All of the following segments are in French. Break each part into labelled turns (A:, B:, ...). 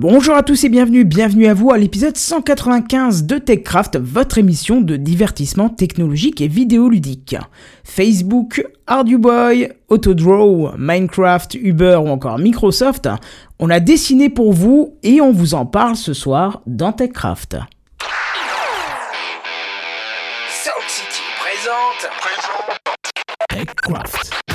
A: Bonjour à tous et bienvenue, bienvenue à vous à l'épisode 195 de TechCraft, votre émission de divertissement technologique et vidéoludique. Facebook, ArduBoy, Autodraw, Minecraft, Uber ou encore Microsoft, on a dessiné pour vous et on vous en parle ce soir dans TechCraft.
B: Sound City présente.
A: TechCraft.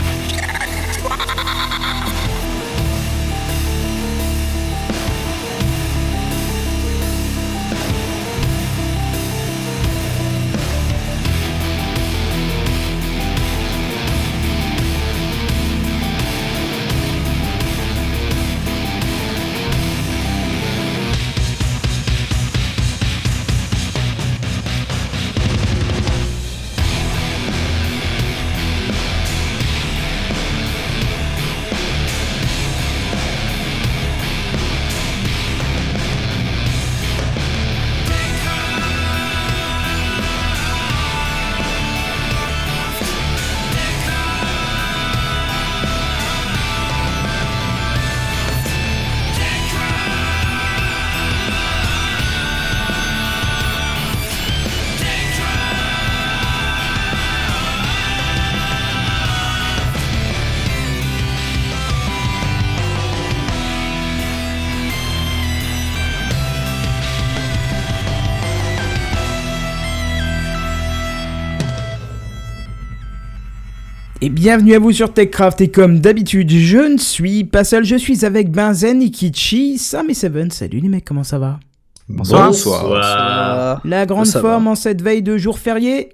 A: Bienvenue à vous sur TechCraft et comme d'habitude je ne suis pas seul, je suis avec Benzen, Ikichi, Sam et Seven. Salut les mecs, comment ça va?
C: Bonsoir.
D: Bonsoir.
A: La grande
C: Ça va.
A: forme en cette veille de jour férié?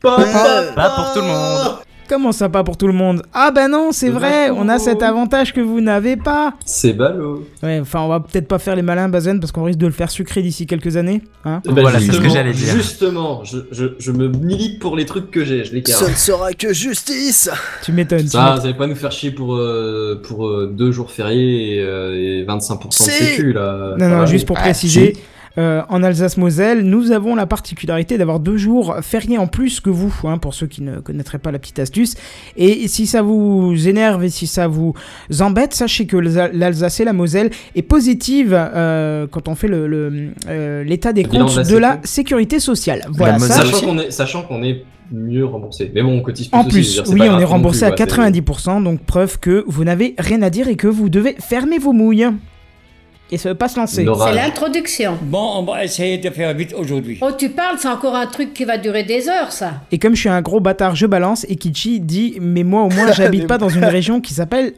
D: Pas, pour tout le monde.
A: Comment ça pas pour tout le monde? Ah bah non, c'est vrai, on a cet avantage que vous n'avez pas.
C: C'est ballot.
A: Ouais, enfin on va peut-être pas faire les malins Benzen parce qu'on risque de le faire sucrer d'ici quelques années. Hein
C: Eh ben,
D: Voilà, c'est ce que
C: justement-
D: j'allais dire.
C: Justement, je, je, je me milite pour les trucs que j'ai, je les
E: Ce
C: garde.
E: ne sera que justice
A: tu m'étonnes.
C: Ça, vous allez pas nous faire chier pour, euh, pour euh, deux jours fériés et, euh, et 25% de
E: Si.
C: sécu, là.
A: Non,
C: Ça
A: non, juste pour
C: Ah,
A: préciser, euh, en Alsace-Moselle, nous avons la particularité d'avoir deux jours fériés en plus que vous, hein, pour ceux qui ne connaîtraient pas la petite astuce. Et si ça vous énerve et si ça vous embête, sachez que l'Alsa- l'Alsace et la Moselle est positive euh, quand on fait le- le, euh, l'état des comptes
C: de la
A: sécurité sociale. Voilà, ça,
C: Sachant qu'on est, mieux remboursé. Mais bon, on cotise plus
A: en plus, oui, on est remboursé
C: plus,
A: à
C: ouais, c'est-
A: 90%, donc preuve que vous n'avez rien à dire et que vous devez fermer vos mouilles. Et ça ne veut pas se lancer.
F: C'est l'introduction.
G: Bon, on va essayer de faire vite aujourd'hui.
F: Oh, tu parles, c'est encore un truc qui va durer des heures, ça.
A: Et comme je suis un gros bâtard, je balance. Et Kichi dit Mais moi, au moins, j'habite pas dans une région qui s'appelle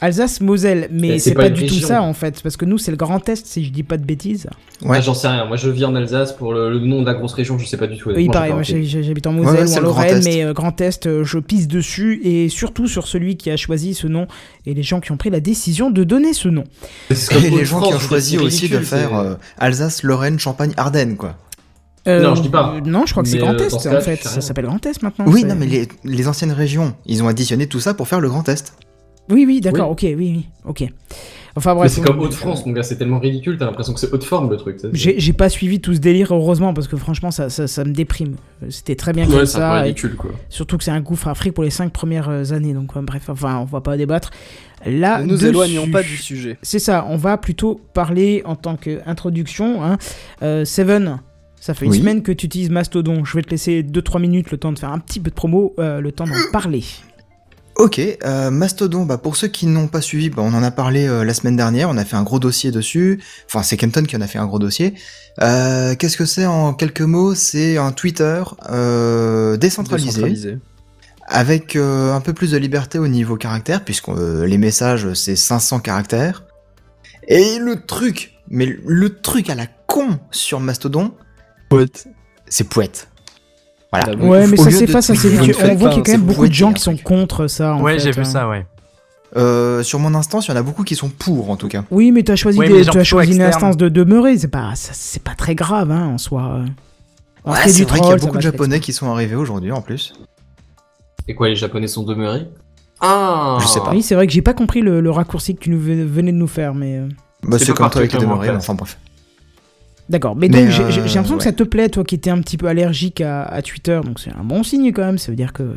A: Alsace-Moselle. Mais
C: Mais
A: c'est pas, du tout ça, en fait. Parce que nous, c'est le Grand Est, si je dis pas de bêtises.
C: Ouais, j'en sais rien. Moi, je vis en Alsace pour le, le nom de la grosse région, je sais pas du tout.
A: Oui, pareil,
C: j'ai
A: moi j'habite en Moselle
E: ouais,
A: ou en Lorraine,
E: Est.
A: mais euh, Grand Est, euh, je pisse dessus. Et surtout sur celui qui a choisi ce nom et les gens qui ont pris la décision de donner ce nom.
E: Et les gens qui ont choisi aussi de faire euh, Alsace, Lorraine, Champagne, Ardennes, quoi.
A: Euh,
C: Non, je dis pas.
A: Non, je crois que c'est Grand Est, en fait. Ça s'appelle Grand Est maintenant.
E: Oui, non, mais les, les anciennes régions, ils ont additionné tout ça pour faire le Grand Est.
A: Oui, oui, d'accord, ok, oui, oui, ok. Enfin
C: Mais
A: bref.
C: c'est comme Haute-France, mon gars, c'est tellement ridicule, t'as l'impression que c'est haute forme le truc. ça, c'est-
A: J'ai j'ai pas suivi tout ce délire, heureusement, parce que franchement, ça, ça, ça me déprime. Euh, C'était très bien comme
C: Ouais, peu
A: ça. et
C: ridicule quoi.
A: surtout que c'est un gouffre afrique pour les cinq premières euh, années. Donc, euh, bref, enfin, on va pas débattre. Là,
H: Ne nous
A: dessus-
H: éloignons pas du sujet.
A: C'est ça, on va plutôt parler en tant qu'introduction. Hein. Euh, Seven, ça fait une
E: Oui.
A: semaine que tu utilises Mastodon. Je vais te laisser 2-3 minutes le temps de faire un petit peu de promo, euh, le temps d'en parler.
E: Ok, euh, Mastodon, bah, pour ceux qui n'ont pas suivi, bah, on en a parlé euh, la semaine dernière, on a fait un gros dossier dessus, enfin c'est Kenton qui en a fait un gros dossier. Euh, Qu'est-ce que c'est en quelques mots? C'est un Twitter décentralisé,
H: Décentralisé.
E: avec un peu plus de liberté au niveau caractère, puisque les messages c'est 500 caractères. Et le truc, mais le truc à la con sur Mastodon, c'est poète. Voilà.
H: Ah,
A: Ouais, mais ça s'efface assez vite. On voit qu'il y a quand
E: c'est
A: même beaucoup de gens qui sont contre ça. en
D: Ouais,
A: fait,
D: j'ai vu
A: hein.
D: ça, ouais.
E: Euh, sur mon instance, il y en a beaucoup qui sont pour en tout cas.
A: Oui, mais tu as choisi, des- tu as
D: plutôt
A: choisi une instance de demeurer. C'est pas, c'est pas très grave hein, en soi.
E: Ouais, c'est vrai qu'il y a beaucoup de japonais qui sont arrivés aujourd'hui en plus.
C: Et quoi, les japonais sont demeurés? Ah
E: Je sais pas.
A: Oui, c'est vrai que j'ai pas compris le, le raccourci que tu nous ve- venais de nous faire, mais euh,
E: Bah,
C: C'est
E: comme toi avec les demeurés, enfin bref.
A: D'accord. Mais
E: Mais,
A: donc j'ai
E: euh,
A: j'ai- l'impression que ça te plaît, toi qui étais un petit peu allergique à, à Twitter, donc c'est un bon signe quand même. Ça veut dire que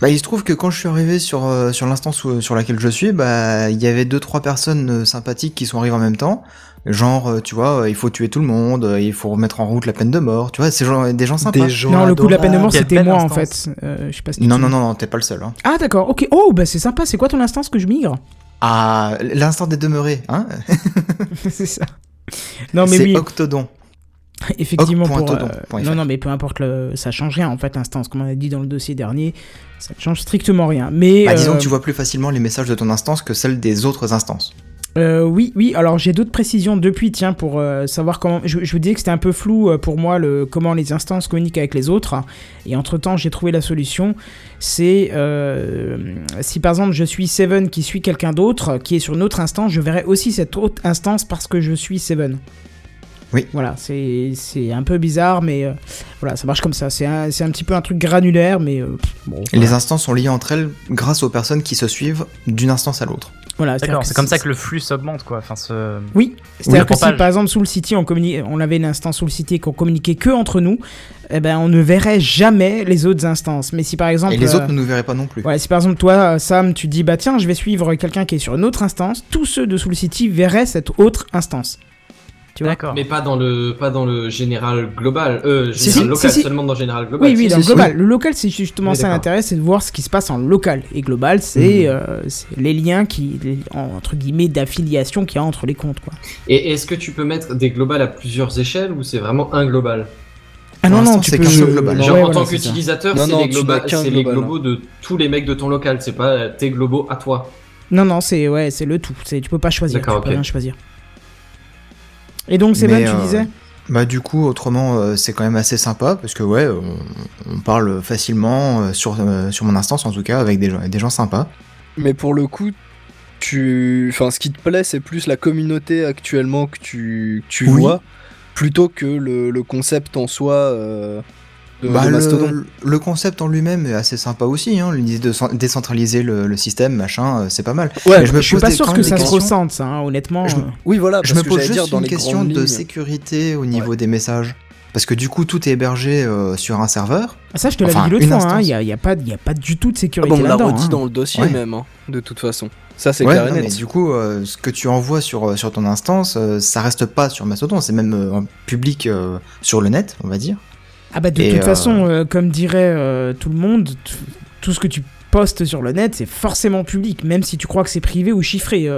E: Bah, il se trouve que quand je suis arrivé sur, euh, sur l'instance sur laquelle je suis, bah, il y avait deux trois personnes euh, sympathiques qui sont arrivées en même temps. Genre, tu vois, il faut tuer tout le monde, il faut remettre en route la peine de mort, tu vois, c'est genre des gens sympas.
H: Des gens
A: Non, le coup de la peine de mort, c'était moi en
D: instance.
A: fait. Euh, je sais pas si
E: Non, non, non, non, t'es pas le seul. Hein.
A: Ah d'accord, ok. Oh, bah c'est sympa. C'est quoi ton instance que je migre?
E: Ah, l'instant des demeurés, hein
A: C'est ça. Non mais
E: C'est
A: oui,
E: Octodon.
A: effectivement pour.
E: Oc.todon.fr.
A: non non mais peu importe le, ça change rien en fait l'instance comme on a dit dans le dossier dernier, ça ne change strictement rien. Mais
E: Bah, disons
A: euh,
E: que tu vois plus facilement les messages de ton instance que celles des autres instances.
A: Euh, oui, oui. Alors j'ai d'autres précisions depuis, tiens, pour euh, savoir comment. Je, je vous disais que c'était un peu flou euh, pour moi le comment les instances communiquent avec les autres. Et entre temps, j'ai trouvé la solution. C'est si par exemple je suis Seven qui suit quelqu'un d'autre qui est sur une autre instance, je verrai aussi cette autre instance parce que je suis Seven.
E: Oui.
A: Voilà, c'est un peu bizarre, mais euh, voilà, ça marche comme ça. C'est un, petit peu un truc granulaire, mais euh, bon.
E: Les instances sont liées entre elles grâce aux personnes qui se suivent d'une instance à l'autre.
A: Voilà,
D: D'accord,
A: c'est-à-dire
D: c'est comme ça que le flux s'augmente, quoi. Enfin, ce...
A: Oui, c'est-à-dire que si par exemple sous le City on, communi- on avait une instance sous le City et qu'on communiquait que entre nous, eh ben on ne verrait jamais les autres instances. Mais si par exemple,
E: Et les
A: euh,
E: autres ne nous verraient pas non plus.
A: voilà, si par exemple toi euh, Sam tu dis bah tiens je vais suivre quelqu'un qui est sur une autre instance, tous ceux de sous le City verraient cette autre instance. Tu vois
D: D'accord.
C: Mais pas dans le pas dans le général global, euh, général
A: si,
C: local,
A: si, si.
C: seulement dans le général global.
A: Oui, oui,
C: Si,
A: dans
C: si,
A: le
C: si.
A: global. Le local, c'est justement
C: Oui,
A: ça l'intérêt, c'est de voir ce qui se passe en local. Et global, c'est
E: Mhm.
A: euh, les liens qui, les- entre guillemets, d'affiliation qu'il y a entre les comptes. Quoi.
C: Et est-ce que tu peux mettre des globales à plusieurs échelles ou c'est vraiment un global?
A: Ah non, non, tu
E: c'est
A: peux.
E: qu'un seul global.
A: Ouais,
C: Genre en
A: voilà,
C: tant qu'utilisateur, c'est les, globa-
H: hein.
C: globaux de tous les mecs de ton local, c'est pas tes globaux à toi.
A: Non, non, c'est ouais, c'est le tout. C'est tu peux pas choisir. Tu peux rien choisir. Et donc, Sébastien, tu
E: euh,
A: disais?
E: Bah du coup, autrement, euh, c'est quand même assez sympa parce que ouais, on, on parle facilement euh, sur, euh, sur mon instance en tout cas avec des gens, des gens sympas.
H: Mais pour le coup, tu, enfin, ce qui te plaît, c'est plus la communauté actuellement que tu, que tu
E: Oui.
H: vois, plutôt que le, le concept en soi euh, de,
E: Bah,
H: de
E: le,
H: Mastodon.
E: le concept en lui-même est assez sympa aussi. Hein, L'idée de cen- décentraliser le, le système, machin, euh, c'est pas mal.
H: Ouais,
E: Mais je me
A: Je suis pas sûr que ça se ressente, ça, hein, honnêtement.
E: Je me-
A: euh.
H: Oui, voilà.
E: Je
H: parce
E: me
H: que
E: pose
H: dire
E: juste
H: dans
E: une
H: les
E: question de
H: lignes.
E: sécurité au niveau des messages. Parce que du coup, tout est hébergé euh, sur un serveur.
A: Ah, Ça, je te l'avais
E: Enfin,
A: dit l'autre fois, il
E: instance.
A: n'y a, y a, pas- y a pas du tout de
H: Ah
A: sécurité
H: bon, on l'a redit
A: hein.
H: dans le dossier
E: Ouais.
H: même, hein, de toute façon. Ça, c'est
E: Ouais,
H: clair et net.
E: mais du coup, euh, ce que tu envoies sur, sur ton instance, euh, ça reste pas sur Mastodon, c'est même euh, public euh, sur le net, on va dire.
A: Ah bah de
E: Et,
A: toute
E: euh,
A: façon, euh, comme dirait euh, tout le monde, tout ce que tu postes sur le net, c'est forcément public, même si tu crois que c'est privé ou chiffré.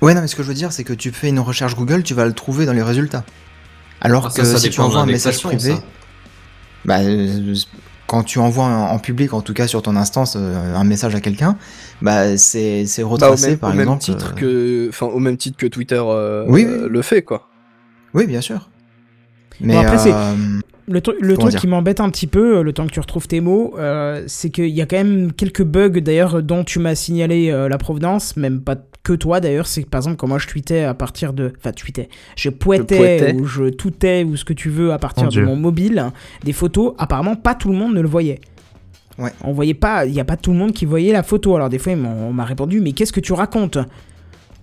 E: Ouais, non, mais ce que je veux dire, c'est que tu fais une recherche Google, tu vas le trouver dans les résultats. Alors
C: Ah,
E: que
C: ça, ça
E: si tu envoies un message privé,
C: ça.
E: bah, euh, quand tu envoies en, en public, en tout cas sur ton instance, euh, un message à quelqu'un, bah, c'est c'est
H: Bah, au
E: retracé
H: même,
E: par
H: au même
E: exemple.
H: titre
E: euh,
H: que, enfin, au même titre que Twitter euh,
E: Oui, oui.
H: euh, le fait, quoi.
E: Oui, bien sûr. Mais
A: après, c'est-
E: euh,
A: Le, tru- le
E: Comment
A: truc
E: dire
A: qui m'embête un petit peu, euh, le temps que tu retrouves tes mots, euh, c'est qu'il y a quand même quelques bugs d'ailleurs dont tu m'as signalé euh, la provenance, même pas que toi d'ailleurs, c'est par exemple quand moi je tweetais à partir de... Enfin tweetais, je pointais. ou je toutais ou ce que tu veux à partir de
D: Dieu.
A: mon mobile, des photos, apparemment pas tout le monde ne le voyait.
E: Ouais.
A: On voyait pas, il y a pas tout le monde qui voyait la photo. Alors des fois on m'a répondu mais qu'est-ce que tu racontes?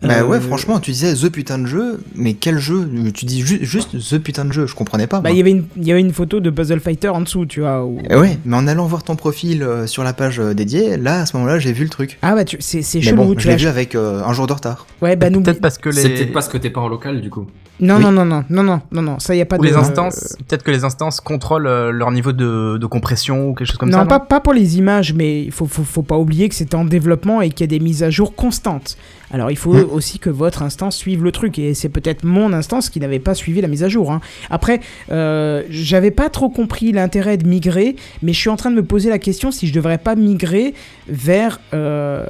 E: Bah
A: Euh,
E: ouais, franchement, tu disais The putain de jeu, mais quel jeu? Tu dis ju- juste The putain de jeu, je comprenais pas.
A: Bah il y avait une il y avait une photo de Puzzle Fighter en dessous, tu vois. où-
E: Eh ouais, mais en allant voir ton profil euh, sur la page euh, dédiée, là, à ce moment-là, j'ai vu le truc.
A: Ah bah c'est c'est
E: Mais
A: chelou,
E: bon,
A: tu
E: je l'ai
A: vois.
E: vu avec euh, un jour de retard.
A: Ouais bah n'oublie
D: Peut-être parce que
C: C'est
D: les...
C: peut-être parce que t'es pas en local du coup.
A: Non,
E: Oui.
A: non, non, non, non, non, non, non, ça y a pas
D: ou
A: de.
D: les
A: euh,
D: instances, peut-être que les instances contrôlent euh, leur niveau de, de compression ou quelque chose comme
A: non,
D: ça.
A: pas, pas pour les images, mais il faut, faut, faut pas oublier que c'est en développement et qu'il y a des mises à jour constantes. Alors il faut
E: Hmm.
A: aussi que votre instance suive le truc, et c'est peut-être mon instance qui n'avait pas suivi la mise à jour. hein. Après, euh, j'avais pas trop compris l'intérêt de migrer, mais je suis en train de me poser la question si je devrais pas migrer vers euh,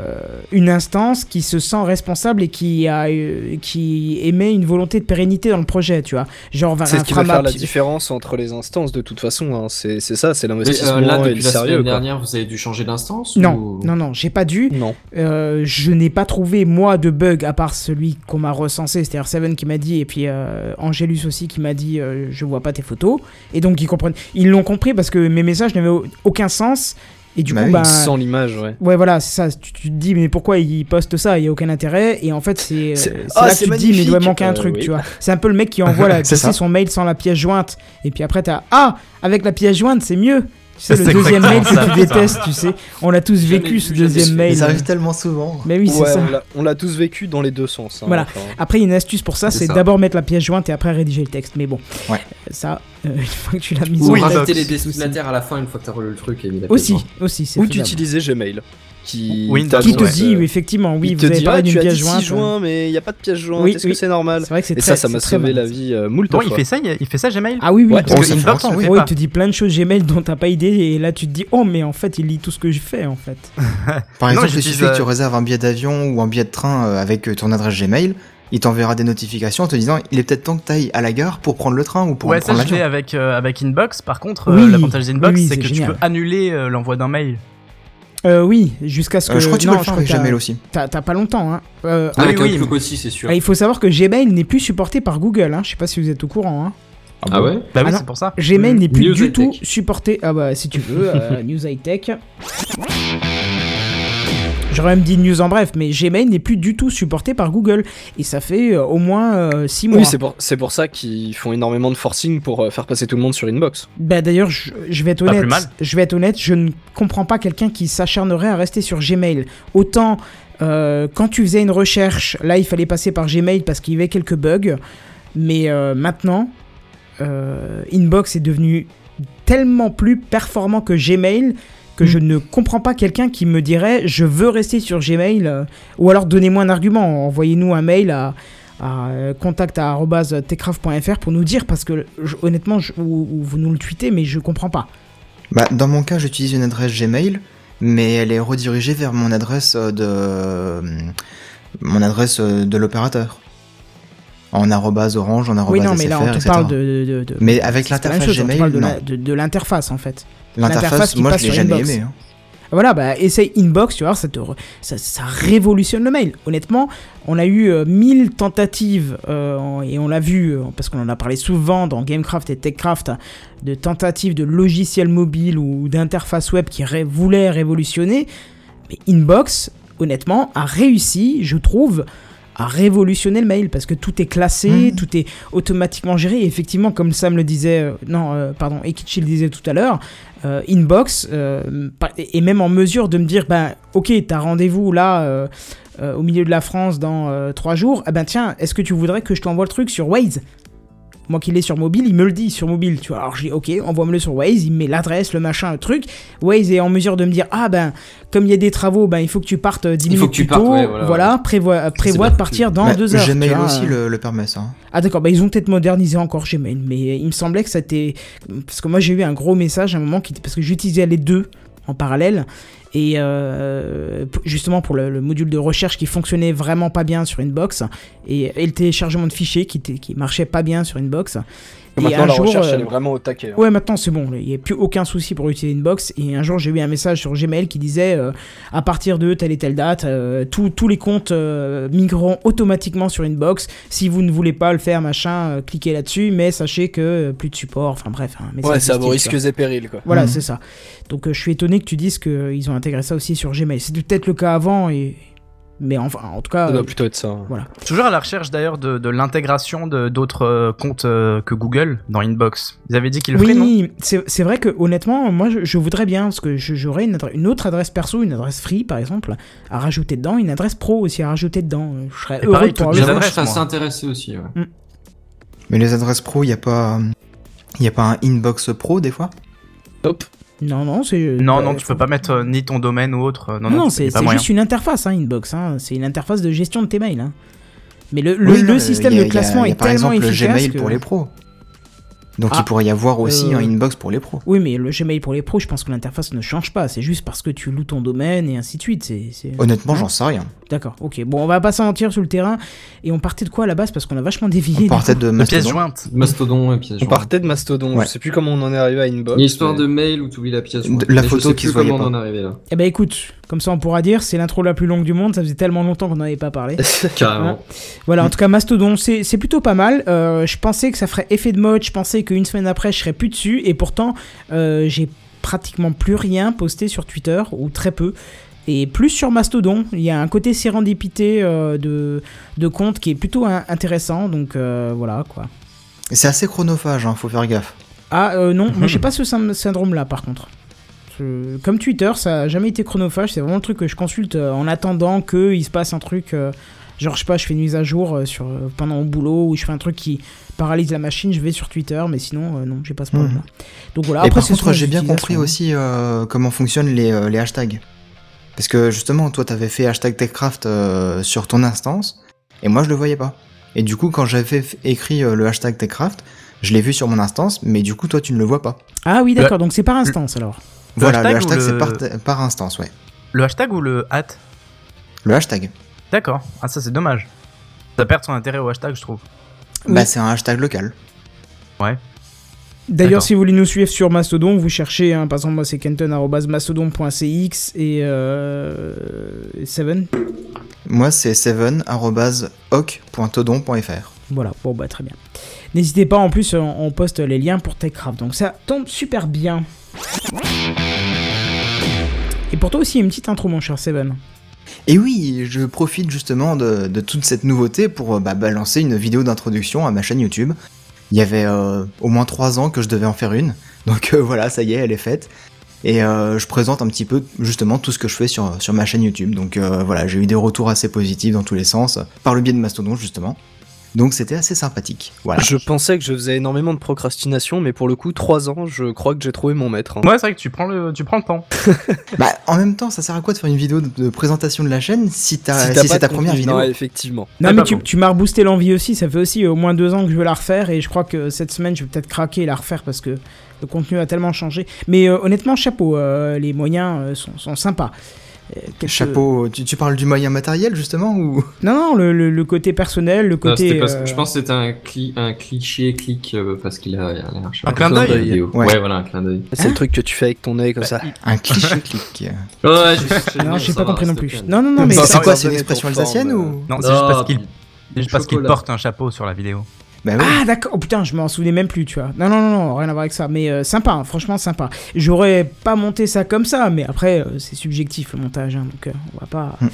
A: une instance qui se sent responsable et qui, a, euh, qui émet une volonté de pérennité dans le projet, tu vois. Genre vers
H: C'est ce qui va faire la différence entre les instances de toute façon. hein. C'est c'est ça, c'est
C: Mais,
H: l'investissement
C: euh, là,
H: et le
C: depuis la
H: sérieux.
C: semaine
H: quoi.
C: dernière, vous avez dû changer d'instance
A: Non,
C: ou-
A: non, non, j'ai pas dû.
H: Non.
A: Euh, je n'ai pas trouvé moi de bug à part celui qu'on m'a recensé, c'est-à-dire Seven qui m'a dit et puis euh, Angelus aussi qui m'a dit euh, je vois pas tes photos. Et donc ils comprennent, ils l'ont compris parce que mes messages n'avaient au- aucun sens. Et du
E: Bah
A: coup
E: oui,
A: bah
H: Sans l'image, ouais.
A: ouais voilà c'est ça. Tu, tu te dis mais pourquoi ils postent ça? Il y a aucun intérêt. Et en fait c'est euh,
H: C'est-
A: c'est
H: Ah,
A: là que tu te dis mais il doit manquer un
H: Euh,
A: truc
H: oui.
A: tu vois. C'est un peu le mec qui envoie la, son mail sans la pièce jointe. Et puis après t'as ah avec la pièce jointe c'est mieux C'est le
D: C'est
A: deuxième mail que tu détestes, tu sais. On l'a tous vécu ce deuxième mail.
E: ça arrive tellement souvent.
A: Mais oui, c'est
H: Ouais,
A: ça.
H: on l'a- tous vécu dans les deux sens. hein,
A: Voilà.
H: enfin.
A: Après, il y a une astuce pour ça,
C: C'est
A: d'abord mettre la pièce jointe et après rédiger le texte. Mais bon,
E: Ouais.
A: ça, euh, une fois que tu l'as mis
C: Ou
D: Oui,
C: rajouter
D: Inbox,
C: les destinataires à la fin une fois que t'as relu le truc la
A: Aussi, aussi, c'est
H: Ou d'utiliser Gmail. Qui
D: Windows,
A: Qui te
D: ouais.
A: dit,
H: euh,
A: oui, effectivement, oui,
H: il
A: vous
H: te
A: avez
H: dit,
A: parlé
H: ah,
A: d'une pièce
H: dit 6
A: jointe.
H: juin, mais il n'y a pas de pièce jointe.
A: Oui,
H: Est-ce
A: oui.
H: que c'est normal
A: C'est vrai que c'est
H: Et
A: très
H: ça, ça m'a sauvé la vie euh, moult
D: Bon, il
H: fois.
D: fait ça, il il fait ça Gmail
A: Ah oui, oui,
E: Ouais,
A: parce que
E: ça
D: Inbox, le
E: oui.
A: Ouais, il te dit plein de choses Gmail dont t'as pas idée et là tu te dis oh mais en fait il lit tout ce que je fais en fait.
E: Par exemple, il suffit que tu
D: euh,
E: réserves un billet d'avion ou un billet de train euh, avec euh, ton adresse Gmail. Il t'enverra des notifications en te disant il est peut-être temps que tu ailles à la gare pour prendre le train ou pour
D: Ouais, ça
E: prendre
D: je fais
E: l'avion.
D: avec, euh, avec Inbox. Par contre,
A: Oui,
D: euh, l'avantage d'Inbox,
A: oui,
D: c'est
A: c'est
D: que
A: génial.
D: tu peux annuler euh, l'envoi d'un mail.
A: Euh, oui, jusqu'à ce que
E: Euh, je crois que tu
A: non,
E: peux le faire
A: je
E: avec Gmail aussi.
A: T'as pas longtemps hein. Euh,
D: Ah
C: Avec
D: oui,
C: aussi, c'est sûr.
A: ah, il faut savoir que Gmail n'est plus supporté par Google. Hein. Je sais pas si vous êtes au courant. Hein.
C: Ah ouais
D: Bah oui,
A: Ah
D: c'est pour ça.
A: Gmail
D: Mm.
A: n'est plus
C: News
A: du tout supporté. Ah bah si tu veux, euh, News High Tech. J'aurais même dit News en bref, mais Gmail n'est plus du tout supporté par Google. Et ça fait euh, au moins 6 mois.
H: Oui, c'est pour, c'est pour ça qu'ils font énormément de forcing pour euh, faire passer tout le monde sur Inbox.
A: Bah d'ailleurs, je, je vais être
D: Pas
A: honnête. Je vais être honnête, je ne comprends pas quelqu'un qui s'acharnerait à rester sur Gmail. Autant euh, quand tu faisais une recherche, là il fallait passer par Gmail parce qu'il y avait quelques bugs, mais euh, maintenant, euh, Inbox est devenu tellement plus performant que Gmail que
D: Mm.
A: je ne comprends pas quelqu'un qui me dirait je veux rester sur Gmail euh, ou alors donnez-moi un argument, envoyez-nous un mail à à euh, contact@techcraft.fr pour nous dire parce que je- honnêtement je- ou, ou vous nous le tweetez mais je comprends pas.
E: Bah, dans mon cas, j'utilise une adresse Gmail, mais elle est redirigée vers mon adresse euh, de mon adresse de l'opérateur. En arrobase orange, en arrobase
A: oui non mais là on te parle de, de- de- de-
E: Mais avec l'interface Gmail, non.
A: de l'interface en fait. L'interface qui
E: moi,
A: passe
E: je l'ai
A: sur
E: jamais
A: Inbox.
E: aimé. hein.
A: Voilà, bah essaye Inbox, tu vois, ça, te re- ça, ça révolutionne le mail. Honnêtement, on a eu euh, 1000 tentatives, euh, en- et on l'a vu, euh, parce qu'on en a parlé souvent dans Gamecraft et Techcraft, hein, de tentatives de logiciels mobiles ou d'interfaces web qui ré- voulaient révolutionner. Mais Inbox, honnêtement, a réussi, je trouve, à révolutionner le mail parce que tout est classé,
E: Mhm.
A: tout est automatiquement géré. Et effectivement, comme Sam le disait, euh, non, euh, pardon, Ekichi le disait tout à l'heure, euh, Inbox euh, est même en mesure de me dire, ben, ok, t'as rendez-vous là euh, au milieu de la France dans trois jours. Ah ben tiens, est-ce que tu voudrais que je t'envoie le truc sur Waze? Moi qui l'ai sur mobile, il me le dit sur mobile, tu vois. Alors je dis ok, envoie-moi-le sur Waze, il me met l'adresse, le machin, le truc. Waze est en mesure de me dire ah ben comme il y a des travaux, ben il faut que tu partes 10
C: Il
A: minutes
C: faut que tu
A: plus
C: partes,
A: tôt.
C: ouais, voilà,
A: voilà, prévois, euh, prévois de partir dans
E: Bah,
A: deux heures.
E: Gmail
A: vois.
E: aussi le, le permet ça. hein.
A: Ah d'accord, bah ils ont peut-être modernisé encore Gmail, mais il me semblait que c'était... Parce que moi j'ai eu un gros message à un moment, qui... parce que j'utilisais les deux en parallèle, et euh, justement pour le, le module de recherche qui fonctionnait vraiment pas bien sur Inbox, et, et le téléchargement de fichiers qui, qui marchait pas bien sur Inbox. Et
H: Maintenant,
A: un
H: la
A: jour,
H: recherche,
A: euh,
H: elle est vraiment au taquet. hein.
A: Ouais, maintenant c'est bon, il n'y a plus aucun souci pour utiliser Inbox. Et un jour, j'ai eu un message sur Gmail qui disait euh, à partir de telle et telle date, euh, tous- tous les comptes euh, migreront automatiquement sur Inbox. Si vous ne voulez pas le faire, machin, euh, cliquez là-dessus, mais sachez que euh, plus de support. Enfin bref, un message
H: Ouais,
A: de
H: c'est à vos
A: style, quoi.
H: risques et périls, quoi.
A: Voilà,
E: Mhm.
A: c'est ça. Donc euh, je suis étonné que tu dises qu'ils ont intégré ça aussi sur Gmail. C'était peut-être le cas avant, et... mais enfin, en tout cas.
H: Ça
A: euh,
H: doit plutôt être ça. hein.
D: Toujours à la recherche d'ailleurs de, de l'intégration de d'autres euh, comptes euh, que Google dans Inbox. Ils avaient dit qu'ils le feraient, non?
A: Oui, c'est c'est vrai que honnêtement, moi je, je voudrais bien, parce que j'aurais une, une autre adresse perso, une adresse free par exemple, à rajouter dedans, une adresse pro aussi à rajouter dedans. Euh, Je serais
D: Et
A: heureux
D: pareil, toutes
A: le
D: les adresses,
C: assez intéressé aussi. ouais.
E: Mais les adresses pro, il n'y a pas. Il y a pas un inbox pro des fois?
H: Hop.
A: Non, non, c'est.
D: Non,
A: bah,
D: non, tu
A: faut-
D: peux pas mettre euh, ni ton domaine ou autre. euh, Non,
A: Non,
D: non,
A: non,
D: tu-
A: c'est juste une interface, hein, Inbox. Hein. C'est une interface de gestion de tes mails. hein. Mais le, le,
E: Oui,
A: le système
E: a-
A: de classement
E: a
A: est
E: par
A: tellement
E: exemple
A: efficace.
E: le Gmail
A: que-
E: pour les pros. Donc
A: Ah,
E: il pourrait y avoir aussi
A: euh,
E: un inbox pour les pros.
A: Oui, mais le Gmail pour les pros, je pense que l'interface ne change pas. C'est juste parce que tu loues ton domaine et ainsi de suite. C'est. c'est-
E: Honnêtement,
A: Non
E: j'en sais rien.
A: D'accord, ok. Bon, on va pas s'en mentir sur le terrain. Et on partait de quoi à la base? Parce qu'on a vachement dévié.
E: On partait de
D: De pièces
E: Mastodon.
D: jointes.
C: Mastodon et pièces
H: On
C: jointes.
H: partait de Mastodon.
E: Ouais.
H: Je sais plus comment on en est arrivé à Inbox.
C: A histoire
H: mais-
C: de mail où tu oublies la pièce
E: De-
C: jointe.
E: la
C: Mais je
E: photo
C: sais
E: qui
C: plus
E: se voyait
C: comment on en est arrivé là.
A: Eh ben écoute, comme ça on pourra dire, c'est l'intro la plus longue du monde, ça faisait tellement longtemps qu'on n'en avait pas parlé.
C: Carrément.
A: Voilà, en tout cas Mastodon, c'est c'est plutôt pas mal. Euh, je pensais que ça ferait effet de mode, je pensais qu'une semaine après je serais plus dessus, et pourtant euh, j'ai pratiquement plus rien posté sur Twitter, ou très peu. Et plus sur Mastodon, il y a un côté sérendipité euh, de, de compte qui est plutôt un- intéressant, donc euh, voilà quoi.
E: C'est assez chronophage, hein, faut faire gaffe.
A: Ah euh, non, moi j'ai pas ce syn- syndrome là par contre. Je- Comme Twitter, ça a jamais été chronophage. C'est vraiment le truc que je consulte en attendant qu'il se passe un truc. genre, je sais pas, je fais une mise à jour sur, pendant mon boulot ou je fais un truc qui paralyse la machine, je vais sur Twitter, mais sinon, euh, non, j'ai pas ce problème-là. Donc voilà,
E: Et
A: après,
E: par contre, j'ai bien compris aussi euh, comment fonctionnent les, euh, les hashtags. Parce que justement, toi, t'avais fait hashtag TechCraft euh, sur ton instance, et moi, je le voyais pas. Et du coup, quand j'avais écrit euh, le hashtag TechCraft, je l'ai vu sur mon instance, mais du coup, toi, tu ne le vois pas.
A: Ah oui, d'accord, donc c'est par instance alors.
D: Le
E: voilà,
D: hashtag
E: le
D: ou
E: hashtag, c'est
D: le-
E: par, par instance, ouais.
D: Le hashtag ou le hat
E: Le hashtag.
D: D'accord. Ah, ça, c'est dommage. Ça perd son intérêt au hashtag, je trouve.
A: Oui.
E: Bah, c'est un hashtag local.
A: D'ailleurs, si vous voulez nous suivre sur Mastodon, vous cherchez, hein, par exemple, moi c'est kenton.mastodon.cx et euh, Seven.
E: Moi, c'est seven.hoc.todon.fr.
A: Voilà, bon bah très bien. N'hésitez pas, en plus on, poste les liens pour TechCraft, donc ça tombe super bien. Et pour toi aussi, une petite intro, mon cher Seven.
E: Et oui, je profite justement de, de toute cette nouveauté pour euh, bah, balancer une vidéo d'introduction à ma chaîne YouTube. Il y avait euh, au moins 3 ans que je devais en faire une, donc euh, voilà, ça y est, elle est faite. Et euh, je présente un petit peu justement tout ce que je fais sur, sur ma chaîne YouTube. Donc voilà, j'ai eu des retours assez positifs dans tous les sens, par le biais de Mastodon justement. Donc c'était assez sympathique. Voilà.
H: Je pensais que je faisais énormément de procrastination, mais pour le coup, 3 ans, je crois que j'ai trouvé mon maître. hein.
D: Ouais, c'est vrai que tu prends le, tu prends le temps.
E: Bah, en même temps, ça sert à quoi de faire une vidéo de, de présentation de la chaîne si, t'as-
H: Si
E: c'est ta première vidéo
H: non, effectivement.
A: Non mais tu, tu m'as reboosté l'envie aussi, ça fait aussi au moins deux ans que je veux la refaire et je crois que cette semaine je vais peut-être craquer et la refaire parce que le contenu a tellement changé. Mais euh, honnêtement, chapeau, euh, les moyens euh, sont, sont sympas. Euh, quelques-
E: Chapeau, tu, tu parles du moyen matériel justement ou?
A: Non, non, le, le- le côté personnel, le côté... euh,
C: je pense que c'était un, cli- un cliché clic euh, parce qu'il a, a je
D: Un
C: pas,
D: clin d'œil.
E: Ouais.
C: Ouais. voilà, un clin d'œil.
H: C'est le truc que tu fais avec ton œil comme ça.
E: un cliché clic
C: Ouais, le
A: Non, j'ai pas compris non plus. Non, non, non, mais...
E: C'est quoi, c'est une expression alsacienne ou?
D: Non, c'est juste parce qu'il c'est porte un chapeau sur la vidéo.
E: Bah oui.
A: Ah d'accord, oh putain, je m'en souvenais même plus, tu vois. Non, non, non, non, rien à voir avec ça, mais euh, sympa, hein, franchement sympa. J'aurais pas monté ça comme ça, mais après, euh, c'est subjectif le montage, hein, donc euh, on va pas
E: Hmm.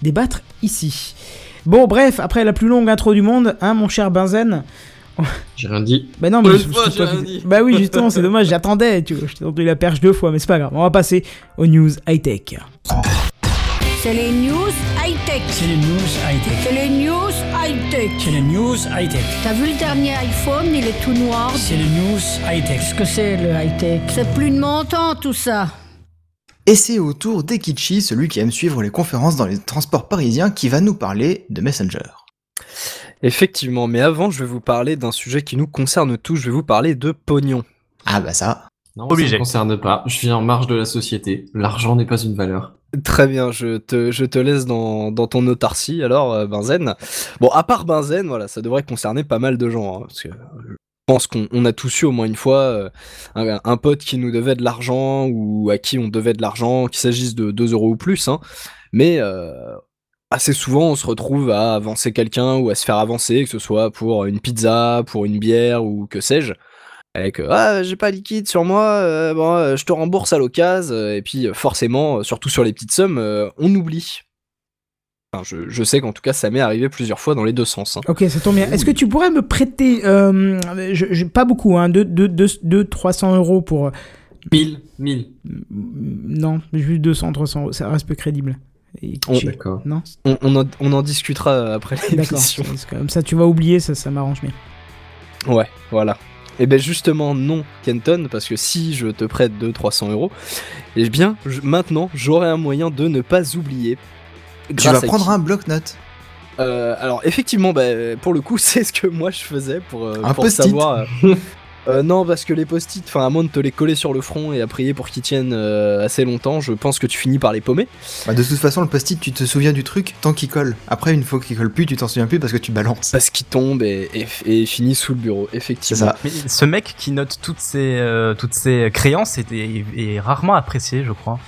A: débattre ici. Bon, bref, après la plus longue intro du monde, hein, mon cher Benzen.
C: J'ai rien dit.
A: Bah non, mais c'est
C: fois, j'ai rien dit.
A: Bah oui, justement, c'est dommage, j'attendais, tu vois, je t'ai tendu la perche deux fois, mais c'est pas grave. On va passer aux news high-tech.
F: C'est les news high-tech.
G: C'est les news high-tech.
F: C'est les news high-tech.
G: C'est les news high-tech.
F: T'as vu le dernier iPhone, il est tout noir.
G: C'est les news high-tech.
F: Qu'est-ce que c'est le high-tech? C'est plus de mon temps tout ça.
E: Et c'est au tour d'Ekichi, celui qui aime suivre les conférences dans les transports parisiens, qui va nous parler de Messenger.
H: Effectivement, mais avant, je vais vous parler d'un sujet qui nous concerne tous. Je vais vous parler de pognon.
E: Ah bah ça.
C: Non,
D: Obligé.
C: ça me concerne pas. Je suis en marge de la société. L'argent n'est pas une valeur.
H: Très bien, je te, laisse dans, ton autarcie, alors, euh, Benzen. Bon, à part Benzen, voilà, ça devrait concerner pas mal de gens, hein, que je pense qu'on on a tous eu au moins une fois euh, un, pote qui nous devait de l'argent, ou à qui on devait de l'argent, qu'il s'agisse de 2 euros ou plus, hein, mais euh, assez souvent on se retrouve à avancer quelqu'un ou à se faire avancer, que ce soit pour une pizza, pour une bière, ou que sais-je. Avec euh, ah j'ai pas liquide sur moi, euh, bon, euh, je te rembourse à l'occasion euh, et puis forcément, surtout sur les petites sommes, euh, on oublie. Enfin, je, je sais qu'en tout cas ça m'est arrivé plusieurs fois dans les deux sens. hein.
A: Ok, ça tombe bien. Est-ce que tu pourrais me prêter, euh, je, je- pas beaucoup, hein, 2 300 euros pour...
C: 1000, 1000.
A: Non, juste 200, 300 euros, ça reste peu crédible.
H: On-
C: D'accord.
A: Non?
H: On, on en, on en discutera après
A: D'accord.
H: l'émission.
A: Comme ça, tu vas oublier, ça, ça m'arrange bien.
H: Ouais, voilà. Et ben justement non, Kenton, parce que si je te prête 200-300 euros, eh bien je- maintenant j'aurai un moyen de ne pas oublier.
E: Tu vas prendre
H: qui
E: un bloc-notes.
H: Euh, alors effectivement, bah, pour le coup, c'est ce que moi je faisais pour, euh, pour savoir. euh, euh, non, parce que les post-it, enfin à moins de te les coller sur le front et à prier pour qu'ils tiennent euh, assez longtemps, je pense que tu finis par les paumer.
E: Bah, de toute façon, le post-it, tu te souviens du truc tant qu'il colle. Après, une fois qu'il colle plus, tu t'en souviens plus parce que tu balances.
H: Parce qu'ils tombent et, et, et finissent sous le bureau, effectivement.
E: ça.
D: Mais ce mec qui note toutes ses, euh, toutes ses créances est, est- est rarement apprécié, je crois.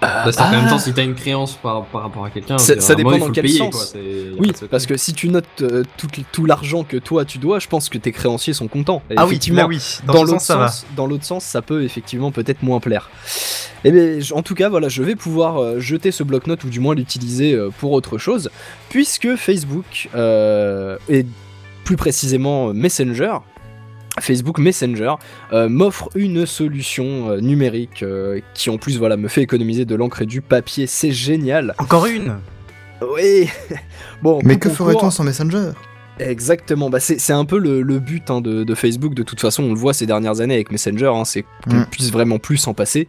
C: Bah, c'est en
E: ah.
C: même temps, si t'as une créance par, par rapport à quelqu'un,
H: Ça- dépend dans quel
C: payer,
H: sens.
C: quoi,
H: Oui, parce que si tu notes euh, tout, tout l'argent que toi tu dois, je pense que tes créanciers sont contents. Et
D: Ah oui, là oui. Dans,
H: l'autre
D: sens,
H: dans l'autre sens, ça peut effectivement peut-être moins plaire. Et bien, en tout cas, voilà, je vais pouvoir euh, jeter ce bloc-notes ou du moins l'utiliser euh, pour autre chose, puisque Facebook euh, et plus précisément euh, Messenger Facebook Messenger euh, m'offre une solution euh, numérique euh, qui en plus voilà me fait économiser de l'encre et du papier, c'est génial.
D: Encore une
H: Oui. bon.
E: Mais que ferait-on sans Messenger?
H: Exactement, bah c'est c'est un peu le, le but hein, de, de Facebook, de toute façon on le voit ces dernières années avec Messenger, hein, c'est qu'on
E: Mm.
H: puisse vraiment plus s'en passer.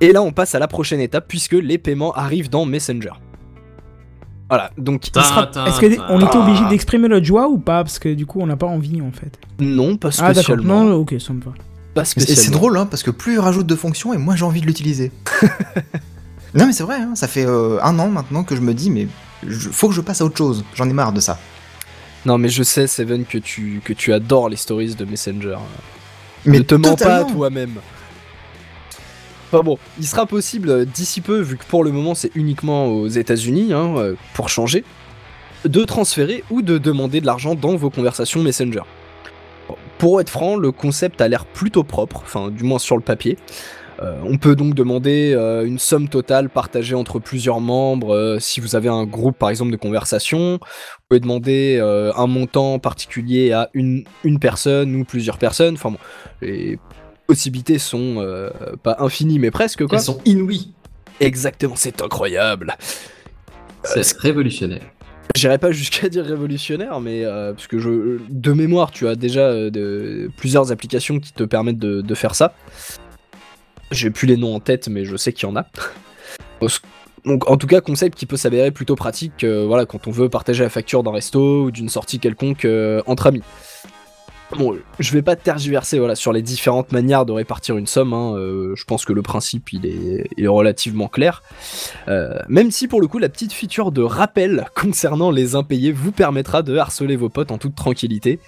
H: Et là on passe à la prochaine étape puisque les paiements arrivent dans Messenger. Voilà, donc sera...
A: Est-ce qu'on était obligé d'exprimer notre joie ou pas Parce que du coup, on n'a pas envie en fait?
H: Non, pas
A: Ah d'accord,
H: spécialement.
A: non, ok, ça me va.
H: pas
E: Et
H: spécialement.
E: c'est drôle, hein, parce que plus il rajoute de fonctions, et moins j'ai envie de l'utiliser. non, mais c'est vrai, hein, ça fait euh, un an maintenant que je me dis, mais je- faut que je passe à autre chose. J'en ai marre de ça.
H: Non mais je sais Seven que tu, que tu adores les stories de Messenger.
E: Mais
H: ne te mens pas à toi-même. Enfin bon, il sera possible d'ici peu, vu que pour le moment c'est uniquement aux États-Unis, hein, euh, pour changer, de transférer ou de demander de l'argent dans vos conversations Messenger. Pour être franc, le concept a l'air plutôt propre, enfin du moins sur le papier. Euh, on peut donc demander euh, une somme totale partagée entre plusieurs membres. si vous avez un groupe par exemple de conversation, vous pouvez demander un montant particulier à une, une personne ou plusieurs personnes. Enfin bon, possibilités sont euh, pas infinies mais presque quoi.
C: Elles sont inouïes.
H: Exactement, c'est incroyable.
C: C'est révolutionnaire.
H: J'irai pas jusqu'à dire révolutionnaire, mais euh, parce que je, de mémoire, tu as déjà euh, de- plusieurs applications qui te permettent de, de faire ça. J'ai plus les noms en tête, mais je sais qu'il y en a. Donc, en tout cas, concept qui peut s'avérer plutôt pratique, euh, voilà, quand on veut partager la facture d'un resto ou d'une sortie quelconque euh, entre amis. Bon, je vais pas tergiverser voilà, sur les différentes manières de répartir une somme. hein, euh, je pense que le principe il est, il est relativement clair. Euh, même si pour le coup la petite feature de rappel concernant les impayés vous permettra de harceler vos potes en toute tranquillité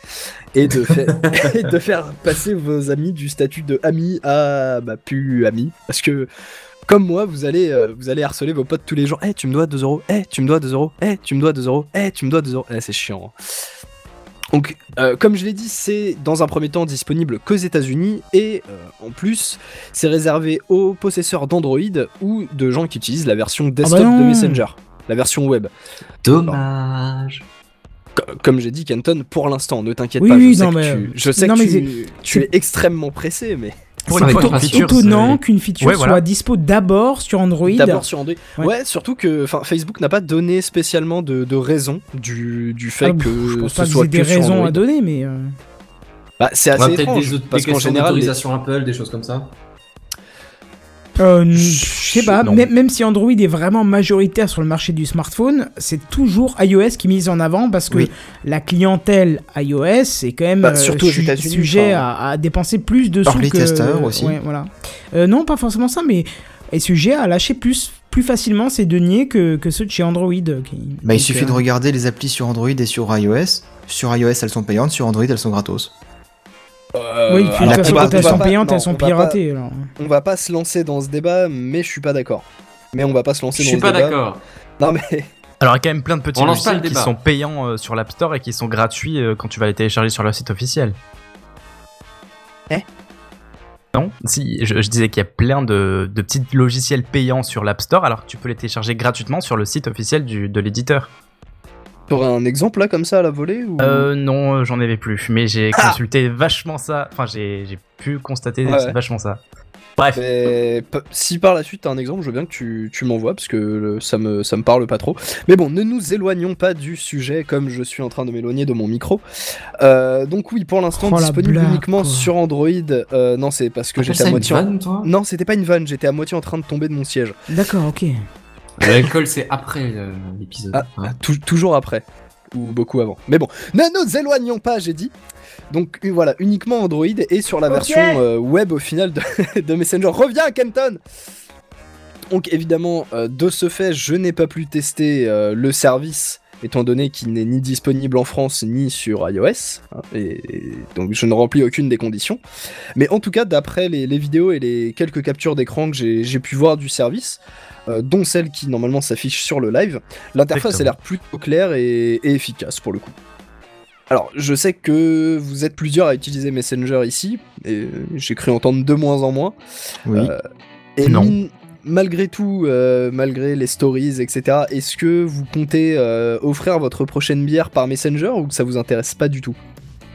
H: et de, et de faire passer vos amis du statut de ami à bah, plus ami parce que comme moi vous allez euh, vous allez harceler vos potes tous les jours. Eh tu me dois 2 euros. Eh tu me dois 2 euros. Eh tu me dois 2 euros. Eh tu me dois 2 euros. Eh c'est chiant. hein. Donc, euh, comme je l'ai dit, c'est dans un premier temps disponible qu'aux États-Unis et euh, en plus, c'est réservé aux possesseurs d'Android ou de gens qui utilisent la version desktop
A: bah non.
H: de Messenger, la version web.
C: Dommage.
H: Co- Comme j'ai dit, Kenton, pour l'instant, ne t'inquiète
A: Oui,
H: pas.
A: oui,
H: je sais
A: non,
H: que,
A: mais-
H: tu, je sais
A: non,
H: que tu, es extrêmement pressé, mais
D: Pour une fois
A: Étonnant qu'une feature
D: Ouais, voilà.
A: soit dispo d'abord sur Android.
H: d'abord sur Android.
A: Ouais.
H: Ouais, surtout que enfin, Facebook n'a pas donné spécialement de, de raison du, du fait
A: Ah,
H: que
A: je pense
H: ce
A: pas
H: soit
A: des
H: que sur
A: raisons
H: Android.
A: à donner, mais. euh,
H: Bah, c'est assez
C: peut-être
H: étrange
C: des, autres-
H: parce
C: des
H: qu'en général,
C: d'autorisation Apple, des choses comme ça.
A: Euh, je sais pas,
D: non.
A: même, si Android est vraiment majoritaire sur le marché du smartphone, c'est toujours iOS qui est mise en avant parce que
E: Oui.
A: la clientèle iOS est quand même
H: Bah,
A: euh,
H: surtout
A: su- sujet
H: enfin.
A: à, à dépenser plus de sous
E: Early
A: que...
E: tester aussi.
A: Ouais, voilà. Euh, non, pas forcément ça, mais est sujet à lâcher plus, plus facilement ses deniers que, que ceux de chez Android. qui-
E: Bah, il suffit de regarder les applis sur Android et sur iOS. Sur iOS, elles sont payantes, sur Android, elles sont gratos.
H: Euh,
A: Oui, puis de
H: alors,
A: toute façon, quand elles sont
H: pas-
A: payantes,
H: non,
A: elles sont
H: on va pas-
A: piratées. alors.
H: On va pas se lancer dans ce débat, mais je suis pas d'accord. Mais on va pas se lancer
C: Je
H: dans
C: suis
H: ce
C: pas
H: débat.
C: d'accord.
H: Non mais
D: Alors, il y a quand même plein de petits
C: pas
D: logiciels qui sont payants euh, sur l'App Store et qui sont gratuits euh, quand tu vas les télécharger sur leur site officiel.
H: Eh
D: Non? Si, je, je disais qu'il y a plein de, de petits logiciels payants sur l'App Store alors que tu peux les télécharger gratuitement sur le site officiel du, de l'éditeur.
H: T'aurais un exemple là comme ça à la volée ou...
D: Euh, non, euh, j'en avais plus, mais j'ai
H: Ah
D: consulté vachement ça. Enfin, j'ai j'ai pu constater
H: Ouais,
D: vachement ça. Bref.
H: Mais si par la suite t'as un exemple, je veux bien que tu, tu m'envoies parce que le- ça me, ça me parle pas trop. Mais bon, ne nous éloignons pas du sujet comme je suis en train de m'éloigner de mon micro. Euh, donc oui, pour l'instant
A: Oh,
H: disponible
A: blague,
H: uniquement
A: quoi.
H: sur Android. Euh, non, c'est parce que
C: Appelle
H: j'étais à
C: une
H: moitié. en-
C: vanne, toi?
H: Non, c'était pas une vanne, j'étais à moitié en train de tomber de mon siège.
A: D'accord, ok.
C: L'alcool, c'est après euh, l'épisode.
H: Ah,
C: Ouais.
H: toujours après. Ou beaucoup avant. Mais bon, ne nous éloignons pas, j'ai dit. Donc euh, voilà, uniquement Android et sur la version euh, web au final de, de Messenger. Reviens, Kenton Donc évidemment, euh, de ce fait, je n'ai pas pu tester euh, le service, étant donné qu'il n'est ni disponible en France ni sur iOS. hein, et, et donc je ne remplis aucune des conditions. Mais en tout cas, d'après les, les vidéos et les quelques captures d'écran que j'ai pu voir du service, euh, dont celle qui normalement s'affiche sur le live, l'interface a l'air plutôt claire et, et efficace pour le coup. Alors, je sais que vous êtes plusieurs à utiliser Messenger ici, et j'ai cru entendre de moins en moins.
E: Oui.
H: Euh, et
D: Non.
H: mine- malgré tout, euh, malgré les stories, etc., est-ce que vous comptez euh, offrir votre prochaine bière par Messenger ou que ça vous intéresse pas du tout?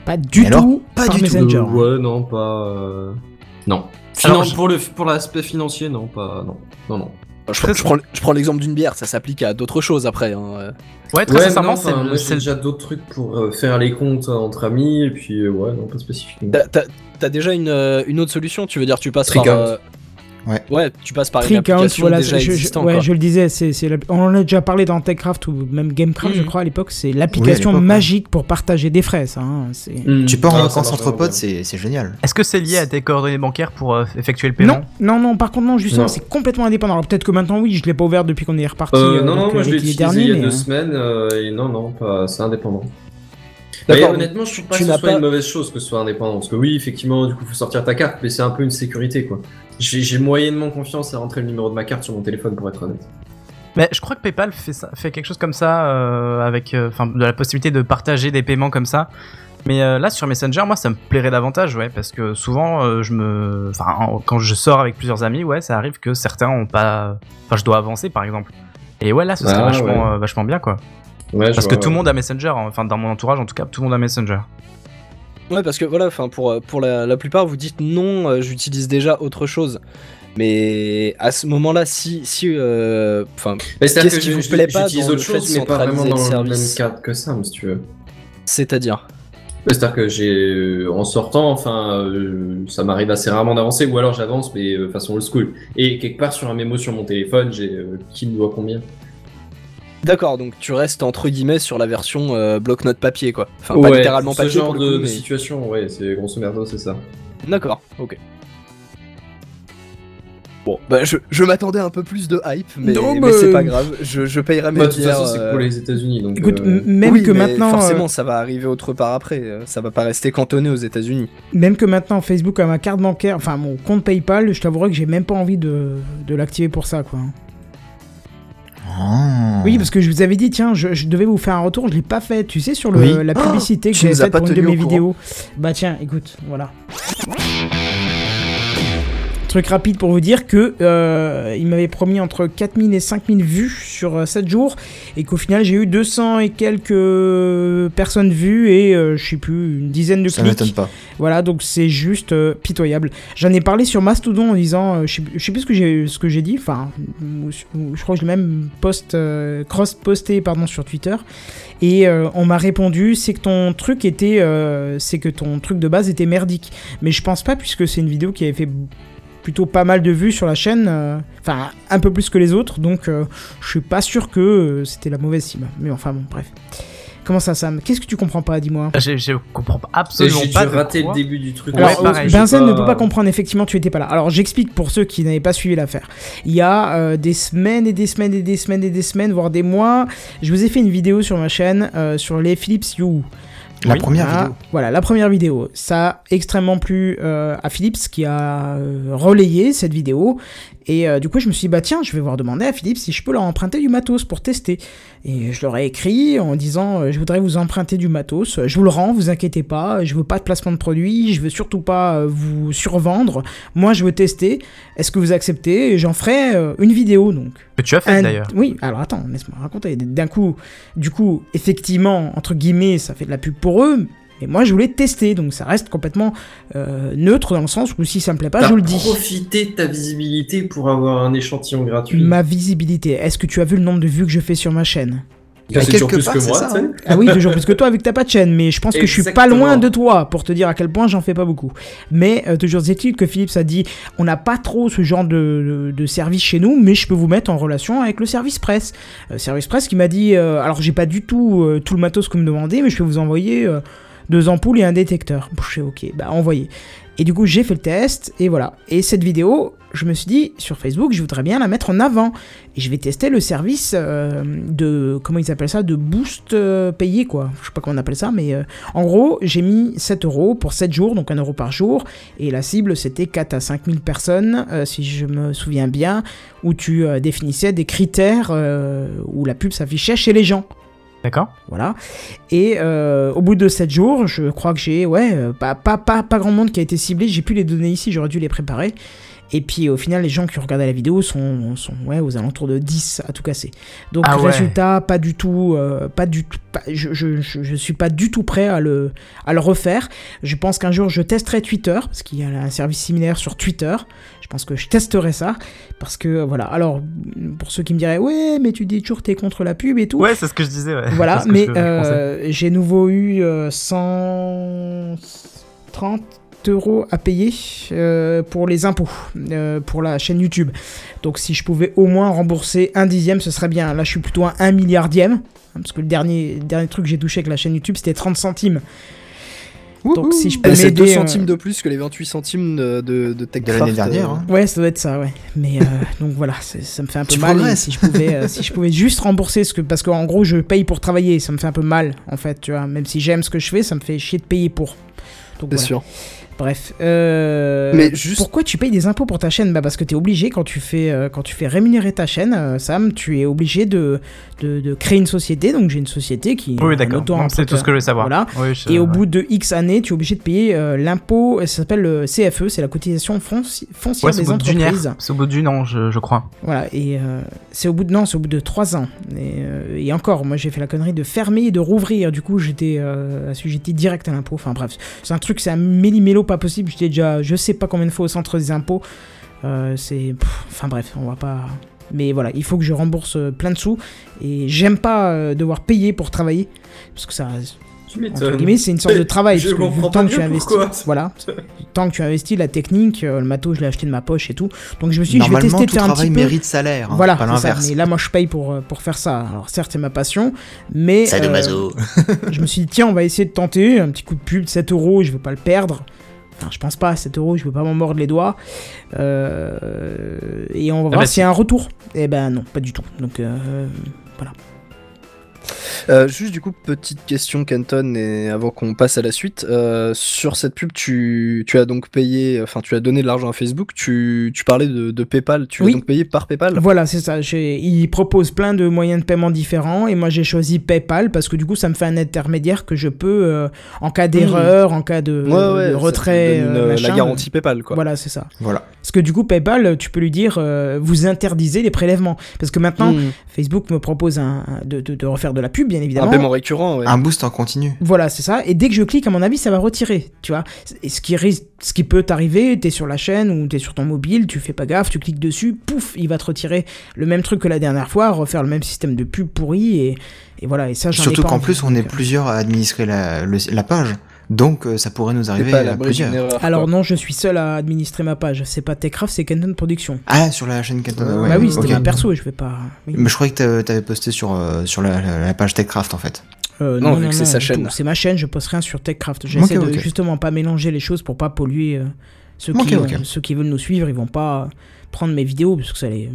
A: Pas du
E: Mais alors,
A: tout
E: pas
A: par
E: du tout.
A: Messenger.
C: Euh, ouais, non, pas. euh, Non.
D: Alors,
C: Finan-
D: je-
C: pour le pour l'aspect financier, non, pas. Non, non, non.
H: Je, prends- je prends, je prends l'exemple d'une bière, ça s'applique à d'autres choses après. hein, euh.
D: Ouais, très
C: Ouais,
D: sincèrement,
C: non,
D: c'est
C: enfin,
D: le-
C: moi,
D: c'est
C: j'ai
D: le-
C: déjà d'autres trucs pour euh, faire les comptes entre amis, et puis euh, ouais, non, pas spécifiquement.
H: T'as- T'as t'as déjà une, euh, une autre solution? Tu veux dire, tu passes par.
C: Tricount.
H: euh,
E: Ouais.
H: Ouais, tu passes par une
A: Tricount,
H: application
A: voilà,
H: déjà
A: je, je-
H: existante.
A: ouais,
H: quoi.
A: je le disais, c'est, c'est la- on en a déjà parlé dans TechCraft ou même Gamecraft, je
H: Mhm.
A: crois, à l'époque. C'est l'application magique pour partager des frais, ça. hein, c'est...
C: Hmm.
E: Tu pars en
C: ça
E: vacances entre potes, c'est c'est génial.
D: Est-ce que c'est lié à tes coordonnées bancaires pour euh, effectuer le paiement?
A: Non, non, non, par contre, non, justement,
C: Non.
A: c'est complètement indépendant. Alors peut-être que maintenant, oui, je l'ai pas ouvert depuis qu'on est reparti.
C: Euh,
A: euh,
C: non, non, moi
A: euh,
C: je l'ai utilisé il y a deux semaines, et non, non, pas, c'est indépendant. Mais
H: D'accord,
C: honnêtement, je trouve pas
H: tu
C: que ce
H: n'as
C: soit
H: pas-
C: une mauvaise chose que ce soit indépendant. Parce que oui, effectivement, du coup, faut sortir ta carte, mais c'est un peu une sécurité, quoi. J'ai moyennement confiance à rentrer le numéro de ma carte sur mon téléphone, pour être honnête.
D: Mais je crois que PayPal fait, ça, fait quelque chose comme ça, euh, avec euh, de la possibilité de partager des paiements comme ça. Mais euh, là, sur Messenger, moi, ça me plairait davantage, ouais, parce que souvent, euh, je me, enfin, en- quand je sors avec plusieurs amis, ouais, ça arrive que certains ont pas, enfin, je dois avancer, par exemple. Et ouais, là, ce serait
C: Ah,
D: vachement,
C: ouais.
D: vachement bien, quoi.
C: Ouais,
D: Parce que tout le
C: ouais.
D: monde a Messenger, hein. enfin, dans mon entourage, en tout cas, tout le monde a Messenger.
H: Ouais, parce que voilà, enfin pour, euh, pour la, la plupart, vous dites non, euh, j'utilise déjà autre chose. Mais à ce moment-là, si, si, euh, enfin,
C: c'est-à-dire
H: Qu'est-ce
C: que
H: qui vous plaît pas
C: j'utilise
H: dans
C: autre
H: le fait de
C: chose, mais pas vraiment dans
H: le
C: même
H: service
C: cadre que ça, si tu veux.
H: c'est-à-dire.
C: C'est-à-dire que j'ai, euh, en sortant, enfin, euh, ça m'arrive assez rarement d'avancer, ou alors j'avance, mais euh, façon old school. Et quelque part sur un mémo sur mon téléphone, j'ai euh, qui me doit combien?
H: D'accord, donc tu restes entre guillemets sur la version euh, bloc-notes papier, quoi. Enfin, pas littéralement
C: ce
H: papier
C: genre
H: pour le
C: de,
H: coup,
C: de
H: mais-
C: situation, ouais, c'est grosso merdo, c'est ça.
H: D'accord, ok. Bon, bah je, je m'attendais un peu plus de hype, mais,
A: Non,
H: mais
A: mais-
H: c'est pas grave, je, je payerai mes
C: Bah, de toute façon, c'est
H: euh,
C: pour les États-Unis, donc.
A: Écoute,
C: euh,
A: même
H: oui,
A: que
H: mais
A: maintenant,
H: forcément,
A: euh,
H: ça va arriver autre part après. euh, Ça va pas rester cantonné aux États-Unis.
A: même que maintenant, Facebook a ma carte bancaire, enfin mon compte PayPal, je t'avouerai que j'ai même pas envie de, de l'activer pour ça, quoi.
E: Oh.
A: Oui, parce que je vous avais dit, tiens, je, je devais vous faire un retour, je l'ai pas fait. Tu sais, sur le,
E: Oui.
A: la
H: Oh,
A: publicité que j'avais faite pour une de mes vidéos. Bah tiens, écoute, voilà. Truc rapide pour vous dire que euh, il m'avait promis entre 4000 et 5000 vues sur euh, 7 jours et qu'au final j'ai eu 200 et quelques euh, personnes vues et euh, je sais plus une dizaine de
E: Ça
A: clics.
E: m'étonne pas.
A: Voilà, donc c'est juste euh, pitoyable. J'en ai parlé sur Mastodon en disant, euh, je, sais, je sais plus ce que j'ai ce que j'ai dit, enfin, je crois que je l'ai même post euh, cross posté pardon sur Twitter et euh, on m'a répondu c'est que ton truc était euh, c'est que ton truc de base était merdique. Mais je pense pas puisque c'est une vidéo qui avait fait plutôt pas mal de vues sur la chaîne, euh, enfin un peu plus que les autres, donc euh, je suis pas sûr que euh, c'était la mauvaise cible. Mais enfin bon, bref. Comment ça, Sam? Qu'est-ce que tu comprends pas, dis-moi?
D: Je, je comprends absolument
C: J'ai
D: pas
C: rater
D: quoi.
C: le début du truc.
D: Ouais,
A: Alors,
D: pareil.
C: J'ai
A: Benzen ne peut pas comprendre, effectivement, tu étais pas là. Alors, j'explique pour ceux qui n'avaient pas suivi l'affaire. Il y a euh, des semaines et des semaines et des semaines et des semaines, voire des mois, je vous ai fait une vidéo sur ma chaîne euh, sur les Philips Hue.
E: La
D: Oui.
E: première
A: Ah,
E: vidéo.
A: Voilà, la première vidéo. Ça a extrêmement plu euh, à Philips qui a euh, relayé cette vidéo. Et euh, du coup, je me suis dit, bah tiens, je vais voir demander à Philips si je peux leur emprunter du matos pour tester. Et je leur ai écrit en disant, euh, je voudrais vous emprunter du matos. Je vous le rends, vous inquiétez pas. Je veux pas de placement de produit. Je veux surtout pas euh, vous survendre. Moi, je veux tester. Est-ce que vous acceptez? J'en ferai euh, une vidéo donc.
D: Que tu as fait d'ailleurs.
A: Oui, alors attends, laisse-moi raconter. D'un coup, du coup, effectivement, entre guillemets, ça fait de la pub pour eux. Mais moi, je voulais tester, donc ça reste complètement euh, neutre dans le sens où si ça me plaît pas, je le dis.
C: profité de ta visibilité pour avoir un échantillon gratuit.
A: Ma visibilité. Est-ce que tu as vu le nombre de vues que je fais sur ma chaîne?
C: Toujours
E: quelque
C: plus
E: part,
C: que moi,
E: ça, hein.
A: Ah oui, toujours plus que toi, vu que t'as pas de chaîne, mais je pense que je suis pas
C: Exactement.
A: loin de toi pour te dire à quel point j'en fais pas beaucoup. Mais euh, toujours est-il que Philips a dit on n'a pas trop ce genre de, de, de service chez nous, mais je peux vous mettre en relation avec le service presse. Euh, service presse qui m'a dit euh, alors j'ai pas du tout euh, tout le matos que vous me demandez, mais je peux vous envoyer euh, deux ampoules et un détecteur. Je fais ok, bah envoyez. Et du coup, j'ai fait le test, et voilà. Et cette vidéo, je me suis dit, sur Facebook, je voudrais bien la mettre en avant. Et je vais tester le service euh, de, comment ils appellent ça, de boost euh, payé, quoi. Je sais pas comment on appelle ça, mais euh, en gros, j'ai mis 7 euros pour 7 jours, donc 1 euro par jour. Et la cible, c'était 4 à 5 000 personnes, si je me souviens bien, où tu définissais des critères où la pub s'affichait chez les gens.
D: D'accord
A: Voilà. Et euh, au bout de 7 jours, je crois que j'ai, ouais, euh, pas, pas, pas, pas grand monde qui a été ciblé. J'ai pu les donner ici, j'aurais dû les préparer. Et puis au final, les gens qui regardaient la vidéo sont, sont ouais, aux alentours de 10 à tout casser. Donc
D: Ah ouais.
A: résultat, pas du tout, euh, pas du tout, pas- je, je, je, je suis pas du tout prêt à le, à le refaire. Je pense qu'un jour je testerai Twitter, parce qu'il y a un service similaire sur Twitter. Je pense que je testerai ça, parce que voilà. Alors, pour ceux qui me diraient, ouais, mais tu dis toujours t'es contre la pub et tout.
D: Ouais, c'est ce que je disais. Ouais.
A: Voilà, mais euh, j'ai nouveau eu euh, 130 euros à payer euh, pour les impôts euh, pour la chaîne YouTube. Donc si je pouvais au moins rembourser un dixième, ce serait bien. Là, je suis plutôt à un milliardième. hein, Parce que le dernier, dernier truc que j'ai touché avec la chaîne YouTube, c'était 30 centimes. Donc si je peux
H: c'est 2
A: m'aider... euh,
H: centimes de plus que les 28 centimes de, de, de
E: De
H: TechCraft.
E: l'année dernière.
H: euh,
E: hein.
A: Ouais, ça doit être ça, ouais. Mais euh, donc voilà, ça me fait un peu
E: Tu
A: mal. Si je pouvais, euh, si je pouvais juste rembourser ce que, parce qu'en gros, je paye pour travailler, ça me fait un peu mal, en fait, tu vois. Même si j'aime ce que je fais, ça me fait chier de payer pour. Donc voilà.
H: sûr.
A: Bref. Euh,
H: Mais juste-
A: Pourquoi tu payes des impôts pour ta chaîne? Bah parce que t'es obligé quand tu fais euh, quand tu fais rémunérer ta chaîne, euh, Sam, tu es obligé de, de, de créer une société. Donc j'ai une société qui.
D: Oui, d'accord. C'est tout ce que je voulais savoir.
A: Voilà.
D: Oui, je-
A: Et au
D: ouais.
A: bout de X années, tu es obligé de payer euh, l'impôt. Ça s'appelle le CFE, c'est la cotisation fonci- foncière
D: Ouais,
A: des
D: au bout d'une
A: entreprises.
D: C'est au bout d'une an, je, je crois.
A: Voilà, et euh, c'est au bout de non, c'est au bout de trois ans. Et, euh, et encore, moi j'ai fait la connerie de fermer et de rouvrir. Du coup, j'étais euh, assujetti direct à l'impôt. Enfin bref, c'est un truc, c'est un méli-mélo pas possible. J'étais déjà, je sais pas combien de fois au centre des impôts. Euh, c'est, enfin bref, on va pas. Mais voilà, il faut que je rembourse euh, plein de sous. Et j'aime pas euh, devoir payer pour travailler, parce que ça,
C: Tu
A: entre guillemets, c'est une sorte de travail.
C: Je
A: parce que vu tu investis, voilà, temps que tu investis, la technique, euh, le matos, je l'ai acheté de ma poche et tout. Donc je me suis dit, je vais tester de
E: tout
A: faire un
E: travail
A: petit peu.
E: mérite salaire. hein,
A: Voilà,
E: pas
A: c'est ça.
E: l'inverse.
A: Mais là, moi, je paye pour, pour faire ça. Alors, certes, c'est ma passion, mais
E: Ça de
A: euh, je me suis dit, tiens, on va essayer de tenter un petit coup de pub, 7 euros, je veux pas le perdre. Enfin, je pense pas, 7 euros, je veux pas m'en mordre les doigts. Euh, et on va voir
D: bah,
A: s'il
D: si.
A: y a un retour. Eh ben non, pas du tout. Donc, euh,
H: Euh, juste du coup, petite question, Kenton, et avant qu'on passe à la suite. euh, sur cette pub, tu, tu as donc payé, enfin, tu as donné de l'argent à Facebook. Tu, tu parlais de, de PayPal. Tu
A: Oui.
H: as donc payé par PayPal
A: Voilà, c'est ça. J'ai- Il propose plein de moyens de paiement différents et moi j'ai choisi PayPal parce que du coup ça me fait un intermédiaire que je peux, euh, en cas d'erreur, en cas de,
H: Ouais, ouais,
A: de
H: ça te
A: retrait,
H: donne une,
A: machin,
H: la garantie PayPal, quoi.
A: Voilà, c'est ça.
E: Voilà.
A: Parce que du coup PayPal, tu peux lui dire, euh, vous interdisez les prélèvements. Parce que maintenant,
H: Hmm.
A: Facebook me propose un- de, de- de refaire de la pub, bien évidemment.
H: Un paiement récurrent, ouais.
E: Un boost en continu.
A: Voilà, c'est ça. Et dès que je clique, à mon avis, ça va retirer, tu vois. Et ce qui risque, ce qui peut t'arriver, t'es sur la chaîne ou t'es sur ton mobile, tu fais pas gaffe, tu cliques dessus, pouf, il va te retirer le même truc que la dernière fois, refaire le même système de pub pourri et, et voilà. Et ça, j'en ai
E: Surtout
A: pas
E: qu'en plus, on est
A: euh,
E: plusieurs à administrer la, le- la page. Donc, euh, ça pourrait nous arriver
H: à
E: plusieurs.
H: erreur.
A: Alors non, je suis seul à administrer ma page. C'est pas Techcraft, c'est Canton Production.
E: Ah, sur la chaîne Canton. ouais,
A: bah oui, c'était
E: ok.
A: ma perso et je vais pas. oui.
E: Mais je croyais que t'a- t'avais posté sur, euh, sur la, la- la page TechCraft en fait.
A: Euh,
H: Non, vu que c'est sa chaîne.
A: C'est ma chaîne, je poste rien sur Techcraft. J'essaie
E: Ok,
A: de justement pas mélanger les choses pour pas polluer euh, ceux, qui, euh, ceux qui veulent nous suivre. Ils vont pas prendre mes vidéos parce que ça les.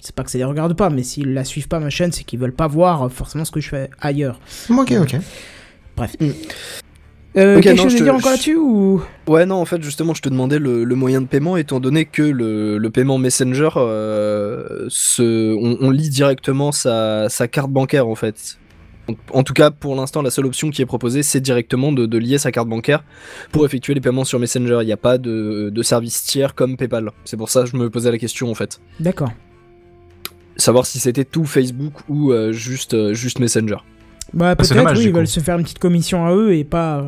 A: C'est pas que ça les regarde pas, mais s'ils la suivent pas ma chaîne, c'est qu'ils veulent pas voir euh, forcément ce que je fais ailleurs.
E: Ok, ok.
A: Bref. Euh, quelque
H: non,
A: chose à
H: te-
A: dire encore là-dessus ou?
H: Ouais, non, en fait, justement, je te demandais le, le moyen de paiement, étant donné que le, le paiement Messenger, euh, se, on, on lit directement sa, sa carte bancaire, en fait. En, en tout cas, pour l'instant, la seule option qui est proposée, c'est directement de, de lier sa carte bancaire pour effectuer les paiements sur Messenger. Il n'y a pas de, de service tiers comme PayPal. C'est pour ça que je me posais la question, en fait.
A: D'accord.
H: Savoir si c'était tout Facebook ou euh, juste, juste Messenger.
A: Bah
D: c'est
A: peut-être
D: dommage,
A: oui, ils veulent se faire une petite commission à eux et pas euh,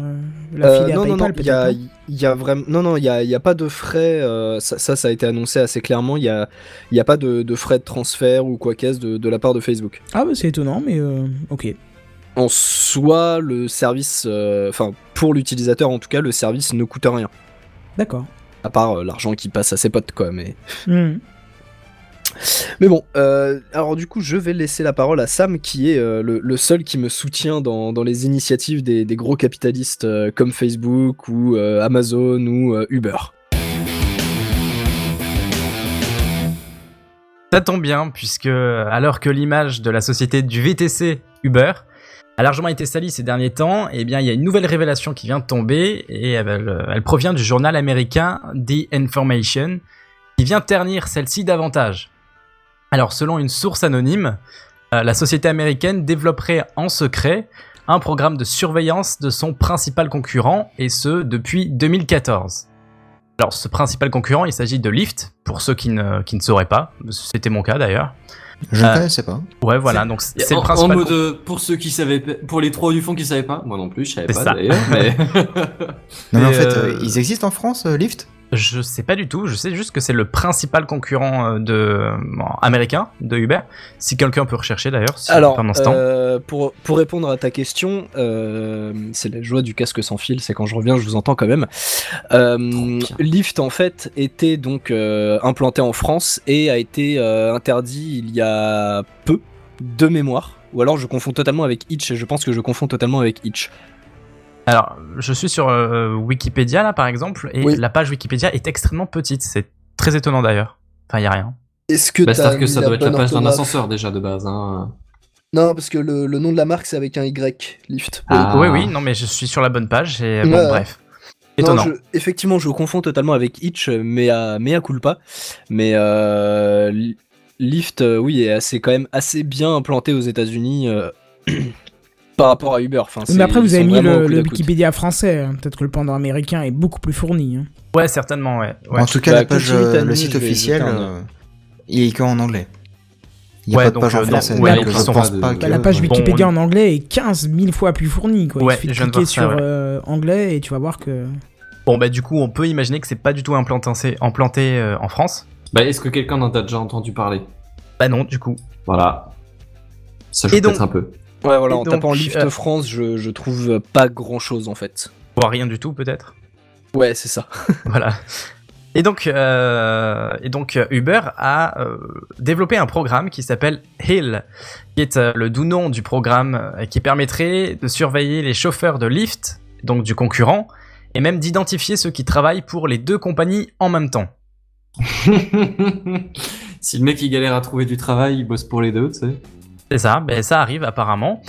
A: la
H: Euh,
A: filer à
H: non, non,
A: PayPal
H: non, il y
A: peut-être.
H: a,
A: non
H: il y a vraiment, non, non, il y a, y a pas de frais. euh, ça, ça, ça a été annoncé assez clairement. Il y a, il y a pas de, de frais de transfert ou quoi qu'est-ce de, de la part de Facebook.
A: Ah bah c'est étonnant, mais euh, ok.
H: En soi, le service, euh, enfin pour l'utilisateur en tout cas, le service ne coûte rien.
A: D'accord.
H: À part euh, l'argent qui passe à ses potes, quoi. Mais,
A: Hmm.
H: Mais bon. euh, alors du coup, je vais laisser la parole à Sam, qui est euh, le, seul qui me soutient dans, dans les initiatives des, gros capitalistes euh, comme Facebook ou Amazon ou Uber.
D: Ça tombe bien, puisque alors que l'image de la société du VTC Uber a largement été salie ces derniers temps, eh bien il y a une nouvelle révélation qui vient de tomber et elle, elle provient du journal américain The Information, qui vient ternir celle-ci davantage. Alors selon une source anonyme, euh, la société américaine développerait en secret un programme de surveillance de son principal concurrent, et ce depuis 2014. Alors, ce principal concurrent, il s'agit de Lyft, pour ceux qui ne, qui ne sauraient pas. C'était mon cas d'ailleurs.
E: Je ne
D: Euh,
E: connaissais pas.
D: Ouais, voilà, donc c'est le principal.
I: en mode euh, pour ceux qui savaient, pour les trois du fond qui savaient pas, moi non plus, je savais
D: C'est
I: pas d'ailleurs. Mais...
E: Non, mais en fait,
D: euh,
E: euh, ils existent en France, euh, Lyft?
D: Je sais pas du tout, je sais juste que c'est le principal concurrent euh, de bon, américain de Uber. Si quelqu'un peut rechercher d'ailleurs, si-
H: Alors,
D: pendant ce temps.
H: euh, pour, pour répondre à ta question, euh, c'est la joie du casque sans fil, c'est quand je reviens, je vous entends quand même. Euh. Lyft, en fait, était donc implanté en France et a été interdit il y a peu, de mémoire. Ou alors je confonds totalement avec Itch, et je pense que je confonds totalement avec Itch.
D: Alors, je suis sur euh, Wikipédia là par exemple, et
H: Oui.
D: la page Wikipédia est extrêmement petite. C'est très étonnant d'ailleurs. Enfin, y a rien.
H: Est-ce que
I: Bah, que ça doit être la page d'un ascenseur déjà de base. Hein.
H: Non, parce que le, le nom de la marque c'est avec un Y, Lyft.
I: Ah.
D: Oui, oui, non, mais je suis sur la bonne page et bon,
H: Ouais.
D: bref.
H: Non,
D: Étonnant.
H: je- effectivement, je confonds totalement avec Itch, mais à, mais à culpa. Mais euh, Li- Lyft, euh, oui, est assez, quand même assez bien implanté aux États-Unis euh, par rapport à Uber. Enfin,
A: Mais après, vous avez mis le, le. Wikipédia français. hein. Peut-être que le pendant américain est beaucoup plus fourni. hein.
D: Ouais, certainement, ouais. ouais.
E: En tout cas,
H: Bah,
E: la page, euh, le site officiel, euh, il est qu'en anglais. Il n'y a
D: Ouais,
E: pas de page en
D: euh,
E: français.
D: ouais,
E: donc
D: ils
E: je
D: sont
E: pense
I: pas de-
E: pas
I: Bah,
E: que.
A: Bah, la page Wikipédia
D: on-
A: en anglais est 15 000 fois plus fournie. Quoi.
D: Ouais,
A: Il suffit de cliquer
D: ça,
A: sur
D: ouais.
A: euh, anglais et tu vas voir que.
D: Bon, bah, du coup, on peut imaginer que c'est pas du tout implanté, implanté euh, en France.
I: Bah, est-ce que quelqu'un en a déjà entendu parler?
D: Bah, non, du coup.
I: Voilà. Ça joue peut-être un peu.
H: Ouais, voilà,
D: Et
H: en
D: donc,
H: tapant Lyft
D: euh,
H: France, je, je trouve pas grand chose en fait.
D: Voire rien du tout, peut-être?
H: Ouais, c'est ça.
D: Voilà. Et donc, euh, et donc euh, Uber a euh, développé un programme qui s'appelle Hill, qui est euh, le doux nom du programme euh, qui permettrait de surveiller les chauffeurs de Lyft, donc du concurrent, et même d'identifier ceux qui travaillent pour les deux compagnies en même temps.
I: si le mec il galère à trouver du travail, il bosse pour les deux, tu sais.
D: C'est ça, ben ça arrive apparemment.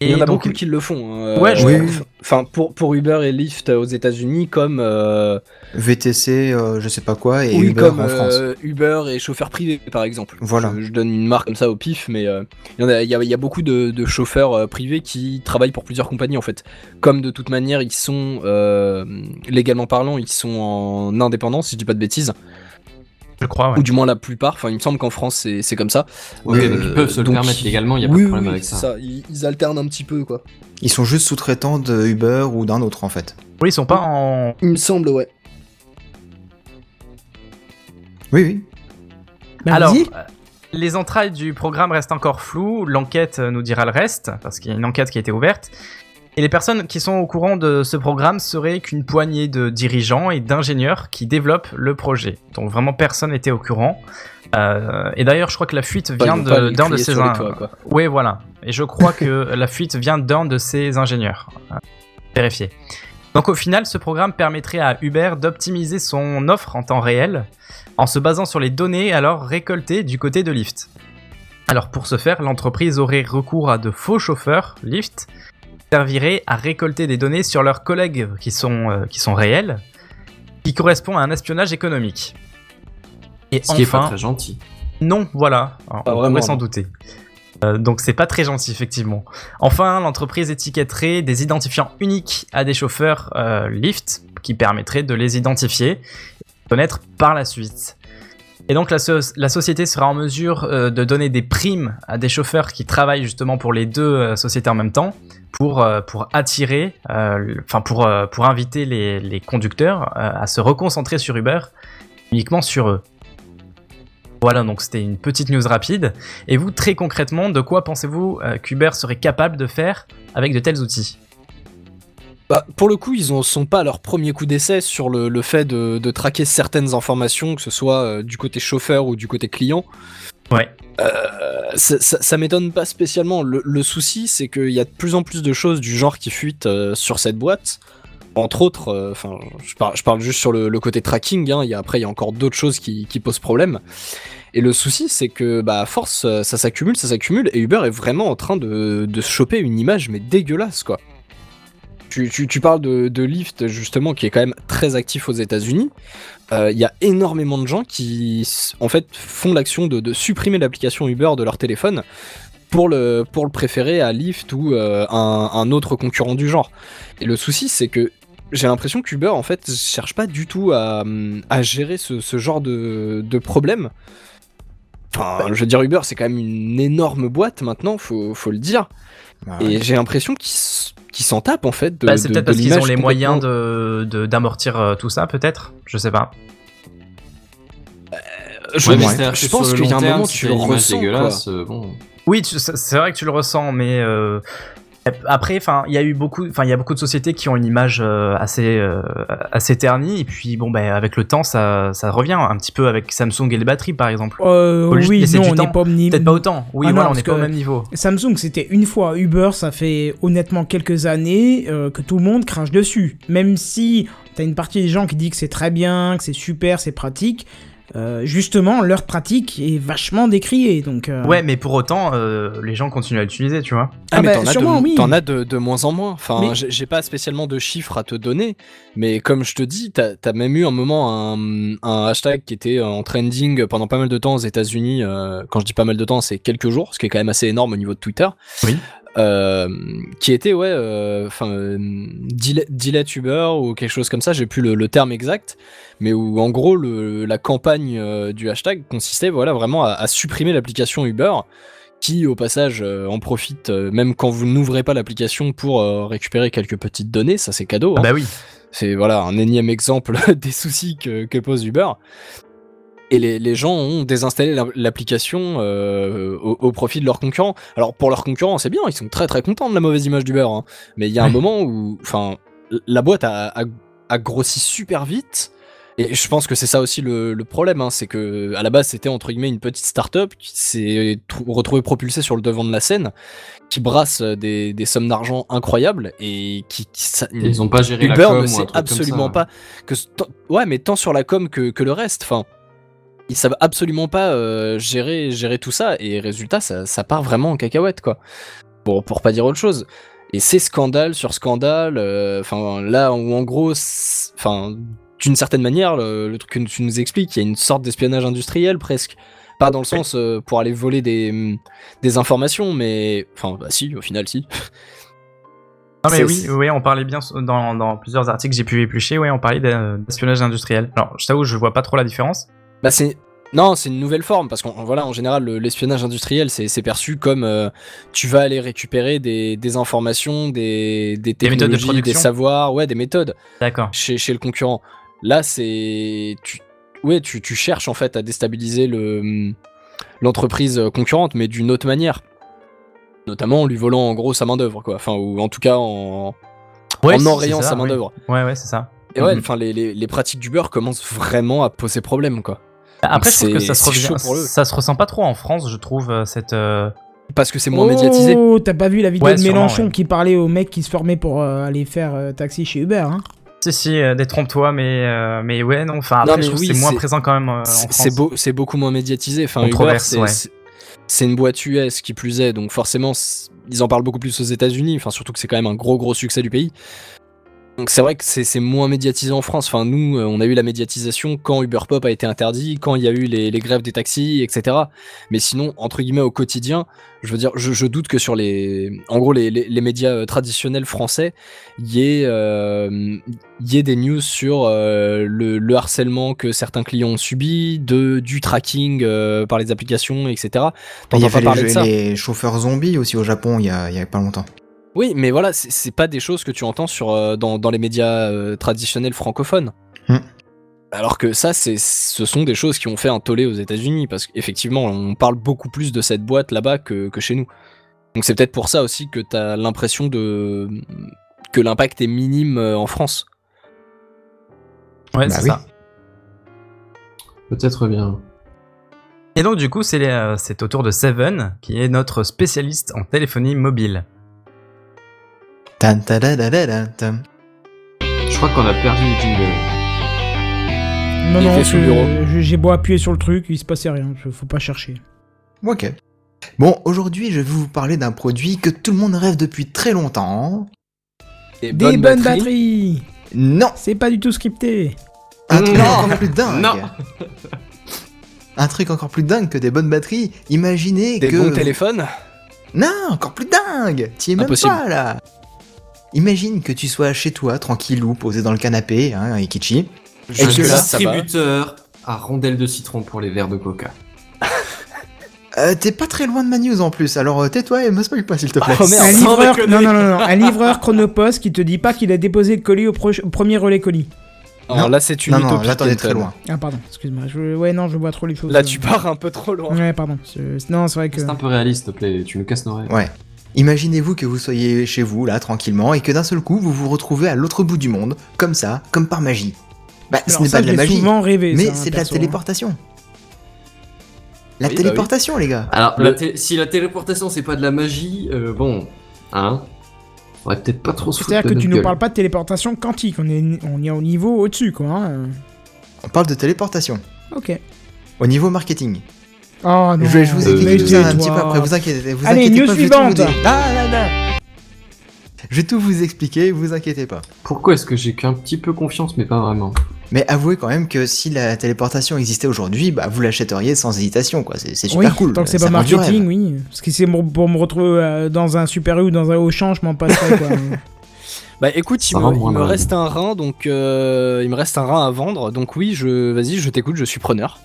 H: Il y en a
D: donc,
H: beaucoup qui le font. hein,
D: Ouais, je-
H: euh,
E: Oui.
H: Enfin, pour, pour Uber et Lyft aux États-Unis, comme euh,
E: VTC, euh, je sais pas quoi, et
H: oui,
E: Uber
H: comme
E: en France.
H: euh, Uber et chauffeur privé, par exemple.
E: Voilà.
H: Je, je donne une marque comme ça au pif, mais euh, il y, en a, il y, a, il y a beaucoup de, de chauffeurs euh, privés qui travaillent pour plusieurs compagnies en fait. Comme de toute manière, ils sont euh, légalement parlant, ils sont en indépendance, si je dis pas de bêtises,
D: je crois, ouais.
H: ou du moins la plupart. Enfin, il me semble qu'en France c'est c'est comme ça.
I: Ok,
E: Euh,
I: donc ils peuvent se le permettre
H: ils-
I: légalement, il y a
H: oui,
I: pas de problème
H: oui,
I: avec
H: c'est
I: ça.
H: Ils, ils alternent un petit peu quoi.
E: Ils sont juste sous-traitants de Uber ou d'un autre en fait.
D: Oui, ils sont pas en.
H: Il me semble, ouais.
E: Oui, oui.
A: Bah,
D: Alors,
A: vas-y.
D: euh, les entrailles du programme restent encore floues. L'enquête euh, nous dira le reste, parce qu'il y a une enquête qui a été ouverte. Et les personnes qui sont au courant de ce programme seraient qu'une poignée de dirigeants et d'ingénieurs qui développent le projet. Donc vraiment personne n'était au courant. Euh, et d'ailleurs, je crois que la fuite vient de- d'un de
H: crier
D: ces
H: sur les
D: in-
H: toits, quoi.
D: Oui, voilà. Et je crois que la fuite vient d'un de ces ingénieurs. Euh, Vérifier. Donc au final, ce programme permettrait à Uber d'optimiser son offre en temps réel en se basant sur les données alors récoltées du côté de Lyft. Alors pour ce faire, l'entreprise aurait recours à de faux chauffeurs Lyft qui serviraient à récolter des données sur leurs collègues qui sont, euh, qui sont réels, qui correspond à un espionnage économique. Et
I: Ce qui est
D: enfin,
I: pas très gentil.
D: non, voilà. Alors, on
H: vraiment,
D: pourrait s'en douter. Euh, donc c'est pas très gentil effectivement. Enfin, l'entreprise étiquetterait des identifiants uniques à des chauffeurs euh, Lyft qui permettraient de les identifier et de connaître par la suite. Et donc la, so- la société sera en mesure euh, de donner des primes à des chauffeurs qui travaillent justement pour les deux euh, sociétés en même temps pour, euh, attirer, enfin pour, inviter les, les conducteurs à se reconcentrer sur Uber uniquement sur eux. Voilà, donc c'était une petite news rapide. Et vous, très concrètement, de quoi pensez-vous qu'Uber serait capable de faire avec de tels outils?
H: Bah, pour le coup, ils ne sont pas à leur premier coup d'essai sur le, le fait de, de traquer certaines informations, que ce soit euh, du côté chauffeur ou du côté client.
D: Ouais.
H: Euh, ça, ça- ça m'étonne pas spécialement. Le, le souci, c'est qu'il y a de plus en plus de choses du genre qui fuitent euh, sur cette boîte. Entre autres, enfin, je, parle, je parle juste sur le, le côté tracking. hein, y a, après, il y a encore d'autres choses qui, qui posent problème. Et le souci, c'est que, bah, à force, ça s'accumule, ça s'accumule, et Uber est vraiment en train de, de se choper une image, mais dégueulasse, quoi. Tu, tu- tu parles de, de Lyft, justement, qui est quand même très actif aux États-Unis. Euh, Il y a énormément de gens qui, en fait, font l'action de, de supprimer l'application Uber de leur téléphone pour le, pour le préférer à Lyft ou euh, un, un autre concurrent du genre. Et le souci, c'est que j'ai l'impression qu'Uber, en fait, cherche pas du tout à, à gérer ce, ce genre de, de problème. Enfin, je veux dire, Uber, c'est quand même une énorme boîte maintenant, faut, faut le dire.
E: Bah
H: Et j'ai l'impression qu'ils qu'ils s'en tapent, en fait. De,
D: Bah, c'est peut-être parce qu'ils ont les moyens
H: complètement-
D: de de- d'amortir euh, tout ça, peut-être. Je sais pas.
H: Je,
I: Ouais, mais
H: ouais,
I: c'est-à-dire
H: je pense qu'il y a un moment, tu le ressens,
I: euh, bon.
D: Oui, c'est c'est vrai que tu le ressens, mais euh, après, enfin, il y a eu beaucoup, enfin, il y a beaucoup de sociétés qui ont une image euh, assez euh, assez ternie, et puis bon, ben, avec le temps, ça ça revient un petit peu avec Samsung et les batteries, par exemple.
A: Euh, oui, non, on n'est pas omni-
D: Peut-être pas autant. Oui,
A: Ah non,
D: voilà, on n'est pas au même niveau.
A: Samsung, c'était une fois. Uber, ça fait honnêtement quelques années euh, que tout le monde crache dessus. Même si t'as une partie des gens qui dit que c'est très bien, que c'est super, c'est pratique. Euh, justement, leur pratique est vachement décriée. Donc, euh,
D: Ouais, mais pour autant, euh, les gens continuent à l'utiliser, tu vois.
H: Ah,
A: Ah
H: mais
A: bah,
H: t'en as,
A: sûrement,
H: de,
A: oui.
H: t'en as de, de moins en moins. Enfin,
A: Mais-
H: j'ai j'ai pas spécialement de chiffres à te donner, mais comme je te dis, t'as as même eu un moment un, un hashtag qui était en trending pendant pas mal de temps aux États-Unis. euh, quand je dis pas mal de temps, c'est quelques jours, ce qui est quand même assez énorme au niveau de Twitter.
D: Oui.
H: Euh, qui était ouais, euh, enfin, euh, delete delete Uber ou quelque chose comme ça. J'ai plus le, le terme exact, mais où en gros le, la campagne euh, du hashtag consistait voilà vraiment à, à supprimer l'application Uber qui au passage euh, en profite euh, même quand vous n'ouvrez pas l'application pour euh, récupérer quelques petites données, ça c'est cadeau.
D: Ah
H: hein.
D: bah oui.
H: C'est voilà un énième exemple des soucis que, que pose Uber. Et les, les gens ont désinstallé la- l'application euh, au, au profit de leurs concurrents. Alors pour leurs concurrents, c'est bien, ils sont très très contents de la mauvaise image d'Uber. hein. Mais il y a un
D: Ouais.
H: moment où, enfin, la boîte a, a- a grossi super vite. Et je pense que c'est ça aussi le, le problème, hein, c'est que à la base c'était entre guillemets une petite start-up qui s'est trou- retrouvée propulsée sur le devant de la scène, qui brasse des, des sommes d'argent incroyables et qui, qui- ça-
I: Et Ils ont pas géré la
H: Uber
I: com
H: ne
I: ou un
H: sait
I: comme
H: absolument
I: ça.
H: pas que ouais mais tant sur la com que, que le reste enfin ils savent absolument pas euh, gérer gérer tout ça. Et résultat ça, ça part vraiment en cacahuète quoi. Pour pour pas dire autre chose. Et c'est scandale sur scandale euh, enfin là où en gros enfin d'une certaine manière le, le truc que tu nous expliques il y a une sorte d'espionnage industriel presque. Pas dans le sens euh, pour aller voler des, des informations mais enfin bah si au final si.
D: Non mais oui, oui, on parlait bien dans, dans plusieurs articles que j'ai pu éplucher, oui, on parlait d'e- d'espionnage industriel. Alors, je t'avoue, je vois pas trop la différence.
H: Bah c'est non, c'est une nouvelle forme parce qu'en voilà, en général, le- l'espionnage industriel, c'est perçu comme euh, tu vas aller récupérer des, des informations, des, des
D: Des méthodes de
H: technologies, des
D: production.
H: savoirs, ouais, des méthodes
D: D'accord.
H: chez, chez le concurrent. Là, c'est tu, ouais, tu, tu cherches en fait à déstabiliser le l'entreprise concurrente, mais d'une autre manière, notamment en lui volant en gros sa main d'œuvre, quoi. Enfin, ou en tout cas en,
D: Ouais,
H: en enrayant sa main
D: oui.
H: d'œuvre.
D: Ouais, ouais, c'est ça.
H: Et ouais,
D: Mhm.
H: enfin, les, les, les pratiques d'Uber commencent vraiment à poser problème, quoi.
D: Après, je trouve que
H: c'est-
D: ça se,
H: c'est
D: revient-
H: chaud pour eux.
D: ça se ressent pas trop en France, je trouve, euh, cette... euh,
H: Parce que c'est moins médiatisé.
A: Oh, t'as pas vu la vidéo
D: Ouais,
A: de
D: sûrement,
A: Mélenchon
D: ouais.
A: qui parlait au mec qui se formait pour euh, aller faire euh, taxi chez Uber. Hein.
D: Si, si, euh, détrompe-toi, mais, euh, mais ouais, non, enfin, après,
H: Non, mais
D: je trouve
H: oui,
D: c'est moins présent quand même euh, en
H: C'est-
D: France.
H: C'est beau, c'est beaucoup moins médiatisé. Enfin, Uber, c'est
D: ouais.
H: une boîte US qui plus est, donc forcément, ils en parlent beaucoup plus aux États-Unis. Enfin, surtout que c'est quand même un gros gros succès du pays. Donc c'est vrai que c'est moins médiatisé en France. Enfin, nous, euh, on a eu la médiatisation quand Uber Pop a été interdit, quand il y a eu les, les grèves des taxis, etc. Mais sinon, entre guillemets, au quotidien, je veux dire, je, je doute que sur les, en gros, les, les- les médias euh, traditionnels français, il y ait, euh, y ait des news sur euh, le, le harcèlement que certains clients ont subi, de, du tracking euh, par les applications, etc.
E: Il y
H: T'entends pas de
E: les,
H: ça.
E: les chauffeurs zombies aussi au Japon il y a, il y a pas longtemps.
H: Oui, mais voilà, c'est- pas des choses que tu entends sur, euh, dans, dans les médias euh, traditionnels francophones.
E: Hmm.
H: Alors que ça, c'est, ce sont des choses qui ont fait un tollé aux États-Unis, parce qu'effectivement, on parle beaucoup plus de cette boîte là-bas que, que chez nous. Donc c'est peut-être pour ça aussi que t'as l'impression de que l'impact est minime euh, en France.
D: Ouais,
E: Bah
D: c'est
E: oui.
D: ça.
I: Peut-être bien.
D: Et donc, du coup, c'est les, euh, c'est au tour de Seven, qui est notre spécialiste en téléphonie mobile.
I: Je crois qu'on a perdu le jingle.
A: Non,
H: Il
A: non,
H: sous le bureau.
A: j'ai beau appuyer sur le truc, il se passait rien, faut pas chercher.
E: Ok. Bon, aujourd'hui, je vais vous parler d'un produit que tout le monde rêve depuis très longtemps.
A: Des bonnes batteries,
E: Non,
A: C'est pas du tout scripté
E: un truc
I: Non.
E: encore plus dingue.
I: Non.
E: Un truc encore plus dingue que des bonnes batteries. Imaginez
H: Des
E: que
H: bons téléphones
E: Non, encore plus dingue. T'y es même
H: Impossible.
E: pas là. Imagine que tu sois chez toi, tranquillou, posé dans le canapé, hein, avec Ichi.
H: Je
E: Et que là.
I: Distributeur à rondelles de citron pour les verres de coca.
E: Euh, T'es pas très loin de ma news en plus, alors euh, tais-toi et me spoil pas s'il te plaît.
H: Oh, merde.
A: Un livreur,
I: déconner.
A: non, non, non, non, un livreur chronopost qui te dit pas qu'il a déposé le colis au, proche- au premier relais colis.
H: Alors
E: Non.
H: là, c'est une
E: non, non,
H: utopie.
E: là t'en es
H: Kenton.
E: très loin.
A: Ah, pardon, excuse-moi. Je... Ouais, non, je vois trop les choses.
H: Là,
A: euh.
H: tu pars un peu trop loin.
A: Ouais, pardon. C'est- Non, c'est vrai que.
I: C'est un peu réaliste, s'il te plaît, tu nous casses nos rêves.
E: Ouais. Imaginez-vous que vous soyez chez vous, là, tranquillement, et que d'un seul coup, vous vous retrouvez à l'autre bout du monde, comme ça, comme par magie. Bah, ce n'est pas de la magie,
A: souvent rêvé.
E: mais c'est de la
A: hein.
E: téléportation. La
H: Oui, bah
E: téléportation, les gars.
I: Alors,
H: Le-
I: la té- si la téléportation c'est pas de la magie, euh, bon, hein, faudrait peut-être pas trop se
A: C'est-à-dire
I: de
A: que tu
I: notre
A: nous
I: gueule.
A: parles pas de téléportation quantique, on est, on est au niveau au-dessus, quoi. hein.
E: On parle de téléportation.
A: Ok.
E: Au niveau marketing.
A: Oh non.
E: je vais je vous
I: Euh,
E: expliquer tout ça un petit peu après, vous inquiétez, vous
A: Allez,
E: inquiétez
A: news
E: pas, je vais tout vous
A: suivante.
E: dire. Ah, là, là. Je vais tout vous expliquer, vous inquiétez pas.
I: Pourquoi est-ce que j'ai qu'un petit peu confiance, mais pas vraiment
E: Mais avouez quand même que si la téléportation existait aujourd'hui, bah vous l'achèteriez sans hésitation, quoi. C'est c'est super
A: oui,
E: cool.
A: tant que c'est
E: Ça
A: pas marketing, oui. Parce que c'est pour, pour me retrouver euh, dans un Super U ou dans un Auchan, je m'en passerais, quoi.
H: Bah écoute, il me, il me reste un rein, donc euh, il me reste un rein à vendre. Donc oui, je, vas-y, je t'écoute, je suis preneur.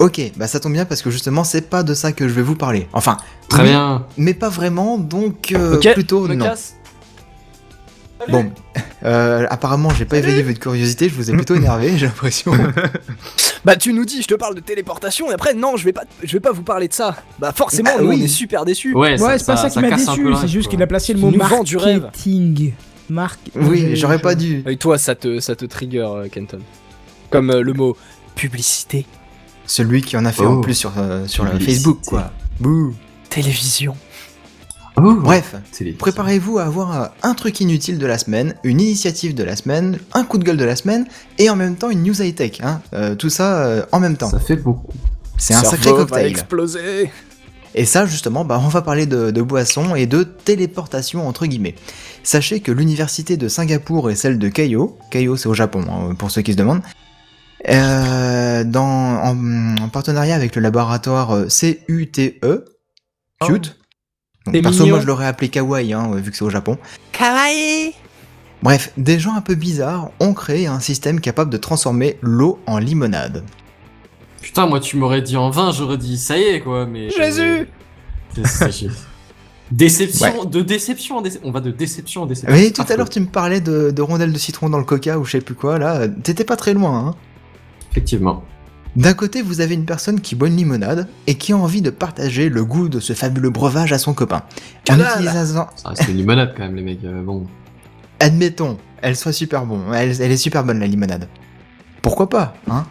E: Ok, bah ça tombe bien parce que justement c'est pas de ça que je vais vous parler. Enfin,
I: Très
E: oui,
I: bien.
E: mais pas vraiment, donc euh,
H: Ok,
E: plutôt
H: me
E: non.
H: casse.
E: Bon, euh, apparemment j'ai pas éveillé votre curiosité, je vous ai plutôt énervé, j'ai l'impression.
H: Bah tu nous dis, je te parle de téléportation, et après non, je vais pas, je vais pas vous parler de ça. Bah forcément,
E: Ah
H: nous
E: oui.
H: on est super déçus.
I: Ouais,
A: ouais, c'est pas ça, qui m'a déçu, c'est juste qu'il a placé le mot
H: vend du rêve.
A: marketing. Marque.
E: oui, j'aurais pas dû.
H: Et toi, ça te, ça te trigger, euh, Kenton. Comme euh, le mot publicité,
E: Celui qui en a fait
I: Oh.
E: en plus sur, euh, sur le. Facebook, quoi. Bouh.
H: télévision.
I: Oh,
E: Bref, préparez-vous à avoir euh, un truc inutile de la semaine, une initiative de la semaine, un coup de gueule de la semaine, et en même temps une news high-tech. Hein. Euh, tout ça euh, en même temps.
I: Ça fait beaucoup.
E: C'est un sacré
H: Cerveau va
E: cocktail.
H: exploser.
E: Et ça, justement, bah, on va parler de, de boissons et de téléportation, entre guillemets. Sachez que l'université de Singapour et celle de Keio, Keio c'est au Japon, hein, pour ceux qui se demandent, euh, dans, en, en partenariat avec le laboratoire euh, CUTE, Cute. Donc, perso,
H: mignon.
E: moi je l'aurais appelé Kawaii, hein, vu que c'est au Japon. Kawaii Bref, des gens un peu bizarres ont créé un système capable de transformer l'eau en limonade.
I: Putain, moi tu m'aurais dit en vain, j'aurais dit ça y est quoi, mais.
H: Jésus
I: Déception, de déception en déception. On va de déception en déception.
E: Oui, tout à l'heure tu me parlais de, de rondelles de citron dans le coca ou je sais plus quoi, là, t'étais pas très loin, hein.
I: Effectivement.
E: D'un côté, vous avez une personne qui boit une limonade et qui a envie de partager le goût de ce fabuleux breuvage à son copain. En utilisant,
I: Ça reste une limonade quand même, les mecs. euh, bon.
E: admettons, elle soit super bon, elle, elle est super bonne la limonade. Pourquoi pas, hein?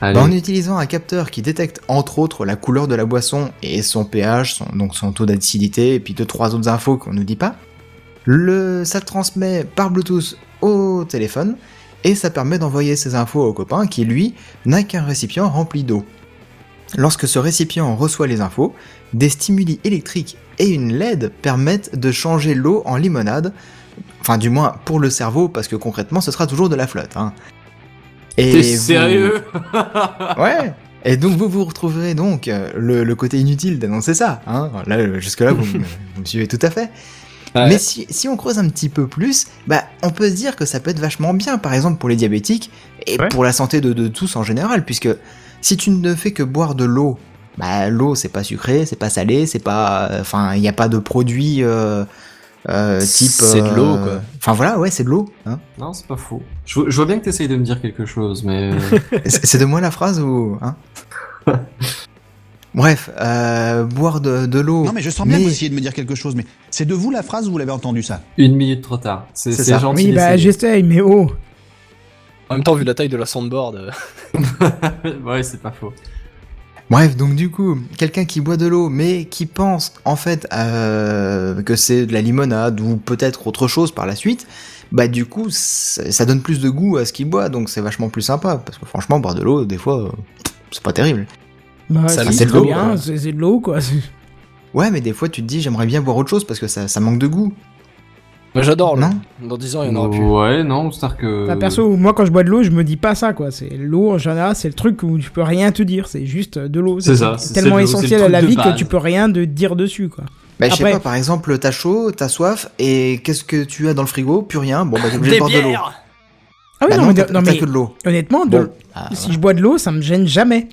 E: Bah, En utilisant un capteur qui détecte entre autres la couleur de la boisson et son pH, son, donc son taux d'acidité, et puis deux trois autres infos qu'on nous dit pas, le, ça transmet par Bluetooth au téléphone et ça permet d'envoyer ces infos au copain qui lui n'a qu'un récipient rempli d'eau. Lorsque ce récipient reçoit les infos, des stimuli électriques et une LED permettent de changer l'eau en limonade, enfin du moins pour le cerveau parce que concrètement ce sera toujours de la flotte. Hein. Et
I: T'es
E: vous-
I: sérieux
E: Ouais. Et donc vous vous retrouverez donc euh, le, le côté inutile d'annoncer ça. Hein Là, jusque-là, vous, vous me suivez tout à fait.
H: Ouais.
E: Mais si, si on creuse un petit peu plus, bah, on peut se dire que ça peut être vachement bien, par exemple pour les diabétiques et
D: Ouais.
E: pour la santé de, de tous en général, puisque si tu ne fais que boire de l'eau, bah, l'eau c'est pas sucré, c'est pas salé, c'est pas, enfin, il n'y a pas de produit euh, euh, type.
H: C'est de l'eau,
E: euh,
H: quoi.
E: Enfin voilà, ouais, c'est de l'eau. Hein
I: Non, c'est pas faux. Je, vois- je vois bien que t'essayes de me dire quelque chose, mais. euh,
E: c'est c'est de moi la phrase ou hein? Bref, euh, boire de, de l'eau.
J: Non, mais je sens bien
E: mais-
J: que vous essayez de me dire quelque chose, mais c'est de vous la phrase ou vous l'avez entendu ça?
I: Une minute trop tard. C'est gentil.
A: Oui, bah j'essaye, mais oh.
H: En même temps, vu la taille de la soundboard. euh,
I: ouais, c'est pas faux.
E: Bref, donc du coup, quelqu'un qui boit de l'eau, mais qui pense en fait euh, que c'est de la limonade ou peut-être autre chose par la suite, bah du coup, ça, ça donne plus de goût à ce qu'il boit, donc c'est vachement plus sympa. Parce que franchement, boire de l'eau, des fois, euh, c'est pas terrible.
A: Bah,
H: Ça,
A: si,
E: c'est de l'eau,
A: c'est de l'eau, quoi.
E: Ouais, mais des fois, tu te dis, j'aimerais bien boire autre chose parce que ça, ça manque de goût.
H: Moi j'adore l'eau.
E: Non
H: Dans 10 ans, il y en aura plus.
I: Ouais, non, c'est-à-dire que.
A: Bah, perso, moi quand je bois de l'eau, je me dis pas ça quoi. C'est l'eau en général, c'est le truc où tu peux rien te dire. C'est juste de l'eau.
I: C'est ça, c'est-
A: tellement essentiel à la vie que tu peux rien de dire dessus quoi.
E: Bah, je sais
A: Après-
E: pas, par exemple, t'as chaud, t'as soif, et qu'est-ce que tu as dans le frigo? Plus rien. Bon, bah, t'es obligé de boire de l'eau.
A: Ah oui,
E: Bah
A: non,
E: non,
A: mais,
E: t'as
A: non, mais
E: que de l'eau.
A: honnêtement, de-
E: Bon. Ah,
A: si je bois de l'eau, ça me gêne jamais.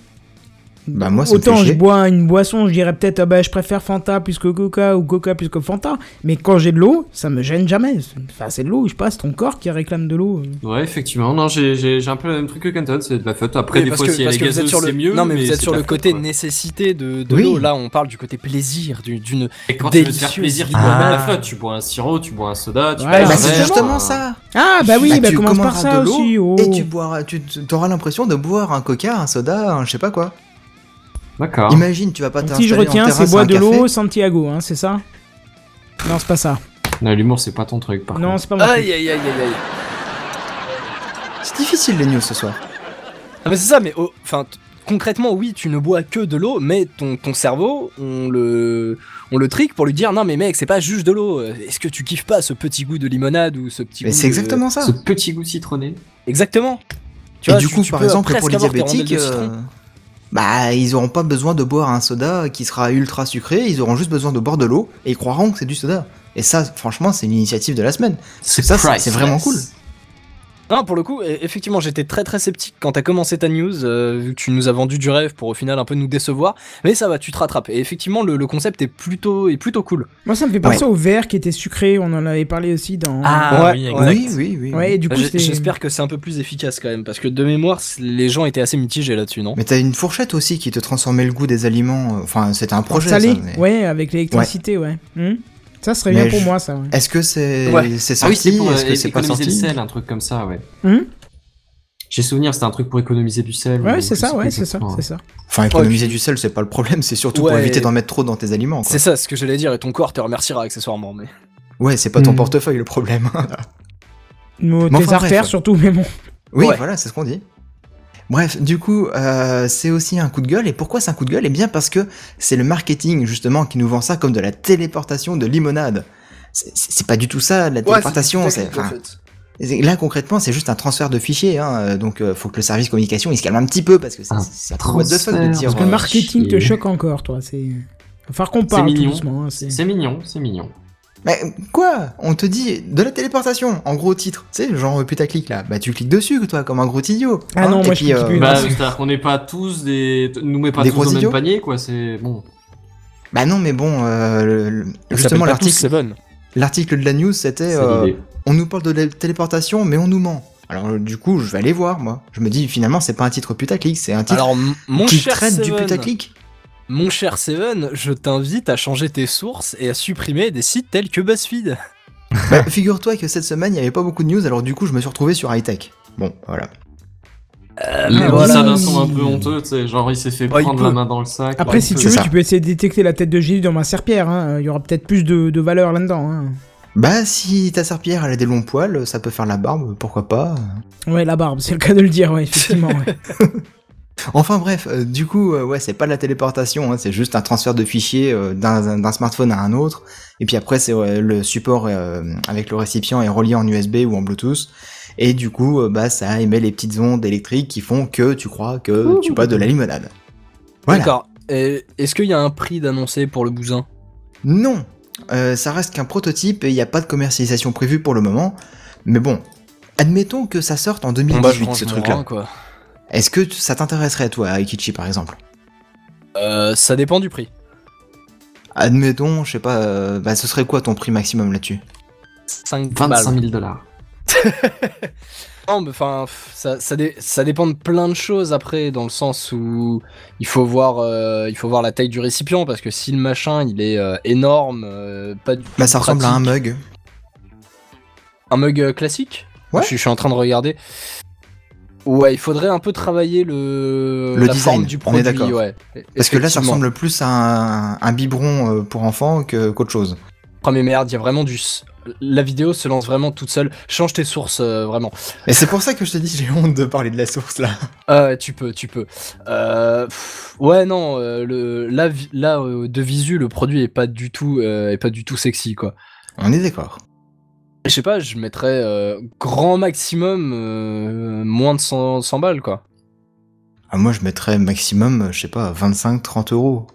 E: Bah, moi, ça me
A: Autant
E: fait
A: je
E: chier.
A: bois une boisson, je dirais peut-être, ah bah, je préfère Fanta plus que Coca ou Coca plus que Fanta. Mais quand j'ai de l'eau, ça me gêne jamais. Enfin, c'est de l'eau, je sais pas, c'est ton corps qui réclame de l'eau.
I: Ouais, effectivement. Non, j'ai j'ai- j'ai un peu le même truc que Canton, c'est de la faute. Après,
H: Oui,
I: des
H: parce
I: fois,
H: que-
I: si elle
H: parce
I: est
H: que vous êtes
I: gazeuse,
H: sur le...
I: c'est mieux.
H: Non, mais, vous êtes
I: c'est
H: sur
I: de
H: le
I: la faute,
H: côté
I: quoi.
H: nécessité de, de
E: Oui.
H: l'eau. Là, on parle du côté plaisir, du- d'une.
I: Et quand tu veux te faire plaisir, tu
H: limonade.
I: bois pas de la flotte. Tu bois un sirop, tu bois un soda, tu bois un
E: Bah, c'est
I: verre,
E: justement
I: un-
E: ça.
A: Ah bah oui, bah,
E: tu
A: commence par
E: commanderas
A: ça
E: de l'eau
A: aussi. oh.
E: Et tu boiras, tu auras l'impression de boire un coca, un soda, un je sais pas quoi.
I: D'accord.
E: Imagine, tu vas pas t'installer
A: si je retiens,
E: en
A: c'est bois de l'eau, Santiago, hein, c'est ça? Non, c'est pas ça.
I: Non, l'humour, c'est pas ton truc, par
A: non,
I: contre.
A: c'est pas mon truc.
H: Aïe, aïe, aïe, aïe, aïe.
E: C'est difficile les news ce soir.
H: Ah, mais c'est ça, mais oh, enfin. t- Concrètement, oui, tu ne bois que de l'eau, mais ton, ton cerveau, on le, on le trick pour lui dire non, mais mec, c'est pas juste de l'eau. Est-ce que tu kiffes pas ce petit goût de limonade ou ce petit
E: Mais
H: goût
E: c'est
H: de-
E: exactement ça.
I: Ce petit goût citronné.
H: Exactement. Tu
E: Et
H: vois,
E: du
H: tu-
E: coup,
H: tu
E: par
H: peux
E: exemple,
H: presque
E: pour les
H: avoir tes rondelles
E: diabétiques,
H: de citron.
E: euh, bah, ils auront pas besoin de boire un soda qui sera ultra sucré, ils auront juste besoin de boire de l'eau et ils croiront que c'est du soda. Et ça, franchement, c'est une initiative de la semaine.
I: C'est
E: ça, c'est- vraiment cool.
H: Non, pour le coup, e- effectivement, j'étais très très sceptique quand t'as commencé ta news, euh, vu que tu nous as vendu du rêve pour au final un peu nous décevoir. Mais ça va, tu te rattrapes. Et effectivement, le, le concept est plutôt, est plutôt cool.
A: Moi, ça me fait penser au verre qui était sucré, on en avait parlé aussi dans.
D: Ah
H: Ouais,
D: oui,
H: ouais.
E: Oui, oui, oui.
A: Du coup.
H: J'espère que c'est un peu plus efficace quand même, parce que de mémoire, les gens étaient assez mitigés là-dessus, non?
E: Mais t'as une fourchette aussi qui te transformait le goût des aliments. euh, Enfin, c'était un projet.
A: salé,
E: ça, mais-
A: ouais, avec l'électricité, ouais. Hmm? Ça serait
E: Mais
A: bien pour
E: je-
A: moi, ça. Ouais.
E: Est-ce que c'est
H: Ouais.
E: c'est
I: Ah oui,
E: sorti?
I: c'est pour
E: Est-ce
I: euh,
E: que c'est pas
I: économiser
E: sorti?
I: le sel, un truc comme ça, ouais.
A: Hmm?
I: J'ai souvenir, c'était un truc pour économiser du sel.
A: ouais,
I: ou
A: c'est ça, ouais, c'est ça, c'est ça.
E: Enfin, économiser du sel, c'est pas le problème, c'est surtout pour éviter d'en mettre trop dans tes aliments.
H: C'est ça ce que j'allais dire, et ton corps te remerciera accessoirement. Mais...
E: Ouais, c'est pas ton
A: Hmm.
E: portefeuille le problème.
A: Nos- tes artères surtout, mais bon.
E: Oui, voilà, c'est ce qu'on dit. Bref, du coup, euh, c'est aussi un coup de gueule. Et pourquoi c'est un coup de gueule? Eh bien parce que c'est le marketing, justement, qui nous vend ça comme de la téléportation de limonade. C'est- C'est c'est pas du tout ça, la téléportation. c'est- enfin, c'est- Là, concrètement, c'est juste un transfert de fichiers. Hein, euh, donc, euh, faut que le service communication il se calme un petit peu parce que c'est c'est what the fuck de dire.
A: Parce que le
E: euh,
A: marketing te choque encore, toi. C'est. Va falloir qu'on
I: C'est
A: parle tout
I: mignon.
A: doucement. hein, c'est-
I: C'est mignon, c'est mignon.
E: Mais quoi? On te dit de la téléportation en gros titre. Tu sais, genre putaclic là. Bah, tu cliques dessus, toi, comme un gros idiot.
A: Ah
E: hein,
A: non,
E: et
A: moi, je clique
E: euh,
A: plus.
I: Bah, c'est-à-dire qu'on n'est pas tous des. Nous met pas
E: Des
I: tous
E: gros
I: au même panier, quoi. C'est bon.
E: Bah non, mais bon, euh, le- le- justement, l'article l'article de la news, c'était euh, on nous parle de la téléportation, mais on nous ment. Alors, du coup, je vais aller voir, moi. Je me dis, finalement, c'est pas un titre putaclic, c'est un titre
H: Alors, mon
E: qui
H: cher
E: traite du putaclic.
H: Mon cher Seven, je t'invite à changer tes sources et à supprimer des sites tels que BuzzFeed.
E: Bah, figure-toi que cette semaine, il y avait pas beaucoup de news, alors du coup, je me suis retrouvé sur high-tech. Bon, voilà.
H: Euh,
I: Il
H: mais
I: dit
H: voilà.
I: ça d'un son un peu honteux, tu sais. Genre, il s'est fait
H: il
I: prendre
H: peut.
I: la main dans le sac.
A: Après,
I: Ouais,
A: si tu veux,
E: ça.
A: tu peux essayer de détecter la tête de Jésus dans ma serpillère. hein. Il y aura peut-être plus de, de valeur là-dedans. hein.
E: Bah, si ta serpillère, elle a des longs poils, ça peut faire la barbe, pourquoi pas.
A: Ouais, la barbe, c'est le cas de le dire, ouais, effectivement. ouais.
E: Enfin bref, euh, du coup, euh, ouais, c'est pas de la téléportation, hein, c'est juste un transfert de fichiers euh, d'un smartphone à un autre. Et puis après, c'est le support euh, avec le récipient est relié en USB ou en Bluetooth. Et du coup, euh, bah, ça émet les petites ondes électriques qui font que tu crois que tu bois de la limonade. Voilà.
H: D'accord. Et Est-ce qu'il y a un prix d'annoncer pour le bousin?
E: Non, Euh, ça reste qu'un prototype et il n'y a pas de commercialisation prévue pour le moment. Mais bon, admettons que ça sorte en
H: Bon, bah, je
E: 2018,
H: range
E: ce truc-là.
H: quoi.
E: Est-ce que ça t'intéresserait, toi, à Ikichi, par exemple?
H: Euh, ça dépend du prix.
E: Admettons, je sais pas, euh, bah, ce serait quoi ton prix maximum là-dessus?
H: 5
I: 25 000 dollars.
H: Non, mais enfin, ça, ça, dé- ça dépend de plein de choses après, dans le sens où il faut voir, euh, il faut voir la taille du récipient, parce que si le machin il est euh, énorme, euh, pas du
E: Bah, ça ressemble à un mug.
H: Un mug classique?
E: Ouais.
H: je, je suis en train de regarder. Ouais, il faudrait un peu travailler le,
E: Le
H: la
E: design,
H: forme du
E: on
H: produit.
E: est d'accord.
H: ouais.
E: Parce que là, ça ressemble plus à un, un biberon euh, pour enfants qu'autre chose.
H: Oh mais merde, il y a vraiment du... La vidéo se lance vraiment toute seule. Change tes sources, euh, vraiment.
E: Et c'est pour ça que je te dis, j'ai honte de parler de la source là.
H: Ah ouais, tu peux, tu peux. Euh, pff, ouais, non, euh, le, là, là euh, de visu, le produit est pas du tout, euh, est pas du tout sexy, quoi.
E: On est d'accord.
H: Je sais pas, je mettrais euh, grand maximum euh, moins de 100, 100 balles, quoi.
E: Ah, moi, je mettrais maximum, je sais pas, 25-30 euros.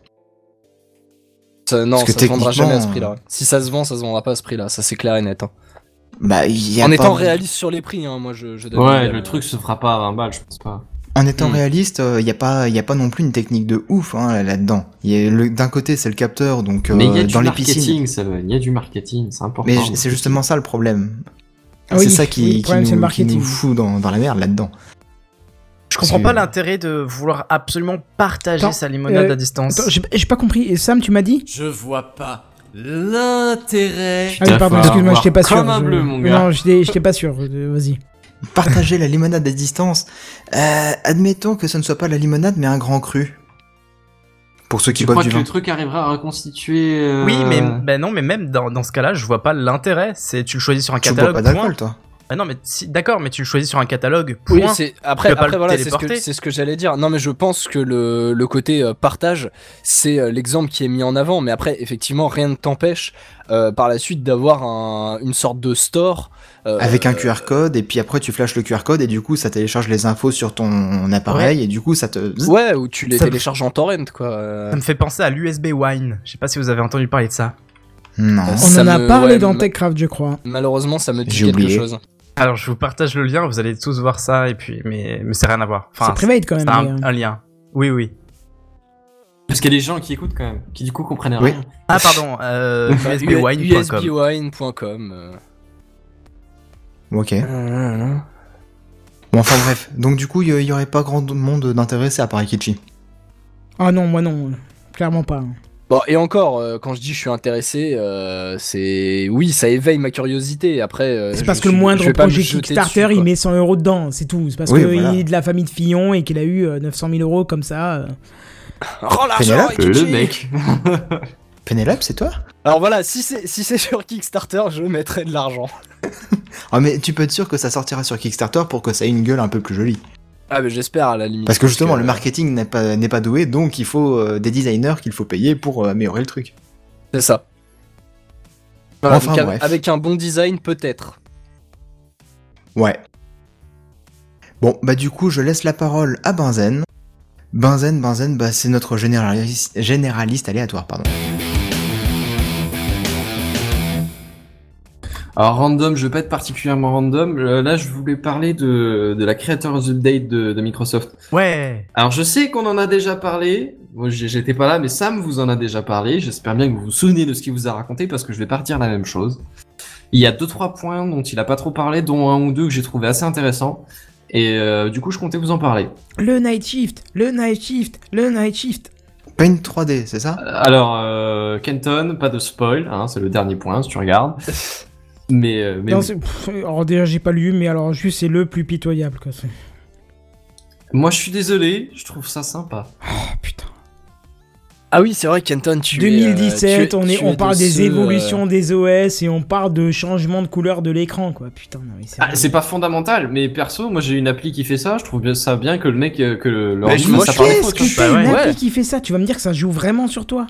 H: Ça- non,
E: Parce que
H: ça se vendra jamais à ce prix-là. Si ça se vend, ça se vendra pas à ce prix-là. Ça, c'est clair et net. hein.
E: Bah, il y a
H: En
E: pas-
H: étant réaliste sur les prix, hein, moi, je, je donne
C: Ouais, le truc se fera pas à 20 balles, je pense pas.
E: En étant
H: Hmm.
E: réaliste, il n'y a, pas- y a pas non plus une technique de ouf hein, là-dedans. D'un côté, c'est le capteur, donc euh,
C: Mais il y a du
E: dans les piscines.
C: il y a du marketing, c'est important.
E: Mais c'est justement ça le problème.
A: Ah
E: c'est
A: oui,
E: ça qui,
A: oui, le
E: qui
A: problème, c'est le
E: nous, qui nous fout dans, dans la merde là-dedans.
D: Je comprends pas l'intérêt de vouloir absolument partager
A: Attends,
D: sa limonade
A: euh,
D: à distance.
A: J'ai pas compris. Et Sam, tu m'as dit?
I: Je vois pas l'intérêt.
A: Ah oui, pardon, excuse-moi, j'étais pas sûr.
C: comme un
A: je-
C: bleu, mon gars.
A: Non, j'étais j'étais pas sûr. euh, Vas-y.
E: Partager la limonade à distance. Euh, admettons que ce ne soit pas la limonade, mais un grand cru. Pour ceux qui
C: Tu
E: boivent
C: crois
E: du
C: que
E: vin.
C: le truc arrivera à reconstituer euh,
D: Oui, mais ben non, mais même dans, dans ce cas-là, je vois pas l'intérêt. C'est tu le choisis sur un
E: Tu bois
D: catalogue.
E: pas
D: point.
E: d'alcool, toi
D: Ah non, mais si, d'accord, mais tu le choisis sur un catalogue.
H: Oui, c'est après,
D: Tu peux pas
H: après
D: le
H: voilà, c'est ce que
D: téléporter.
H: c'est ce que j'allais dire. Non, mais je pense que le, le côté euh, partage, c'est euh, l'exemple qui est mis en avant. Mais après, effectivement, rien ne t'empêche euh, par la suite d'avoir un- une sorte de store euh,
E: Avec un QR code, et puis après tu flashes le QR code, et du coup ça télécharge les infos sur ton appareil, et du coup ça te.
H: Ouais, où tu les
D: Ça me-
H: télécharges en torrent, quoi. euh.
D: Ça me fait penser à l'USB Wine. Je sais pas si vous avez entendu parler de ça.
E: Non.
A: On
H: Ça
A: en a
H: me-
A: parlé
H: ouais,
A: dans TechCraft, je crois.
H: Malheureusement, ça me dit quelque
E: oublié.
H: chose.
D: Alors, je vous partage le lien. Vous allez tous voir ça et puis, mais, mais c'est rien à voir. Enfin,
A: c'est private quand même.
D: c'est un,
A: euh,
D: un lien. Oui, oui.
C: Parce qu'il y a des gens qui écoutent quand même, qui du coup comprennent
E: Oui.
C: rien.
D: Ah pardon. Euh, USBWine.com.
H: USBwine.com. euh.
E: Ok. Bon, enfin bref. Donc du coup, il y, y aurait pas grand monde d'intéressé à part Ikichi.
A: Ah non, moi non. Clairement pas.
H: Bon, et encore, euh, quand je dis je suis intéressé, euh, c'est. Oui, ça éveille ma curiosité. Après. euh,
A: C'est parce que
H: suis-
A: le moindre projet Kickstarter,
H: dessus,
A: il met 100 euros dedans, c'est tout. C'est parce
E: Oui,
A: qu'il
E: voilà.
A: est de la famille de Fillon et qu'il a eu euh, 900 000 euros comme ça. euh.
H: Rends l'argent,
E: Pénélope,
C: Le mec.
E: Penelope, c'est toi?
H: Alors voilà, si c'est si c'est sur Kickstarter, je mettrai de l'argent.
E: Ah mais tu peux être sûr que ça sortira sur Kickstarter pour que ça ait une gueule un peu plus jolie.
H: Ah, mais j'espère à la limite.
E: Parce que justement,
H: que-
E: le marketing n'est pas, n'est pas doué, donc il faut euh, des designers qu'il faut payer pour euh, améliorer le truc.
H: C'est ça. Voilà,
E: Enfin,
H: donc, av-
E: bref.
H: avec un bon design, peut-être.
E: Ouais. Bon, bah du coup, je laisse la parole à Benzen. Benzen, Benzen, bah c'est notre généraliste, généraliste aléatoire, pardon.
C: Alors random, je vais pas être particulièrement random. Euh, Là, je voulais parler de, de la Creators Update de, de Microsoft.
D: Ouais.
C: Alors je sais qu'on en a déjà parlé. Moi, j'ai- j'étais pas là, mais Sam vous en a déjà parlé. J'espère bien que vous vous souvenez de ce qu'il vous a raconté parce que je vais pas redire la même chose. Il y a deux trois points dont il a pas trop parlé, dont un ou deux que j'ai trouvé assez intéressants. Et euh, du coup, je comptais vous en parler.
A: Le Night Shift, le Night Shift, le Night Shift.
E: Paint 3D, c'est ça?
C: Alors, euh, Kenton, pas de spoil, hein, c'est le dernier point si tu regardes. Mais, euh, mais
A: Non,
C: oui.
A: c'est- pff, alors déjà, j'ai pas lu, mais alors juste, c'est le plus pitoyable. Quoi. c'est-
C: moi je suis désolé, je trouve ça sympa.
A: Oh putain.
H: Ah oui, c'est vrai, Kenton, tu es, euh,
A: 2017,
H: tu es-
A: on, est,
H: tu
A: on parle
H: de
A: des
H: ceux, euh,
A: évolutions des OS et on parle de changement de couleur de l'écran, quoi. Putain, non, mais c'est
C: Ah, c'est pas fondamental, mais perso, moi j'ai une appli qui fait ça, je trouve bien ça bien que le mec, euh, que le l'ordi
H: je-
C: fasse
H: moi,
C: ça
H: je
A: Qu'est-ce
C: tu
A: que
H: Bah
A: une
H: ouais.
A: appli qui fait ça Tu vas me dire que ça joue vraiment sur toi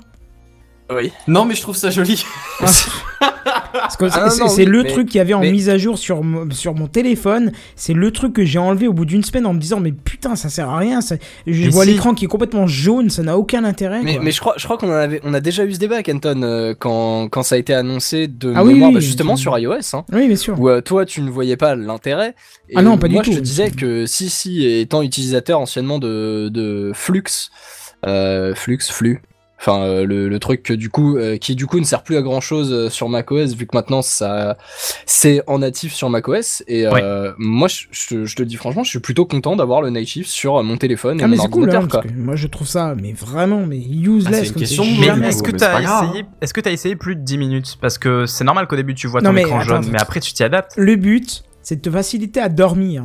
H: Oui.
C: Non, mais je trouve ça joli.
H: Ah,
A: c'est
H: oui,
A: le
H: mais-
A: truc qu'il y avait en
H: mais-
A: mise à jour sur, mo- sur mon téléphone. C'est le truc que j'ai enlevé au bout d'une semaine en me disant mais putain ça sert à rien. ça- Je
D: Mais
A: vois
D: si.
A: l'écran qui est complètement jaune, ça n'a aucun intérêt.
H: Mais,
A: quoi.
H: mais je crois, je crois qu'on en avait, on a déjà eu ce débat, Kenton, euh, quand, quand ça a été annoncé de
A: Ah oui,
H: mémoire,
A: oui,
H: bah, justement sur iOS, hein,
A: Oui bien sûr.
H: où euh, toi tu ne voyais pas l'intérêt. Et
A: Ah non, pas du
H: moi,
A: tout.
H: je te disais que si, si, étant utilisateur anciennement de, de Flux, euh, Flux, Flux, enfin euh, le, le truc que du coup, euh, qui du coup ne sert plus à grand chose sur macOS vu que maintenant ça, c'est en natif sur macOS. Et euh, moi, je, je te- je te dis franchement, je suis plutôt content d'avoir le Night Shift sur mon téléphone et
A: Ah mais
H: mon
A: c'est cool hein,
H: quoi.
A: parce que moi je trouve ça mais vraiment mais
C: Ah, c'est
A: useless
C: une
A: comme
C: question
D: Mais est-ce que
C: pas grave.
D: essayé, est-ce que t'as essayé plus de 10 minutes? Parce que c'est normal qu'au début tu vois
A: Non,
D: ton
A: mais
D: écran
A: attends,
D: jaune, mais après tu t'y adaptes.
A: Le but c'est de te faciliter à dormir.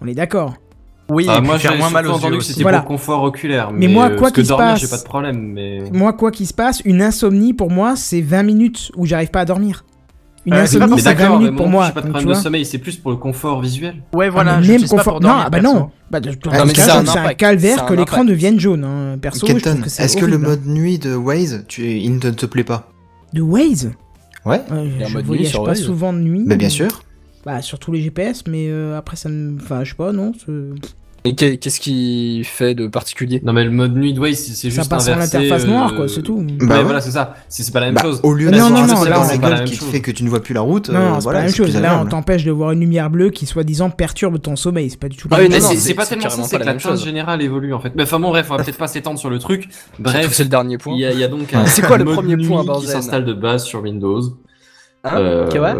A: On est d'accord.
D: Oui,
C: Ah,
D: et
C: moi j'ai
D: moins mal aux yeux
C: entendu que
D: aussi.
C: c'était
A: Voilà.
C: pour le confort oculaire.
A: Mais
C: Mais,
A: moi,
C: euh,
A: quoi
C: que
A: qu'il se
C: dormir,
A: passe-
C: j'ai pas de problème. Mais
A: Moi quoi qu'il se passe, une insomnie pour moi c'est 20 minutes où j'arrive pas à dormir. Une
D: c'est
A: insomnie
C: Mais
A: c'est 20
C: d'accord, mais
A: minutes pour
C: moi, j'ai pas de problème sommeil, c'est plus pour le confort visuel.
D: Ouais,
A: Ah,
D: voilà,
A: mais
D: je
A: même
D: l'utilise pas
A: confort.
D: pour dormir,
A: non, bah non. Bah,
E: mais c'est
H: un
A: c'est calvaire
H: c'est
A: que l'écran devienne jaune. hein. Perso, je
E: Kenton,
A: trouve que c'est
E: est-ce que le mode nuit de Waze, tu, il ne te plaît pas?
A: De Waze?
E: Ouais
A: Euh, Je voyage pas souvent de nuit.
E: Bah bien sûr.
A: Bah sur tous les GPS, mais euh, après ça me, enfin je sais pas non.
H: Et qu'est- qu'est-ce qui fait de particulier?
C: Non mais le mode nuit, ouais, c'est c'est
A: Ça
C: juste
A: passe en
C: inversé,
A: l'interface
C: euh,
A: noire, quoi, c'est tout.
C: Bah,
E: Bah ouais.
C: voilà, c'est ça. C'est c'est pas la même
E: Bah,
C: chose.
E: au lieu
A: Non,
E: d'avoir
A: non,
E: un
A: non,
E: système
A: là,
E: la
C: c'est pas la
E: gueule qui te fait que tu ne vois plus la route,
A: Non,
E: euh,
A: non, c'est
E: voilà,
A: pas la même chose. Là, on t'empêche de voir une lumière bleue qui, soi-disant, perturbe ton sommeil. C'est pas du tout la
H: Ah
A: même
H: non,
A: chose.
C: c'est pas tellement ça, c'est
H: pas
C: que
H: la chose.
C: générale évolue en fait. Mais enfin bon, bref, on va peut-être pas s'étendre sur le truc. Bref,
H: c'est le dernier point.
C: il y, a- donc un
H: C'est quoi le premier point,
C: qui s'installe de base sur Windows.
H: Hein
C: Euh,
H: Que ouais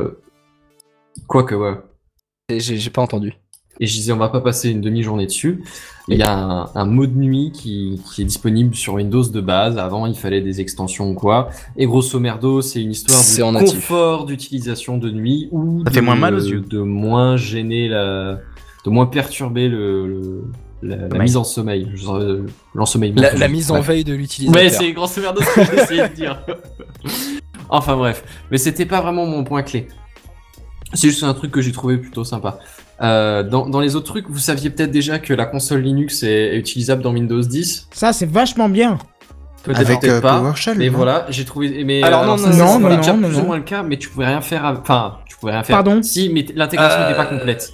C: Quoique, ouais.
H: Et J'ai j'ai pas entendu.
C: Et je disais, on va pas passer une demi-journée dessus. Il y a un, un mode nuit qui, qui est disponible sur Windows de base. Avant, il fallait des extensions ou quoi. Et grosso merdo, c'est une histoire
H: C'est
C: de
H: en natif.
C: confort d'utilisation de nuit ou
D: Ça
C: de,
D: fait moins mal aux yeux.
C: de moins gêner la, de moins perturber le, le- la, mise en sommeil, Genre, euh, l'ensommeillement.
H: La, la mise en
C: Ouais.
H: veille de l'utilisateur.
C: Ouais, c'est grosso merdo ce que j'essayais de dire. enfin bref, mais c'était pas vraiment mon point clé. C'est juste un truc que j'ai trouvé plutôt sympa. Euh, dans, dans les autres trucs, vous saviez peut-être déjà que la console Linux est, est utilisable dans Windows 10
A: Ça, c'est vachement bien.
C: Peut-être
E: Avec
C: peut-être
E: euh,
C: pas.
E: PowerShell.
C: Mais
E: non
C: voilà, j'ai trouvé. Mais
H: Alors,
C: euh,
H: non,
C: ça,
H: non,
C: c'est-
A: non, non,
C: déjà plus
A: non.
C: ou moins le cas, mais tu pouvais rien faire. Enfin, tu pouvais rien faire.
A: Pardon
C: Si, mais l'intégration
H: Euh,
C: n'était pas complète.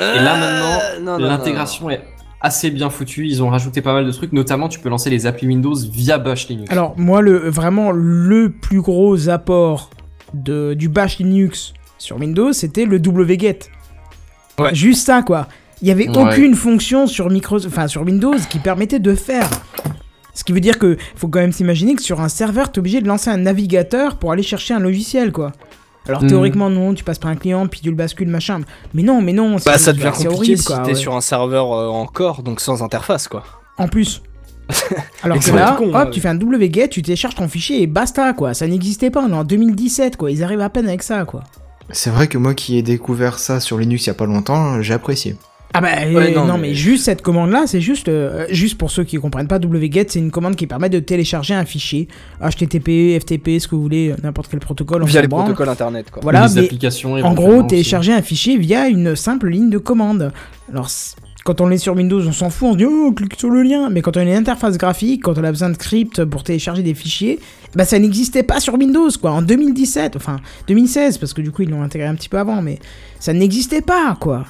C: Et là maintenant, l'intégration est assez bien foutue. Ils ont rajouté pas mal de trucs. Notamment, tu peux lancer les applis Windows via Bash Linux.
A: Alors, moi, le, vraiment, le plus gros apport de, du Bash Linux sur Windows, c'était le wget.
H: Ouais.
A: Juste ça, quoi. Il y avait
C: Ouais.
A: aucune fonction sur, micro... enfin, sur Windows qui permettait de faire. Ce qui veut dire que faut quand même s'imaginer que sur un serveur, t'es obligé de lancer un navigateur pour aller chercher un logiciel, quoi. Alors
C: Mhm.
A: théoriquement non, tu passes par un client, puis tu le bascules, machin. Mais non, mais non, c'est
H: Bah, ça devient
A: c'est
H: compliqué
A: horrible,
H: si
A: quoi,
H: t'es
A: ouais.
H: sur un serveur euh, en core, donc sans interface, quoi.
A: En plus. Alors que là,
H: con,
A: hop,
H: ouais.
A: tu fais un wget, tu télécharges ton fichier et basta, quoi. Ça n'existait pas, on est en 2017, quoi. Ils arrivent à peine avec ça, quoi.
E: C'est vrai que moi qui ai découvert ça sur Linux il y a pas longtemps, j'ai apprécié.
A: Ah bah
H: Ouais,
A: euh,
H: non,
A: non, mais...
H: mais-
A: juste cette commande là, c'est juste euh, juste pour ceux qui comprennent pas wget, c'est une commande qui permet de télécharger un fichier HTTP, FTP, ce que vous voulez, euh, n'importe quel protocole.
H: Via les
A: branle.
H: protocoles internet, quoi.
A: Voilà,
C: les
A: mais
C: applications.
A: en gros,
C: aussi.
A: télécharger un fichier via une simple ligne de commande. Alors quand on est sur Windows, on s'en fout, on se dit oh clique sur le lien. Mais quand on a une interface graphique, quand on a besoin de script pour télécharger des fichiers, bah ça n'existait pas sur Windows quoi. En 2017, enfin 2016 parce que du coup ils l'ont intégré un petit peu avant, mais ça n'existait pas quoi.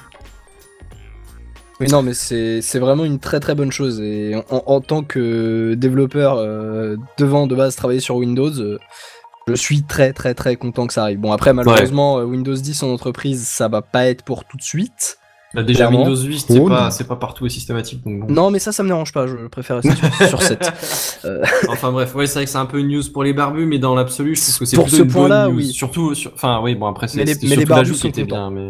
H: Mais non, mais c'est c'est vraiment une très très bonne chose. Et en, en tant que développeur euh, devant de base travailler sur Windows, euh, je suis très très très content que ça arrive. Bon, après, malheureusement, euh, Windows 10 en entreprise, ça va pas être pour tout de suite.
C: Bah, déjà
H: Clairement.
C: Windows 8, c'est
E: Oh,
C: pas, partout et systématique. Donc bon.
H: Non, mais ça, ça me dérange pas. Je préfère rester sur, sur 7.
C: enfin bref, ouais, c'est vrai que c'est un peu une news pour les barbus, mais dans l'absolu, je trouve que c'est
H: Pour
C: plutôt
H: ce
C: une bonne
H: point-là,
C: news.
H: oui.
C: Surtout, sur... enfin oui, bon après c'est
H: Mais les-
C: c'était
H: mais les
C: surtout
H: barbus
C: qui était bien, mais.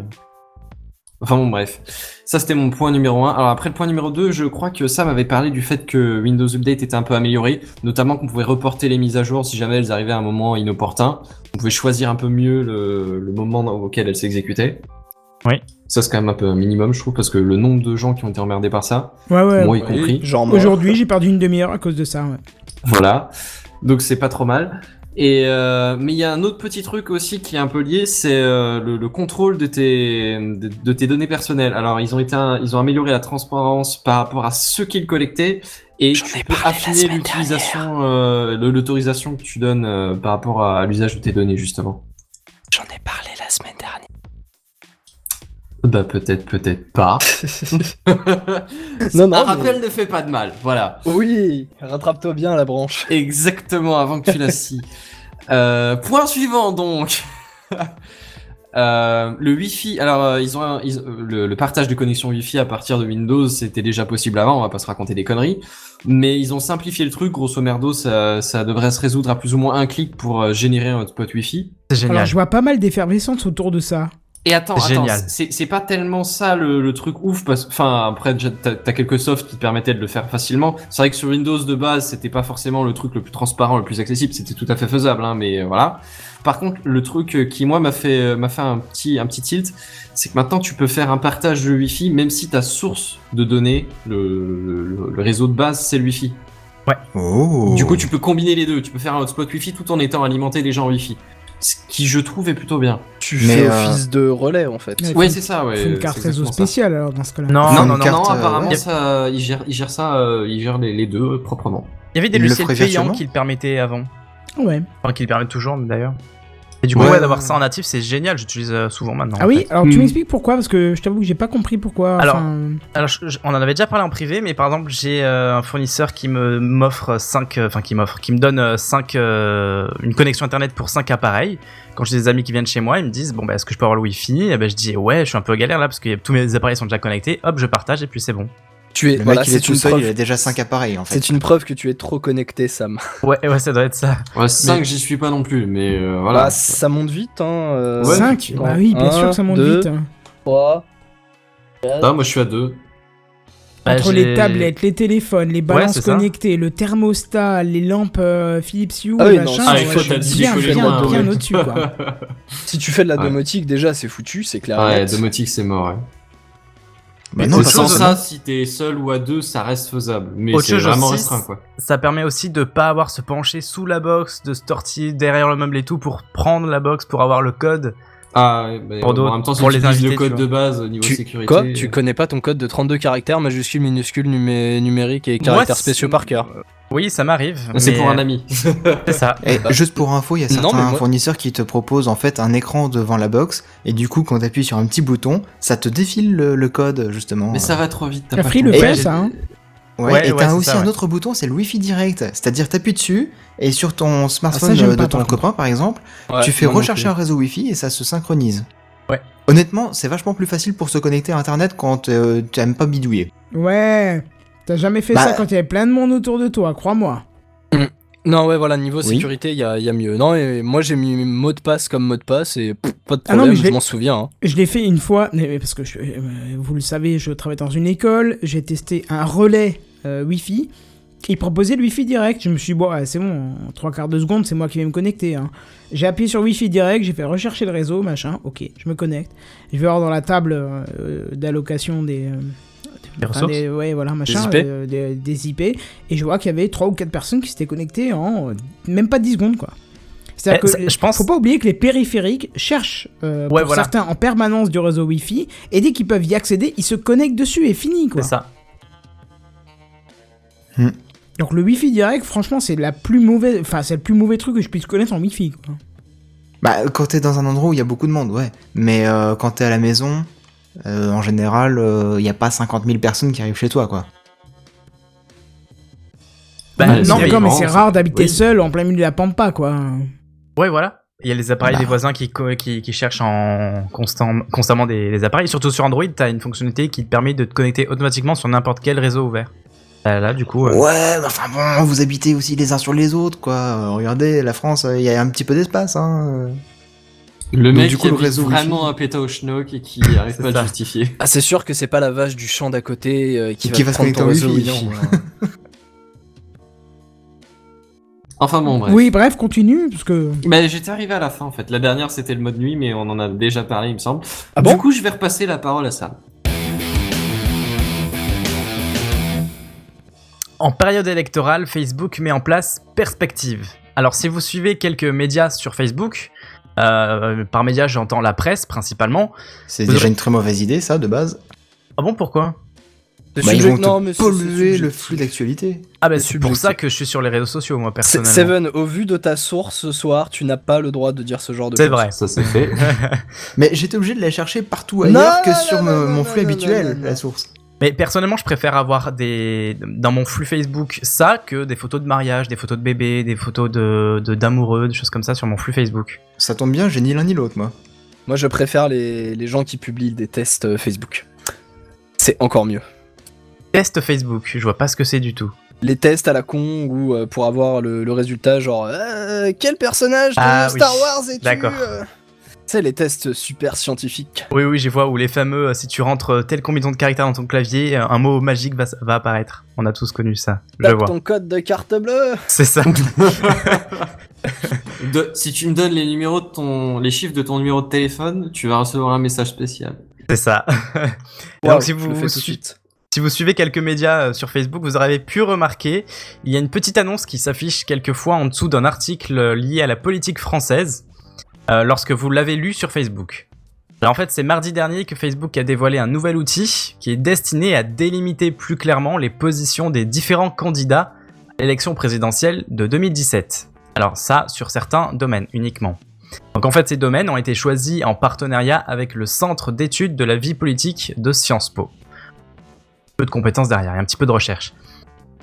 C: Enfin bon, bref. Ça, c'était mon point numéro 1. Alors après, le point numéro 2, je crois que Sam avait parlé du fait que Windows Update était un peu amélioré, notamment qu'on pouvait reporter les mises à jour si jamais elles arrivaient à un moment inopportun. On pouvait choisir un peu mieux le, le moment auquel elles s'exécutaient.
D: Oui.
C: Ça, c'est quand même un peu un minimum, je trouve, parce que le nombre de gens qui ont été emmerdés par ça,
A: Ouais ouais.
C: moi y compris.
A: Aujourd'hui j'ai perdu une demi-heure à cause de ça. Ouais.
C: voilà. Donc c'est pas trop mal. Et euh, mais il y a un autre petit truc aussi qui est un peu lié, c'est euh, le, le contrôle de tes de, de tes données personnelles. Alors ils ont été un- ils ont amélioré la transparence par rapport à ceux qu'ils collectaient et tu peux affiner l'utilisation, euh, l'autorisation que tu donnes euh, par rapport à, à l'usage de tes données justement.
H: J'en ai parlé la semaine dernière.
C: Bah peut-être, peut-être pas.
H: Non, non,
C: Un
H: mais-
C: rappel ne fait pas de mal. Voilà.
H: Oui, rattrape-toi bien la branche.
C: Exactement, avant que tu la scies. Euh, point suivant donc. Euh, le Wi-Fi, alors euh, ils ont un- ils- le, le partage de connexion Wi-Fi à partir de Windows, c'était déjà possible avant, on va pas se raconter des conneries, mais ils ont simplifié le truc, grosso merdo, ça, ça devrait se résoudre à plus ou moins un clic pour générer un hotspot Wi-Fi.
D: C'est génial.
A: Alors je vois pas mal d'effervescence autour de ça.
C: Et attends,
D: Génial.
C: c'est c'est pas tellement ça le, le truc ouf parce enfin après t'as quelques softs qui te permettaient de le faire facilement. C'est vrai que sur Windows de base c'était pas forcément le truc le plus transparent, le plus accessible, c'était tout à fait faisable, hein, mais euh, voilà. Par contre le truc euh, qui moi m'a fait euh, m'a fait un petit un petit tilt, c'est que maintenant tu peux faire un partage de Wi-Fi même si ta source de données, le, le, le réseau de base c'est le Wi-Fi.
E: Oh.
C: Du coup tu peux combiner les deux, tu peux faire un hotspot Wi-Fi tout en étant alimenté déjà en Wi-Fi. Ce qui je trouve est plutôt bien.
H: Tu
E: Mais,
H: fais
E: euh,
H: office de relais en fait.
A: Ouais.
C: Ouais,
A: faut-
C: c'est ça, ouais.
A: Une carte réseau spéciale alors dans ce cas-là.
D: Non,
C: Non, non, non,
E: carte,
C: non,
E: euh,
C: apparemment,
D: ouais.
C: ça, il gère, il gère ça, euh, il gère les, les deux euh, proprement.
D: Il y avait des logiciels payants qui le permettaient avant.
A: Ouais.
D: Enfin, qui le permettent toujours d'ailleurs. Et du coup,
E: Ouais,
D: d'avoir ça en natif, c'est génial. J'utilise euh, souvent maintenant.
A: Ah
D: en
A: oui,
D: fait.
A: alors tu
C: Hmm.
A: m'expliques pourquoi Parce que je t'avoue que j'ai pas compris pourquoi.
D: Alors,
A: enfin,
D: Alors, je- je- on en avait déjà parlé en privé, mais par exemple, j'ai euh, un fournisseur qui me m'offre 5 enfin qui m'offre, qui me donne 5 une connexion internet pour 5 appareils. Quand j'ai des amis qui viennent chez moi, ils me disent bon bah est-ce que je peux avoir le wifi? Et ben je dis ouais, je suis un peu galère là parce que tous mes appareils sont déjà connectés. Hop, je partage et puis c'est bon.
H: Tu es,
E: Le
H: voilà,
E: mec, il est
H: c'est
E: tout
H: une
E: seul,
H: preuve.
E: il a déjà 5 appareils en fait.
H: C'est une preuve que tu es trop connecté, Sam.
D: Ouais, ouais, ça doit être ça.
C: Ouais, 5, j'y suis pas non plus, mais euh, voilà.
H: Bah, ça monte vite, hein. euh,
C: Ouais,
A: 5
H: effectivement.
A: Bah oui, bien sûr que ça monte
H: deux,
A: vite. hein.
H: trois.
C: Ah, moi je suis à 2.
D: Bah,
A: Entre les tablettes, les téléphones, les balances
D: ça.
A: connectées, le thermostat, les lampes euh, Philips Hue,
H: Ah oui,
A: machin,
C: Ah, il
A: ouais,
C: faut
A: je suis
C: t'as dit
A: bien, bien, bien
C: ouais.
A: au-dessus, quoi.
H: Si tu fais de la
C: Ouais.
H: domotique, déjà, c'est foutu, c'est clair.
C: Ouais, domotique c'est mort.
E: Mais non, ça
C: sans
E: sent-
C: ça, si t'es seul ou à deux, ça reste faisable. Mais
D: Autre
C: c'est
D: chose
C: vraiment
D: aussi,
C: restreint quoi.
D: Ça permet aussi de pas avoir se pencher sous la box, de se tortiller derrière le meuble et tout pour prendre la box pour avoir le code.
C: Ah, ouais, bah,
D: Pour
C: en
D: d'autres-
C: même temps, si
D: pour
C: tu
D: les invités,
C: le code de base au niveau
H: Tu,
C: sécurité.
H: quoi
C: euh,
H: Tu connais pas ton code de 32 caractères, majuscules, minuscules, numé- numériques et caractères spéciaux par cœur
D: Oui, ça m'arrive.
C: C'est
D: mais-
C: pour un ami.
D: C'est ça.
E: Et juste pour info, il y a
H: Non,
E: certains
H: mais moi-
E: fournisseurs qui te proposent en fait un écran devant la box et du coup quand tu appuies sur un petit bouton, ça te défile le, le code justement.
C: Mais ça va trop vite. t'as
A: Free
C: le
A: fait, ça, hein.
E: Ouais,
D: Ouais,
E: et
D: ouais,
E: t'as aussi
D: ça,
E: un autre bouton, c'est le Wi-Fi direct. C'est-à-dire t'appuies dessus et sur ton smartphone
A: Ah, ça, j'aime
E: euh,
A: pas,
E: de ton
A: par
E: copain par exemple,
H: Ouais,
E: tu fais
H: non
E: rechercher un réseau Wi-Fi et ça se synchronise.
D: Ouais.
E: Honnêtement, c'est vachement plus facile pour se connecter à Internet quand euh, tu aimes pas bidouiller.
A: Ouais. T'as jamais fait
E: Bah-
A: ça quand il y avait plein de monde autour de toi, crois-moi.
H: Non, ouais, voilà, niveau
E: Oui.
H: sécurité, il y a, y a mieux. Non, et moi j'ai mis mot de passe comme mot de passe et pff, pas de
A: Ah non,
H: problème,
A: mais je
H: m'en souviens. hein.
A: Je l'ai fait une fois, mais- parce que je- euh, vous le savez, je travaille dans une école, j'ai testé un relais euh, Wi-Fi. Il proposait le Wi-Fi direct. Je me suis dit, bon, ouais, c'est bon, en trois quarts de seconde, c'est moi qui vais me connecter. hein. J'ai appuyé sur Wi-Fi direct, j'ai fait rechercher le réseau, machin, ok, je me connecte. Je vais voir dans la table euh, d'allocation des. euh,
D: Des
A: enfin,
D: ressources
A: des- ouais, voilà, machin,
H: IP.
A: euh, des, des IP. Et je vois qu'il y avait trois ou quatre personnes qui s'étaient connectées en euh, même pas 10 secondes, quoi. C'est-à-dire
D: Eh,
A: que
D: je pense-
A: faut pas oublier que les périphériques cherchent euh,
D: Ouais,
A: pour
D: voilà.
A: certains en permanence du réseau Wi-Fi et dès qu'ils peuvent y accéder, ils se connectent dessus et fini quoi.
D: C'est ça.
A: Donc le Wi-Fi direct, franchement, c'est la plus mauvaise, enfin c'est le plus mauvais truc que je puisse connaître en Wi-Fi. Quoi.
E: Bah, quand t'es dans un endroit où il y a beaucoup de monde, ouais. Mais euh, quand t'es à la maison, euh, en général, il y a pas 50 000 personnes qui arrivent chez toi, quoi.
D: Bah,
A: non, mais d'accord, mais
C: marrant,
A: c'est rare d'habiter
C: Oui.
A: seul en plein milieu de la pampa, quoi.
D: Ouais, voilà. Il y a les appareils
E: Bah.
D: des voisins qui, co- qui, qui cherchent en constant, constamment des, des appareils. Surtout sur Android, t'as une fonctionnalité qui te permet de te connecter automatiquement sur n'importe quel réseau ouvert. Euh, là, du coup, euh,
E: Ouais, mais enfin bon, vous habitez aussi les uns sur les autres, quoi. Euh, regardez, la France, il y a un petit peu d'espace, hein.
C: Le mec
E: du coup,
C: qui
E: le réseau
C: vraiment
E: Wi-Fi.
C: un péta au schnock et qui arrive pas à
D: ça.
C: justifier.
H: Ah, c'est sûr que c'est pas la vache du champ d'à côté euh, qui,
E: Qui
H: va,
E: va se
H: prendre ton
E: connecter au
H: réseau
E: Wi-Fi.
H: Wi-Fi.
C: Enfin bon, bref.
A: Oui, bref, continue, parce que...
C: Bah, j'étais arrivé à la fin en fait. La dernière c'était le mode nuit, mais on en a déjà parlé, il me semble.
H: Ah
C: du coup, je vais repasser la parole à Sam.
D: En période électorale, Facebook met en place Perspective. Alors si vous suivez quelques médias sur Facebook, euh, par médias j'entends la presse principalement.
E: C'est déjà
D: aurez-
E: une très mauvaise idée, ça, de base.
D: Ah bon pourquoi?
H: C'est
E: Bah, ils vont te
H: non, mais c'est- c'est
E: polluer le flux d'actualité.
D: Ah bah
H: C'est
D: c'est pour ça que je suis sur les réseaux sociaux moi
H: C'est-
D: personnellement.
H: Seven, au vu de ta source ce soir, tu n'as pas le droit de dire ce genre de
D: C'est
H: choses.
D: vrai.
C: Ça c'est fait.
E: Mais j'étais obligé de la chercher partout
H: Non,
E: ailleurs que
H: non,
E: sur
H: non,
E: me-
H: non,
E: mon
H: non,
E: flux
H: non,
E: habituel,
H: non, non,
E: la source.
D: Mais personnellement, je préfère avoir des dans mon flux Facebook ça que des photos de mariage, des photos de bébés, des photos de de- d'amoureux, des choses comme ça sur mon flux Facebook.
E: Ça tombe bien, j'ai ni l'un ni l'autre, moi.
H: Moi, je préfère les, les gens qui publient des tests euh, Facebook. C'est encore mieux.
D: Test Facebook, je vois pas ce que c'est du tout.
H: Les tests à la con ou euh, pour avoir le, le résultat, genre euh, quel personnage de
D: Ah,
H: Star
D: oui.
H: Wars es-tu
D: D'accord.
H: euh C'est les tests super scientifiques.
D: Oui oui, j'y vois où les fameux euh, si tu rentres euh, telle combinaison de caractères dans ton clavier, euh, un mot magique va, va apparaître. On a tous connu ça. Je
H: Tape
D: vois.
H: ton code de carte bleue.
D: C'est ça.
C: De- si tu me donnes les numéros de ton, les chiffres de ton numéro de téléphone, tu vas recevoir un message spécial.
D: C'est ça. Donc si
H: je
D: vous,
H: suite.
D: si vous suivez quelques médias euh, sur Facebook, vous aurez pu remarquer, il y a une petite annonce qui s'affiche quelquefois en dessous d'un article lié à la politique française euh, lorsque vous l'avez lu sur Facebook. En fait, c'est mardi dernier que Facebook a dévoilé un nouvel outil qui est destiné à délimiter plus clairement les positions des différents candidats à l'élection présidentielle de 2017. Alors ça, sur certains domaines uniquement. Donc en fait, ces domaines ont été choisis en partenariat avec le Centre d'études de la vie politique de Sciences Po. Peu de compétences derrière, un petit peu de recherche.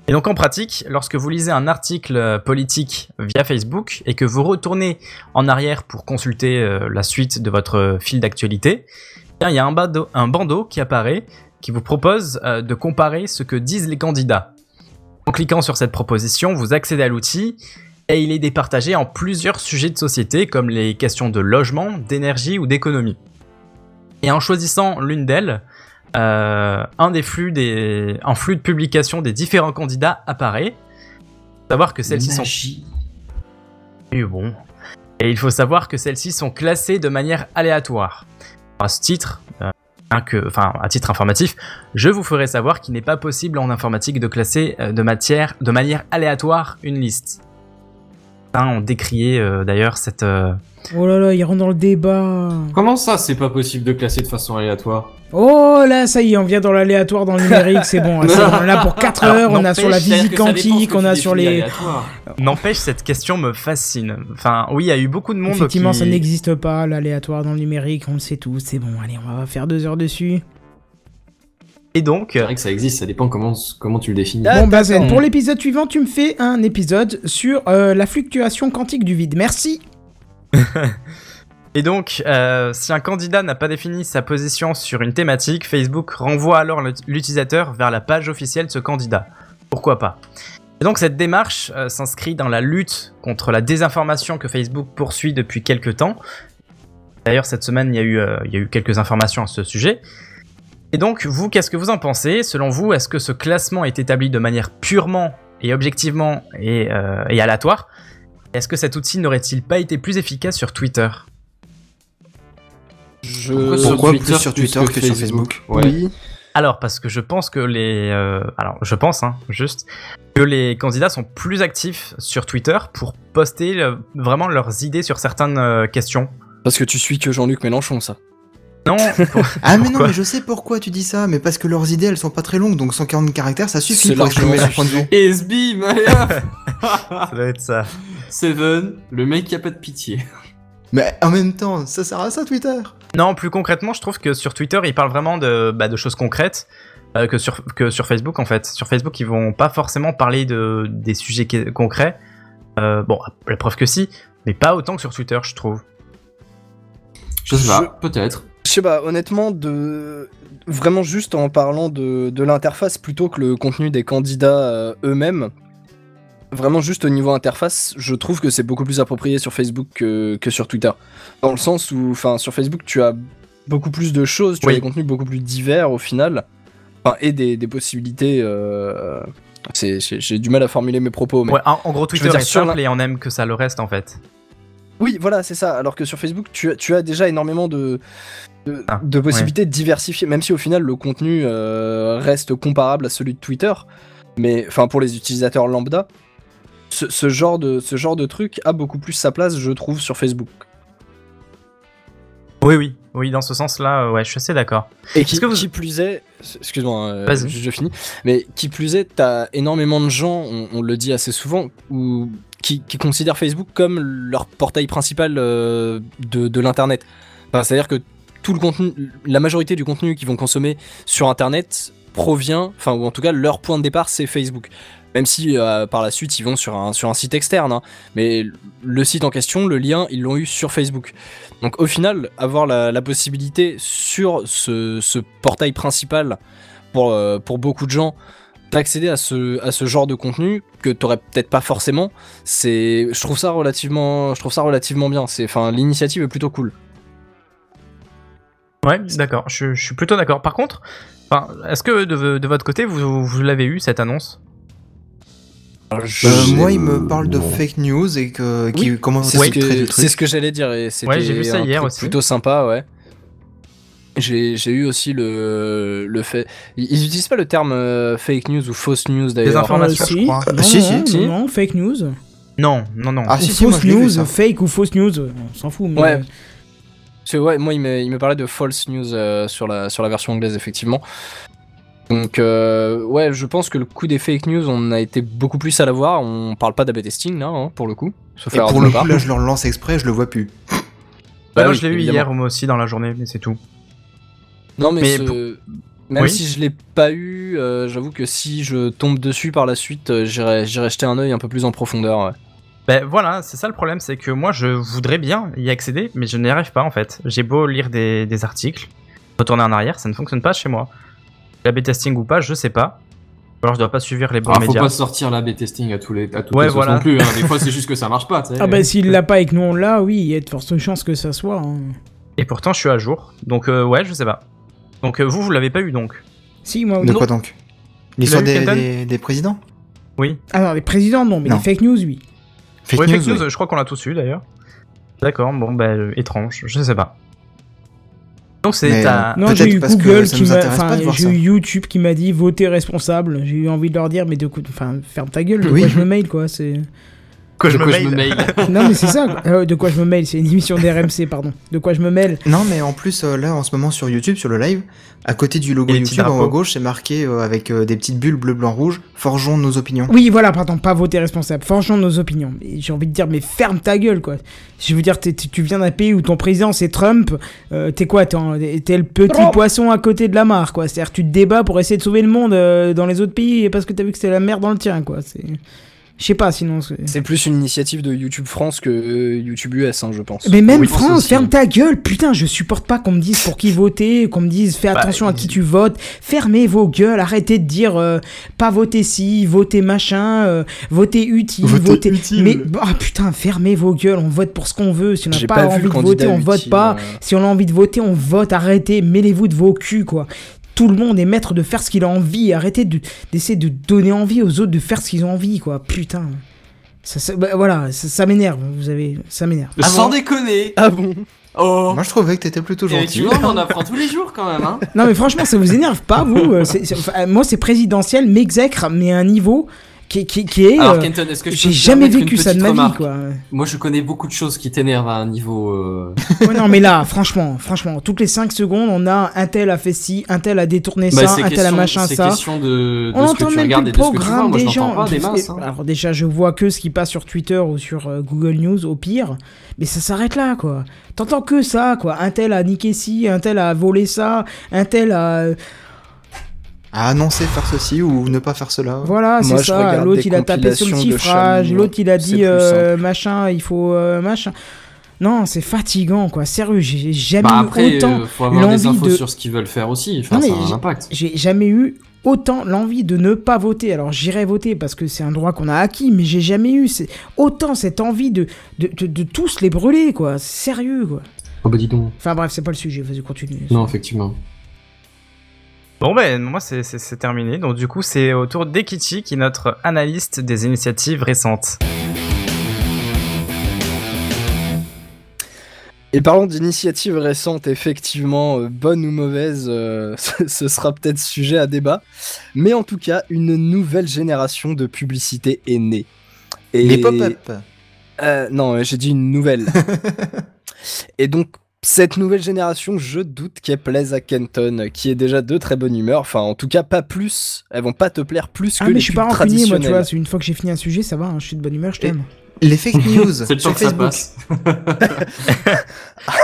D: Et donc en pratique, lorsque vous lisez un article politique via Facebook et que vous retournez en arrière pour consulter euh, la suite de votre fil d'actualité, eh il y a un bandeau, un bandeau qui apparaît qui vous propose euh, de comparer ce que disent les candidats. En cliquant sur cette proposition, vous accédez à l'outil et il est départagé en plusieurs sujets de société comme les questions de logement, d'énergie ou d'économie. Et en choisissant l'une d'elles, euh, un des flux des, un flux de publication des différents candidats apparaît. Faut Savoir que celles-ci sont
C: Magie.
D: et bon. Et il faut savoir que celles-ci sont classées de manière aléatoire. À ce titre, euh, que, enfin, à titre informatif, je vous ferai savoir qu'il n'est pas possible en informatique de classer euh, de, matière, de manière aléatoire une liste. Hein, on décriait euh, d'ailleurs cette. euh,
A: Oh là là, il rentre dans le débat.
C: Comment ça, c'est pas possible de classer de façon aléatoire?
A: Oh là, ça y est, on vient dans l'aléatoire, dans le numérique, c'est bon. On est là pour 4
D: Alors,
A: heures, on a sur la physique quantique, on a sur les...
D: N'empêche, cette question me fascine. Enfin, oui, il y a eu beaucoup de monde
A: Effectivement,
D: qui...
A: ça n'existe pas, l'aléatoire dans le numérique, on le sait tous, c'est bon, allez, on va faire deux heures dessus.
D: Et donc,
C: C'est vrai que ça existe, ça dépend comment, comment tu le définis.
A: Bon, Bazen, pour l'épisode suivant, tu me fais un épisode sur euh, la fluctuation quantique du vide. Merci.
D: Et donc, euh, si un candidat n'a pas défini sa position sur une thématique, Facebook renvoie alors l'utilisateur vers la page officielle de ce candidat. Pourquoi pas? Et donc cette démarche euh, s'inscrit dans la lutte contre la désinformation que Facebook poursuit depuis quelques temps. D'ailleurs, cette semaine, il y, a eu, euh, il y a eu quelques informations à ce sujet. Et donc, vous, qu'est-ce que vous en pensez Selon vous, est-ce que ce classement est établi de manière purement et objectivement et, euh, et aléatoire Est-ce que cet outil n'aurait-il pas été plus efficace sur Twitter
H: Je...
C: Pourquoi sur
E: Pourquoi
C: Twitter
E: plus sur
C: plus
E: Twitter
C: que
E: que sur
C: Facebook
E: Facebook
C: Ouais.
H: Oui.
D: Alors, parce que je pense que les. euh, alors, je pense, hein, juste, que les candidats sont plus actifs sur Twitter pour poster euh, vraiment leurs idées sur certaines euh, questions.
H: Parce que tu suis que Jean-Luc Mélenchon, ça.
D: Non
E: Ah mais non, mais je sais pourquoi tu dis ça, mais parce que leurs idées elles sont pas très longues, donc 140 caractères ça suffit pour exprimer leur point de vue.
C: Et hop
D: Ça doit être ça.
C: Seven, le mec qui a pas de pitié.
E: Mais en même temps, ça sert à ça Twitter
D: Non, plus concrètement, je trouve que sur Twitter, ils parlent vraiment de, bah, de choses concrètes euh, que, sur, que sur Facebook, en fait. Sur Facebook, ils vont pas forcément parler de, des sujets concrets. Euh, bon, la preuve que si, mais pas autant que sur Twitter, je trouve.
C: Je sais pas, peut-être.
H: Sais pas, honnêtement, de vraiment juste en parlant de, de l'interface plutôt que le contenu des candidats euh, eux-mêmes, vraiment juste au niveau interface, je trouve que c'est beaucoup plus approprié sur Facebook que, que sur Twitter. Dans le sens où, enfin, sur Facebook, tu as beaucoup plus de choses, tu
D: Oui.
H: as des contenus beaucoup plus divers au final, enfin, et des, des possibilités. euh, c'est- J'ai du mal à formuler mes propos, mais
D: Ouais, en, en gros, Twitter est simple et on aime que ça le reste, en fait.
H: Oui, voilà, c'est ça. Alors que sur Facebook, tu, tu as déjà énormément de, de,
D: Ah,
H: de possibilités de diversifier, même si au final le contenu euh, reste comparable à celui de Twitter. Mais enfin, pour les utilisateurs lambda, ce, ce genre de, ce genre de truc a beaucoup plus sa place, je trouve, sur Facebook.
D: Oui, oui, oui, dans ce sens-là, euh, ouais, je suis assez d'accord.
H: Et qui,
D: Est-ce que vous-
H: qui plus est, excuse-moi, hein, euh, je, je finis, mais qui plus est, t'as énormément de gens, on, on le dit assez souvent, ou qui, qui considèrent Facebook comme leur portail principal euh, de, de l'internet. Enfin, C'est-à-dire que la majorité du contenu qu'ils vont consommer sur internet provient, enfin ou en tout cas leur point de départ c'est Facebook. Même si euh, par la suite ils vont sur un, sur un site externe, hein. mais le site en question, le lien, ils l'ont eu sur Facebook. Donc au final, avoir la, possibilité sur ce, portail principal pour, euh, pour beaucoup de gens d'accéder à ce, genre de contenu que t'aurais peut-être pas forcément, je trouve ça relativement bien. L'initiative est plutôt cool.
D: Ouais, d'accord, je, je suis plutôt d'accord. Par contre, enfin, est-ce que de, de votre côté, vous, vous l'avez eu cette annonce?
E: Euh, moi, il me parle de fake news et que qui
H: Oui,
E: comment
H: C'est ce, que-
E: le
H: c'est
E: truc.
H: ce que j'allais dire et c'était
D: Ouais, j'ai vu ça
H: un
D: hier
H: truc
D: aussi.
H: plutôt sympa, ouais. J'ai j'ai eu aussi le, le fait. Ils ils utilisent pas le terme euh, fake news ou fausse news d'ailleurs.
D: Des informations,
A: Euh,
D: je
A: si.
D: crois.
A: Non,
H: Si, si,
A: non,
H: si.
A: non, non, fake news.
D: Non, non, non.
E: Ah si, moi
A: fausse
E: je
A: news, fake ou fausse news, on s'en fout. Mais...
H: Ouais. Parce que, ouais, moi, il me, il me parlait de false news euh, sur, la, sur la version anglaise, effectivement. Donc, euh, ouais, je pense que le coup des fake news, on a été beaucoup plus à l'avoir. On parle pas d'AB testing, là, hein, pour le coup. Sauf
E: Et pour le coup, là, je leur lance exprès, je le vois plus.
H: Bah
D: moi,
H: oui,
D: je l'ai eu hier moi aussi dans la journée, mais c'est tout.
H: Non, mais,
D: Mais
H: ce-
D: pour-
H: même
D: Oui.
H: si je l'ai pas eu, euh, j'avoue que si je tombe dessus par la suite, euh, j'irai j'irai jeter un œil un peu plus en profondeur. ouais.
D: Ben voilà, c'est ça le problème, c'est que moi je voudrais bien y accéder, mais je n'y arrive pas en fait. J'ai beau lire des, des articles, retourner en arrière, ça ne fonctionne pas chez moi. La testing ou pas, je sais pas. Ou Alors je dois pas suivre les bons
C: Alors, faut
D: médias.
C: pas sortir la B-testing à tous les à toutes
D: Ouais,
C: les
D: voilà.
C: non plus. hein. Des fois, c'est juste que ça marche pas.
A: Ah bah s'il l'a pas et que nous on l'a, oui, il y a de fortes chances que ça soit. hein.
D: Et pourtant je suis à jour, donc euh, ouais, je sais pas. Donc euh, vous, vous l'avez pas eu donc
A: Si, moi,
E: De
A: non.
E: quoi donc? L'histoire des, des, des présidents?
D: Oui.
A: Alors, les présidents, non, mais
E: Non.
A: les fake news, oui.
E: Fake
D: Ouais,
E: news,
D: fake news,
E: oui.
D: je crois qu'on l'a tous eu d'ailleurs. D'accord, bon bah euh, étrange, je sais pas. Donc c'est
E: Mais,
D: ta...
A: Non, j'ai eu Google qui m'a. Enfin, j'ai eu YouTube qui m'a dit votez responsable. J'ai eu envie de leur dire, mais de coup, enfin, ferme ta gueule, de
E: Oui.
A: quoi je me mail, quoi. C'est.
C: De quoi je me mail.
A: Non, mais c'est ça. quoi. Euh, de quoi je me mail, c'est une émission d'RMC, pardon. De quoi je me mêle.
E: Non, mais en plus, euh, là, en ce moment, sur YouTube, sur le live, à côté du logo YouTube, en haut à gauche, c'est marqué euh, avec euh, des petites bulles bleu, blanc, rouge, forgeons nos opinions.
A: Oui, voilà, pardon, pas voter responsable. Forgeons nos opinions. J'ai envie de dire, mais ferme ta gueule, quoi. Je veux dire, tu viens d'un pays où ton président c'est Trump. euh, t'es quoi T'es le petit poisson à côté de la mare, quoi. C'est-à-dire, tu te débats pour essayer de sauver le monde euh, dans les autres pays parce que t'as vu que c'est la merde dans le tien, quoi. C'est. Je sais pas, sinon. c'est-
H: plus une initiative de YouTube France que euh, YouTube US, hein, je pense.
A: Mais même
C: Oui,
A: France,
C: aussi.
A: ferme ta gueule, putain, je supporte pas qu'on me dise pour qui voter, qu'on me dise fais
D: Bah,
A: attention à qui tu votes, fermez vos gueules, arrêtez de dire euh, pas voter ci, voter machin, euh, voter utile,
E: Voter
A: voter.
E: utile.
A: Mais ah putain, fermez vos gueules, on vote pour ce qu'on veut, si on n'a pas, envie de voter, on vote
H: utile,
A: pas,
H: euh.
A: si on a envie de voter, on vote, arrêtez, mêlez-vous de vos culs, quoi. Tout le monde est maître de faire ce qu'il a envie, arrêtez de- d'essayer de donner envie aux autres de faire ce qu'ils ont envie, quoi, putain. Ça, ça- bah, voilà, ça, ça m'énerve, vous avez, ça m'énerve.
C: Sans déconner.
H: Ah bon
C: Oh.
E: Moi, je trouvais que t'étais plutôt
C: Et
E: gentil.
C: tu vois, on en apprend tous les jours quand même. Hein.
A: Non mais franchement, ça vous énerve pas, vous euh, Moi, c'est présidentiel, m'exècre, mais à un niveau qui, qui, qui est...
C: Alors,
A: euh,
C: Kenton, est-ce que
A: J'ai jamais vécu ça de ma vie, quoi.
C: Moi, je connais beaucoup de choses qui t'énervent à un niveau. euh,
A: Ouais, non, mais là, franchement, franchement, toutes les 5 secondes, on a un tel a fait ci, un tel a détourné
C: bah,
A: ça, un tel a machin ça.
C: question de, de
A: On
C: ce
A: entend même plus le
C: de Moi,
A: des
C: n'entends
A: gens.
C: pas des masses. hein.
A: Alors déjà, je vois que ce qui passe sur Twitter ou sur euh, Google News au pire, mais ça s'arrête là, quoi. T'entends que ça, quoi. Un tel a niqué ci, un tel a volé ça, un tel a...
E: À annoncer faire ceci ou ne pas faire cela.
A: Voilà, c'est ça. L'autre, il a tapé sur le chiffrage. L'autre, il a dit euh, machin, il faut euh, machin. Non, c'est fatigant, quoi. Sérieux, j'ai jamais
C: Bah,
A: eu
C: après,
A: autant
C: euh, faut avoir des
A: l'envie
C: infos
A: de.
C: sur ce qu'ils veulent faire aussi. Enfin,
A: Non, mais
C: ça a un impact.
A: J'ai jamais eu autant l'envie de ne pas voter. Alors j'irai voter parce que c'est un droit qu'on a acquis, mais j'ai jamais eu autant cette envie de, de, de, de tous les brûler, quoi. Sérieux, quoi.
C: Oh, bah dis donc.
A: Enfin bref, c'est pas le sujet, vas-y, continue.
C: Non, effectivement.
D: Bon ben moi c'est- terminé, donc du coup c'est au tour d'Ekichi qui est notre analyste des initiatives récentes.
H: Et parlons d'initiatives récentes, effectivement, euh, bonne ou mauvaise, euh, ce ce sera peut-être sujet à débat. Mais en tout cas, une nouvelle génération de publicité est née. Et...
E: Les pop-up.
H: Euh, non, j'ai dit une nouvelle. Et donc, cette nouvelle génération, je doute qu'elle plaise à Kenton, qui est déjà de très bonne humeur. Enfin, en tout cas, pas plus. Elles vont pas te plaire plus
A: Ah
H: que
A: mais
H: les
A: je suis pas rancunier, moi, tu
H: traditionnelles.
A: vois. Une fois que j'ai fini un sujet, ça va, hein, je suis de bonne humeur, je t'aime.
E: Les fake news
C: C'est le temps
E: sur
C: que ça
E: Facebook.
C: passe.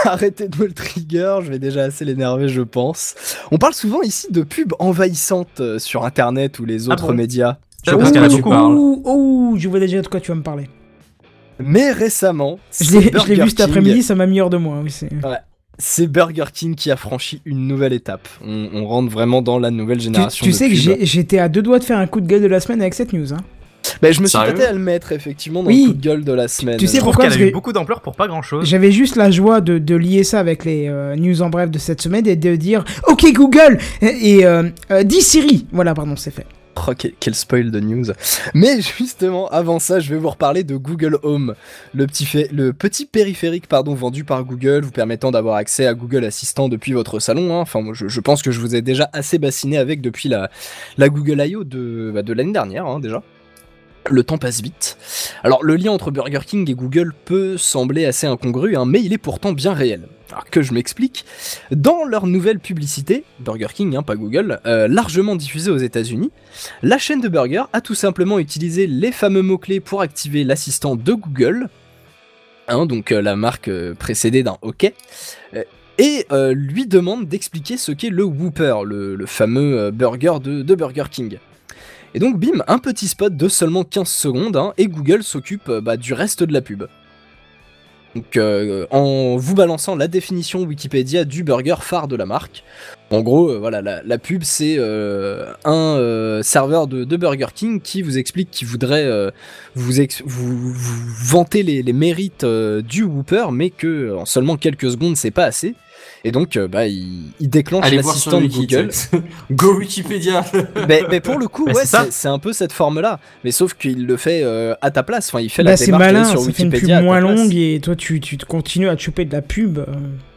H: Arrêtez de me le trigger, je vais déjà assez l'énerver, je pense. On parle souvent ici de pubs envahissantes euh, sur Internet ou les
D: Ah
H: autres
D: bon
H: médias.
D: Je pense qu'il y en a beaucoup.
A: ouh, je vois déjà de quoi tu vas me parler.
H: Mais récemment,
A: Je
H: c'est
A: l'ai je l'ai
H: Burger
A: vu cet après-midi, ça m'a mis hors de moi. Oui, c'est...
H: C'est Burger King qui a franchi une nouvelle étape. On, on rentre vraiment dans la nouvelle
A: Tu,
H: génération.
A: tu
H: de
A: sais que j'étais à deux doigts de faire un coup de gueule de la semaine avec cette news. Hein.
H: Bah, je me suis tâté à le mettre effectivement dans
A: Oui.
H: le coup de gueule de la semaine.
A: Tu sais
D: Je
A: pourquoi
D: qu'elle a
A: Parce
D: eu
A: que-
D: beaucoup d'ampleur pour pas grand chose.
A: J'avais juste la joie de, de lier ça avec les euh, news en bref de cette semaine et de dire Ok Google et euh, euh, dis Siri. Voilà, pardon, c'est fait.
H: Oh, quel, spoil de news. Mais justement, avant ça, je vais vous reparler de Google Home, le petit, fait- le petit périphérique pardon, vendu par Google, vous permettant d'avoir accès à Google Assistant depuis votre salon. hein. Enfin, moi, je, je pense que je vous ai déjà assez bassiné avec depuis la, la Google I.O. de, bah, de l'année dernière, hein, déjà. Le temps passe vite. Alors, le lien entre Burger King et Google peut sembler assez incongru, hein, mais il est pourtant bien réel. Alors que je m'explique, dans leur nouvelle publicité, Burger King, hein, pas Google, euh, largement diffusée aux États-Unis, la chaîne de burger a tout simplement utilisé les fameux mots-clés pour activer l'assistant de Google. hein, donc euh, la marque euh, précédée d'un euh, et lui demande d'expliquer ce qu'est le Whopper, le, fameux burger de, Burger King. Et donc bim, un petit spot de seulement 15 secondes, hein, et Google s'occupe bah, du reste de la pub. Donc euh, en vous balançant la définition Wikipédia du burger phare de la marque. En gros, euh, voilà, la, pub c'est euh, un euh, serveur de, Burger King qui vous explique qu'il voudrait vous, ex- vous, vous vanter les, mérites du Whooper, mais que en seulement quelques secondes c'est pas assez. Et donc, euh, bah, il, il déclenche l'assistant de. Google.
C: Go Wikipédia.
H: mais, mais pour le coup,
D: Mais
H: ouais,
D: c'est
H: c'est c'est un peu cette forme-là. Mais sauf qu'il le fait euh, à ta place. Enfin, il fait la
A: Bah, c'est
H: démarche
A: malin,
H: sur
A: ça
H: Wikipédia à ta
A: moins longue et toi tu, tu te continues à te choper de la pub euh,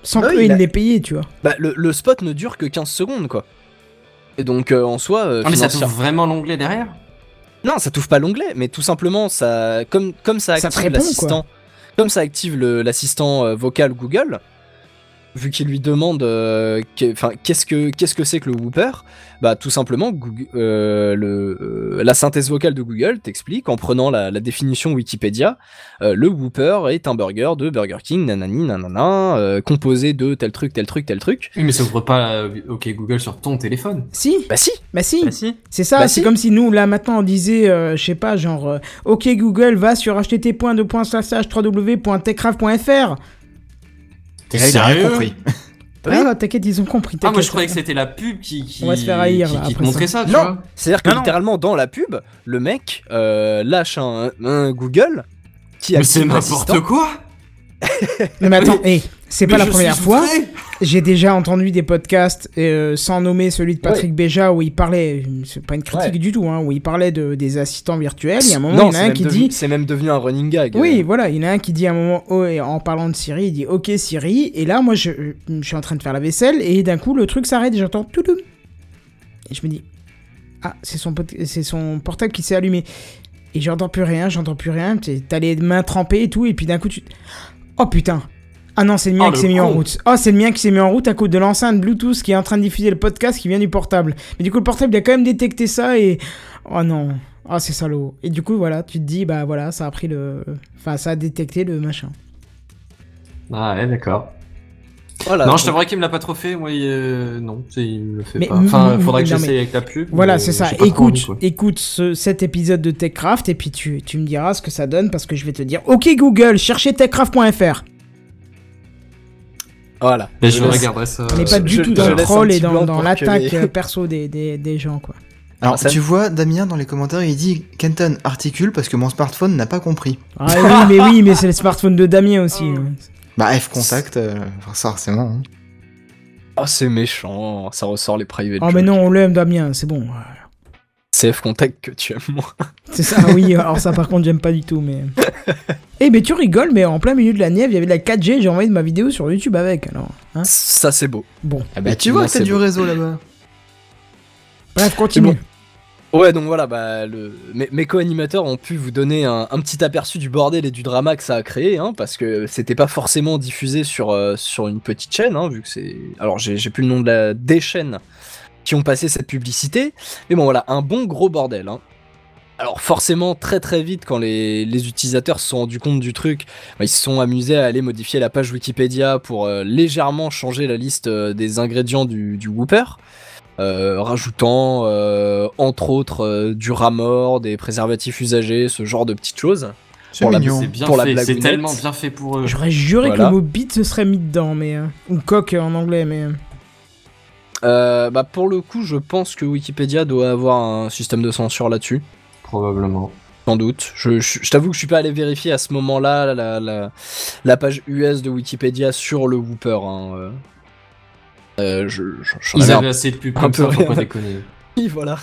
A: sans
H: Bah
A: que il
H: il a-
A: l'ait payé, tu vois.
H: Bah, le, le spot ne dure que 15 secondes, quoi. Et donc, euh, en soi, euh,
C: Ah, mais ça t'ouvre vraiment l'onglet derrière
H: Non, ça t'ouvre pas l'onglet, mais tout simplement, ça, comme, comme ça active
A: répond,
H: l'assistant, comme ça active le- l'assistant euh, vocal Google, vu qu'il lui demande, euh, qu'est-ce que qu'est-ce que c'est que le Whooper Bah, tout simplement, Google- euh, le, euh, la synthèse vocale de Google t'explique en prenant la, la définition Wikipédia, euh, le Whooper est un burger de Burger King, nanani, nanana, euh, composé de tel truc, tel truc, tel truc.
C: Oui, mais ça ouvre pas euh, OK Google sur ton téléphone.
A: Si,
H: Bah si,
A: bah si.
D: Bah si.
A: C'est ça,
H: Bah
A: c'est
H: si.
A: comme si nous, là, maintenant, on disait, euh, je sais pas, genre, euh, OK Google, va sur http://www.techcraft.fr.
C: T'es
J: a rien
C: sérieux
J: compris.
A: Ah, bah, t'inquiète, ils ont compris.
C: Ah, moi je croyais que c'était la pub qui, qui,
A: On va se faire haïr,
C: qui,
A: là,
C: qui te
A: après
C: montrait ça, tu
H: Non.
C: vois.
H: C'est-à-dire que
D: Non, non.
H: littéralement dans la pub, le mec euh, lâche un, un Google qui
C: Mais
H: active
C: c'est
H: l'assistant.
C: n'importe quoi
A: Non, mais attends, hé, c'est pas
C: Mais
A: la
C: je
A: première
C: suis
A: fois.
C: outré.
A: J'ai déjà entendu des podcasts, euh, sans nommer celui de Patrick Béja, où il parlait, c'est pas une critique
H: Ouais.
A: du tout, hein, où il parlait de, des assistants virtuels. Il y a un moment,
H: non,
A: il y en a un qui
H: devenu-
A: dit.
H: c'est même devenu un running gag.
A: Oui,
H: Euh,
A: voilà, il y en a un qui dit à un moment, oh, et en parlant de Siri, il dit Ok Siri, et là, moi, je, je suis en train de faire la vaisselle, et d'un coup, le truc s'arrête, et j'entends toudoum. Et je me dis Ah, c'est son, c'est son portable qui s'est allumé. Et j'entends plus rien, j'entends plus rien, t'as les mains trempées et tout, et puis d'un coup, tu. Oh putain Ah non, c'est le mien
C: Oh,
A: qui s'est mis en route. Oh, c'est le mien qui s'est mis en route à cause de l'enceinte Bluetooth qui est en train de diffuser le podcast qui vient du portable. Mais du coup, le portable, il a quand même détecté ça, et. Oh non Oh, c'est salaud. Et du coup, voilà, tu te dis, bah voilà, ça a pris le. Enfin, ça a détecté le machin.
C: Ah ouais, d'accord.
H: Voilà.
C: non, je t'avouerais qu'il me l'a pas trop fait, moi, il, euh, non, c'est- il me le fait
A: Mais-
C: pas. Enfin, faudrait que j'essaye
A: mais-
C: avec la pub.
A: Voilà, c'est ça. Écoute,
C: envie,
A: écoute ce- cet épisode de TechCraft et puis tu, tu me diras ce que ça donne parce que je vais te dire Ok Google, cherchez techcraft.fr.
H: Voilà.
C: Mais je
H: laisse-
C: regarderai ça.
A: On n'est pas
H: je-
A: du
H: je-
A: tout
H: je
A: dans le troll et dans, dans
H: que
A: l'attaque
H: les-
A: perso des, des, des gens, quoi.
E: Alors,
H: ça-
E: tu vois, Damien, dans les commentaires, il dit Kenton articule parce que mon smartphone n'a pas compris.
A: Ah oui, mais oui, mais c'est le smartphone de Damien aussi. hein.
E: Bah, F contact, euh, forcément. hein.
H: Oh, c'est méchant. Ça ressort les private.
A: Oh, mais non, on l'aime, Damien, c'est bon.
H: C'est F contact que tu aimes moins.
A: C'est ça, oui. Alors, ça, par contre, j'aime pas du tout, mais. Eh, mais tu rigoles, mais en plein milieu de la neve, il y avait de la 4G, j'ai envoyé de ma vidéo sur YouTube avec, alors. Hein
H: Ça, c'est beau.
A: bon,
E: Ah bah, tu vois que
H: c'est
E: du
H: beau.
E: réseau là-bas.
A: bref, continue.
H: bon. Ouais, donc voilà, bah, le... mes, mes co-animateurs ont pu vous donner un, un petit aperçu du bordel et du drama que ça a créé, hein, parce que c'était pas forcément diffusé sur, euh, sur une petite chaîne, hein, vu que c'est. Alors, j'ai j'ai plus le nom de la... des chaînes qui ont passé cette publicité, mais bon, voilà, un bon gros bordel. Hein. Alors, forcément, très très vite, quand les, les utilisateurs se sont rendus compte du truc, bah, ils se sont amusés à aller modifier la page Wikipédia pour euh, légèrement changer la liste euh, des ingrédients du, du Whooper. euh, rajoutant euh, entre autres euh, du ramor, des préservatifs usagés, ce genre de petites choses.
E: C'est
H: la-
C: bien
H: pour
C: fait, tellement bien fait pour eux.
A: J'aurais juré
H: Voilà.
A: que le mot bit se serait mis dedans, mais. euh, Ou coq en anglais, mais. Euh,
H: bah pour le coup, je pense que Wikipédia doit avoir un système de censure là-dessus,
C: Probablement.
H: sans doute. Je, je- je t'avoue que je suis pas allé vérifier à ce moment-là la, la, la page US de Wikipédia sur le Whooper. Hein, euh. Euh, je,
C: Ils
H: un
C: avaient assez de pubs
H: un
C: comme
H: peu
C: ça, faut
H: rien.
C: pas déconner.
H: Oui, voilà.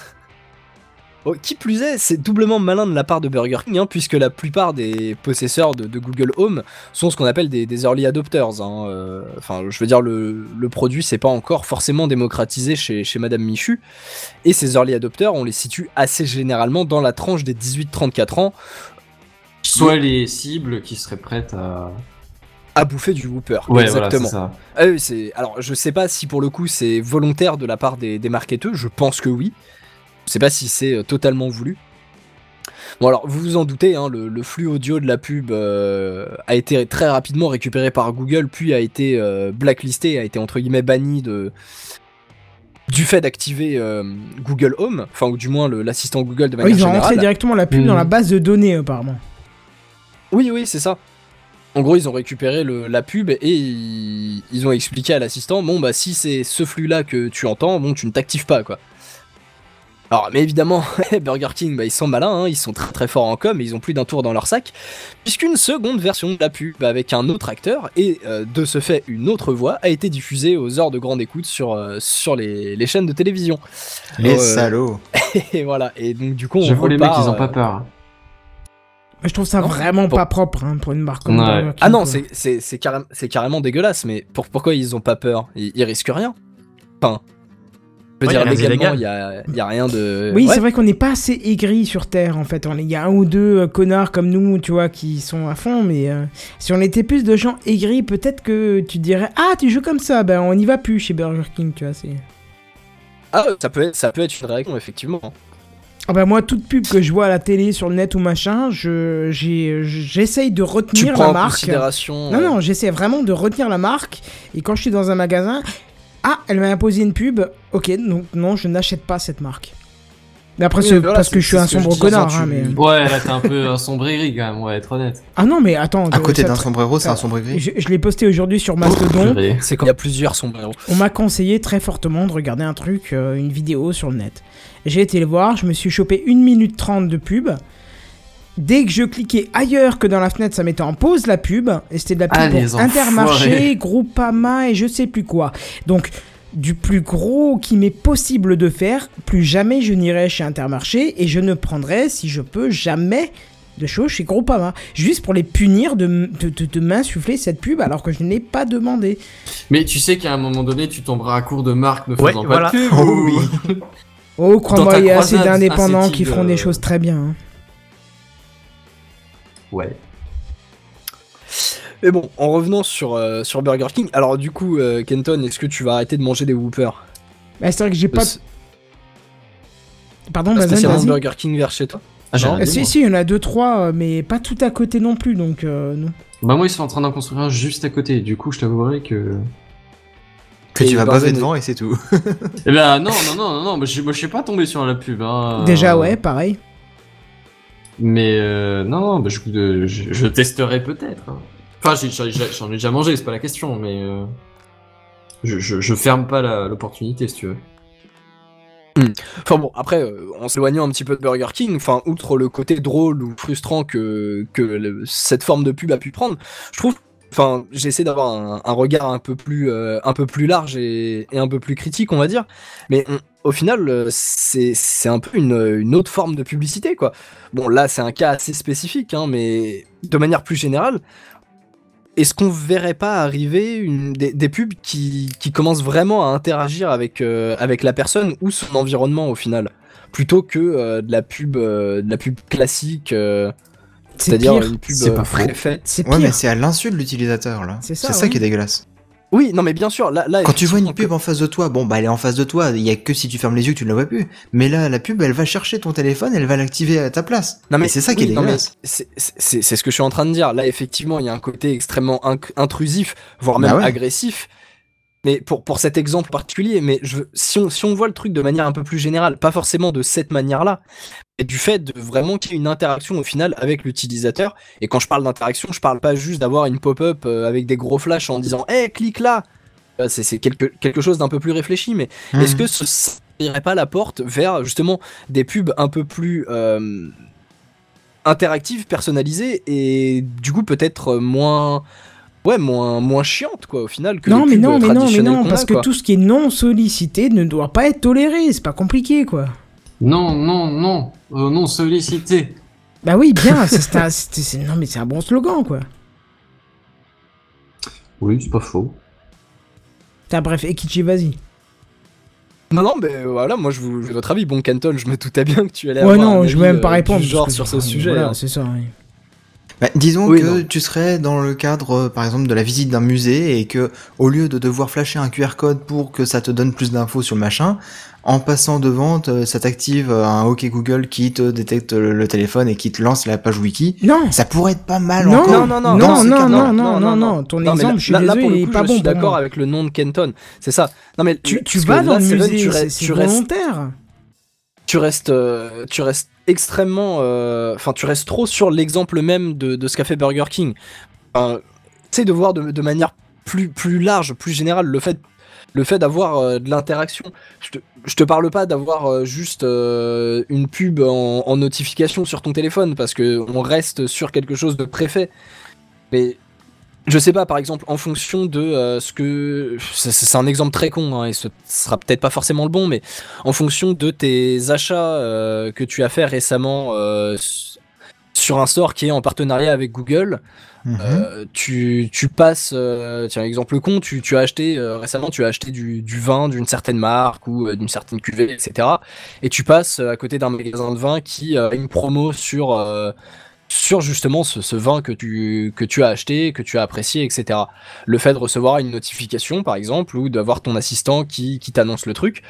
H: Oh, qui plus est, c'est doublement malin de la part de Burger King, hein, puisque la plupart des possesseurs de, de Google Home sont ce qu'on appelle des, des early adopters. hein, euh, Enfin, je veux dire, le, le produit, c'est pas encore forcément démocratisé chez, chez Madame Michu. Et ces early adopters, on les situe assez généralement dans la tranche des 18-34 ans,
C: Soit les cibles qui seraient prêtes à.
H: à bouffer du Whooper.
C: Ouais,
H: exactement.
C: voilà,
H: Ah oui. Alors, je sais pas si pour le coup c'est volontaire de la part des, des marketeurs, je pense que oui. Je sais pas si c'est euh, totalement voulu. Bon alors, vous vous en doutez, hein, le, le flux audio de la pub euh, a été très rapidement récupéré par Google, puis a été euh, blacklisté, a été entre guillemets banni de du fait d'activer euh, Google Home, enfin ou du moins l'assistant Google de manière
A: oui, ils ont rentré directement la pub dans la base de données, apparemment.
H: Oui, oui, c'est ça. En gros, ils ont récupéré le- la pub et ils, ils ont expliqué à l'assistant, bon bah si c'est ce flux-là que tu entends, bon tu ne t'actives pas quoi. Alors, mais évidemment, Burger King, bah, ils sont malins, hein, ils sont très très forts en com, et ils ont plus d'un tour dans leur sac, puisqu'une seconde version de la pub bah, avec un autre acteur et euh, de ce fait une autre voix a été diffusée aux heures de grande écoute sur, euh, sur les, les chaînes de télévision.
E: Les
H: Euh,
E: salauds.
H: Et voilà, et donc du coup on
C: J'avoue, les mecs, ils ont pas peur.
A: Mais Je trouve ça
H: Non,
A: vraiment
H: pour-
A: pas propre hein, pour une marque comme
C: Ouais.
A: Burger King,
H: Ah non,
A: quoi.
H: c'est- c'est c'est carré- c'est carrément dégueulasse, mais pour, pourquoi ils ont pas peur? Ils, ils risquent rien. Enfin, je veux
D: Ouais,
H: dire, légalement, il y a, y a rien de.
A: Oui,
H: Ouais.
A: c'est vrai qu'on n'est pas assez aigri sur Terre en fait. Est- Il y a un ou deux euh, connards comme nous, tu vois, qui sont à fond. Mais euh, si on était plus de gens aigris, peut-être que tu dirais Ah, tu joues comme ça, ben on n'y va plus chez Burger King, tu vois. C'est...
H: Ah, ça peut, être, ça peut être une réaction, effectivement.
A: Ah bah moi, toute pub que je vois à la télé, sur le net ou machin, je, j'ai, j'essaye de
H: Tu
A: retenir
H: prends
A: la
H: en
A: marque.
H: considération.
A: Non,
H: euh,
A: non, j'essaie vraiment de retenir la marque. Et quand je suis dans un magasin, ah, elle m'a imposé une pub. Ok, donc non, je n'achète pas cette marque. Mais après,
H: Oui,
A: c'est
H: voilà,
A: parce que je suis un sombre connard.
H: tu-
A: hein, mais...
C: Ouais, là, t'es un peu un sombreri quand même, ouais, être honnête.
A: Ah non, mais attends.
E: À
A: euh,
E: côté d'un sombrero, c'est un sombre gris.
A: Je, je l'ai posté aujourd'hui sur Mastodon.
H: C'est quand il y a plusieurs sombreros.
A: On m'a conseillé très fortement de regarder un truc, euh, une vidéo sur le net. J'ai été le voir, je me suis chopé 1 minute 30 de pub. Dès que je cliquais ailleurs que dans la fenêtre, ça mettait en pause la pub. Et c'était de la pub
C: Ah,
A: pour. Intermarché, Groupama et je sais plus quoi. Donc, du plus gros qui m'est possible de faire, plus jamais je n'irai chez Intermarché et je ne prendrai, si je peux, jamais de choses chez Groupama. Juste pour les punir de, de, de- de m'insuffler cette pub alors que je ne l'ai pas demandé.
C: Mais tu sais qu'à un moment donné, tu tomberas à court de marques ne
D: Ouais,
C: faisant
D: voilà.
C: pas de pub.
E: Oh
C: ou-
E: oui.
A: Oh, crois-moi, il y a assez d'indépendants qui feront
C: euh,
A: des choses très bien. hein.
C: Ouais.
H: Mais bon, en revenant sur, euh, sur Burger King, alors du coup, euh, Kenton, est-ce que tu vas arrêter de manger des Whoopers
A: Bah, c'est vrai que j'ai pas.
H: C'est
A: Pardon,
H: spécialement
A: vas-y.
H: Burger King vers chez toi
C: Ah,
H: Non.
A: si, si, il y en a deux, trois, euh, mais pas tout à côté non plus, donc euh, non.
C: Bah, moi, ils sont en train d'en construire un juste à côté. Du coup, je t'avouerai que.
E: Que
H: Et
E: tu vas baver devant et c'est tout.
C: Eh ben, non, non, non, non, non, moi, je moi, je suis pas tombé sur la pub. Hein.
A: Déjà, ouais, pareil.
C: Mais euh, non, non, bah, je, euh, testerai peut-être. hein. Enfin, j'en ai, déjà mangé, c'est pas la question, mais euh, je, ferme pas l'opportunité si tu veux.
H: Enfin bon, après, euh, en s'éloignant un petit peu de Burger King, enfin, outre le côté drôle ou frustrant que, cette forme de pub a pu prendre, je trouve, enfin, j'essaie d'avoir un, regard un peu plus, euh, un peu plus large et, un peu plus critique, on va dire. Mais on- au final, euh, c'est un peu une, autre forme de publicité, quoi. Bon, là, c'est un cas assez spécifique, hein, mais de manière plus générale, est-ce qu'on verrait pas arriver des, pubs qui, commencent vraiment à interagir avec, euh, avec la personne ou son environnement au final? Plutôt que de la pub de la pub classique c'est-à-dire
A: pire.
H: une pub
C: C'est pas
H: euh,
C: faux.
H: préfaite.
A: C'est
E: Ouais,
A: pire.
E: mais c'est à l'insu de l'utilisateur là.
A: C'est
E: C'est
A: ça,
E: ça,
A: ouais.
E: qui est dégueulasse.
H: Oui, non mais bien sûr, là, là
E: Quand tu vois une pub en face de toi, bon bah elle est en face de toi, il y a que si tu fermes les yeux que tu ne la vois plus. Mais là, la pub, elle va chercher ton téléphone, elle va l'activer à ta place.
H: Non mais
E: Et c'est ça qui est dégueulasse.
H: C'est ce que je suis en train de dire. Là, effectivement, il y a un côté extrêmement intrusif, voire même
E: Bah ouais.
H: agressif. Mais pour, pour cet exemple particulier, mais je, si, on, si on voit le truc de manière un peu plus générale, pas forcément de cette manière-là, mais du fait de vraiment qu'il y ait une interaction au final avec l'utilisateur. Et quand je parle d'interaction, je parle pas juste d'avoir une pop-up euh, avec des gros flashs en disant Hé, clique là Euh, C'est quelque, quelque chose d'un peu plus réfléchi, mais est-ce
E: Mhm.
H: que ce serait pas la porte vers justement des pubs un peu plus euh, interactives, personnalisées et du coup peut-être moins ouais moins moins chiantes quoi au final que
A: Non, mais non, mais non, mais non, parce
H: a,
A: que
H: quoi.
A: tout ce qui est non sollicité ne doit pas être toléré. C'est pas compliqué, quoi.
C: Non, non, non, euh, non, sollicité.
A: Bah oui, bien. c'est- c'est un- c'est- c'est- non, mais c'est un bon slogan, quoi.
C: Oui, c'est pas faux.
A: T'as bref, Ekichi, vas-y.
H: Non non mais voilà moi je vous je veux votre avis bon Canton je me doutais bien que tu allais
A: Ouais,
H: avoir un
A: non, je
H: avis,
A: vais même pas
H: euh,
A: répondre.
H: genre sur ce sujet
A: Voilà,
H: hein.
A: c'est ça. oui.
E: Bah, disons
H: Oui,
E: que
H: non.
E: tu serais dans le cadre, euh, par exemple, de la visite d'un musée et que, au lieu de devoir flasher un QR code pour que ça te donne plus d'infos sur le machin, en passant devant, te- ça t'active euh, un OK Google qui te détecte le, téléphone et qui te lance la page wiki.
A: Non
E: Ça pourrait être pas mal
A: Non,
E: encore.
H: non, non,
A: non,
E: ce
A: non,
E: cadre-là.
A: non, non, non, ton
H: mais
A: exemple,
H: là-
A: je suis
H: là, là,
A: désolé,
H: pour le coup,
A: pas
H: je
A: bon
H: suis d'accord avec le nom de Kenton. C'est ça. Non, mais
A: Tu, tu vas dans
H: là,
A: le musée,
H: tu restes, tu restes,
A: volontaire.
H: tu restes, euh, tu restes extrêmement, euh, enfin, tu restes trop sur l'exemple même de, ce qu'a fait Burger King. Enfin, de voir de, manière plus, plus large, plus générale, le fait, le fait d'avoir euh, de l'interaction. Je te, parle pas d'avoir euh, juste une pub en, en notification sur ton téléphone, parce que on reste sur quelque chose de préfet. Mais je sais pas, par exemple, en fonction de euh, ce que. C'est un exemple très con, hein, et ce sera peut-être pas forcément le bon, mais en fonction de tes achats euh, que tu as fait récemment euh, sur un store qui est en partenariat avec Google,
E: Mhm.
H: tu, tu passes, tiens, exemple con, tu, tu as acheté récemment, tu as acheté du, du vin d'une certaine marque ou d'une certaine cuvée, etc. Et tu passes à côté d'un magasin de vin qui a une promo sur, sur justement ce, ce vin que tu, que tu as acheté, que tu as apprécié, etc. Le fait de recevoir une notification, par exemple, ou d'avoir ton assistant qui, qui t'annonce le truc.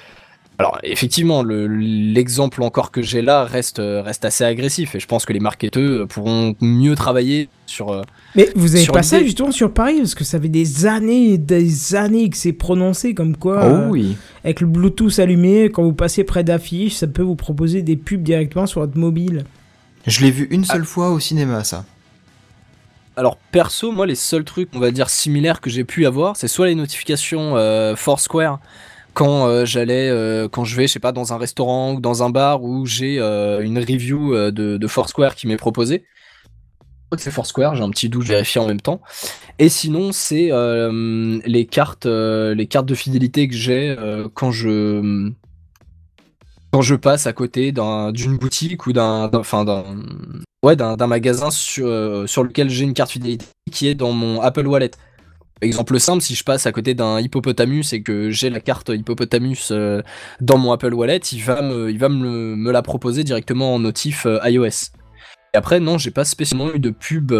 H: Alors effectivement, le- l'exemple encore que j'ai là reste, reste assez agressif et je pense que les marketeurs pourront mieux travailler sur, euh,
A: Mais vous avez
H: Sur
A: pas ça
H: l'idée-
A: justement sur Paris parce que ça fait des années et des années que c'est prononcé comme quoi euh,
E: Oh oui.
A: avec le Bluetooth allumé quand vous passez près d'affiches ça peut vous proposer des pubs directement sur votre mobile.
E: Je l'ai vu une seule fois au cinéma, ça.
H: Alors perso, moi les seuls trucs, on va dire similaires que j'ai pu avoir, c'est soit les notifications euh, Foursquare quand euh, j'allais, euh, quand je vais, je sais pas, dans un restaurant ou dans un bar où j'ai une review de, de Foursquare qui m'est proposée. C'est Foursquare, j'ai un petit doute, je vérifie en même temps. Et sinon, c'est les cartes, les cartes de fidélité que j'ai quand je quand je passe à côté d'un- d'une boutique ou d'un, ouais, d'un magasin sur, euh, sur lequel j'ai une carte fidélité qui est dans mon Apple Wallet. Exemple simple, si je passe à côté d'un hippopotamus et que j'ai la carte hippopotamus euh, dans mon Apple Wallet, il va me, il va me, me la proposer directement en notif euh, iOS. Et après, non, j'ai pas spécialement eu de pub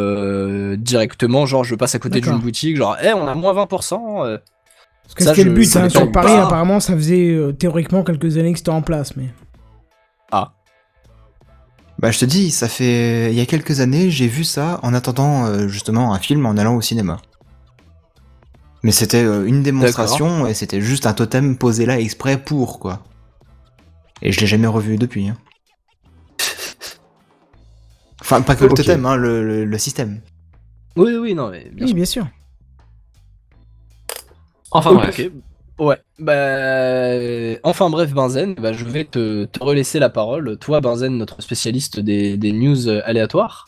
H: directement, genre je passe à côté d'une boutique, genre, eh, on a moins 20%.
A: Parce que c'était le but
H: ça
A: hein, sur Paris
H: pas.
A: apparemment ça faisait euh, théoriquement quelques années que c'était en place mais
H: Ah,
E: Bah, je te dis, ça fait. Il y a quelques années, j'ai vu ça en attendant euh, justement un film en allant au cinéma. Mais c'était euh, une démonstration et c'était juste un totem posé là exprès pour, quoi. Et je l'ai jamais revu depuis. hein. Enfin, pas que le totem, hein, le, le- le système.
H: oui, oui, non, mais bien
A: oui
H: sûr.
A: bien sûr.
C: Enfin bref.
H: Ouais, bah. Enfin bref, Benzen, bah, je vais te, te relaisser la parole. Toi, Benzen, notre spécialiste des, des news euh, aléatoires.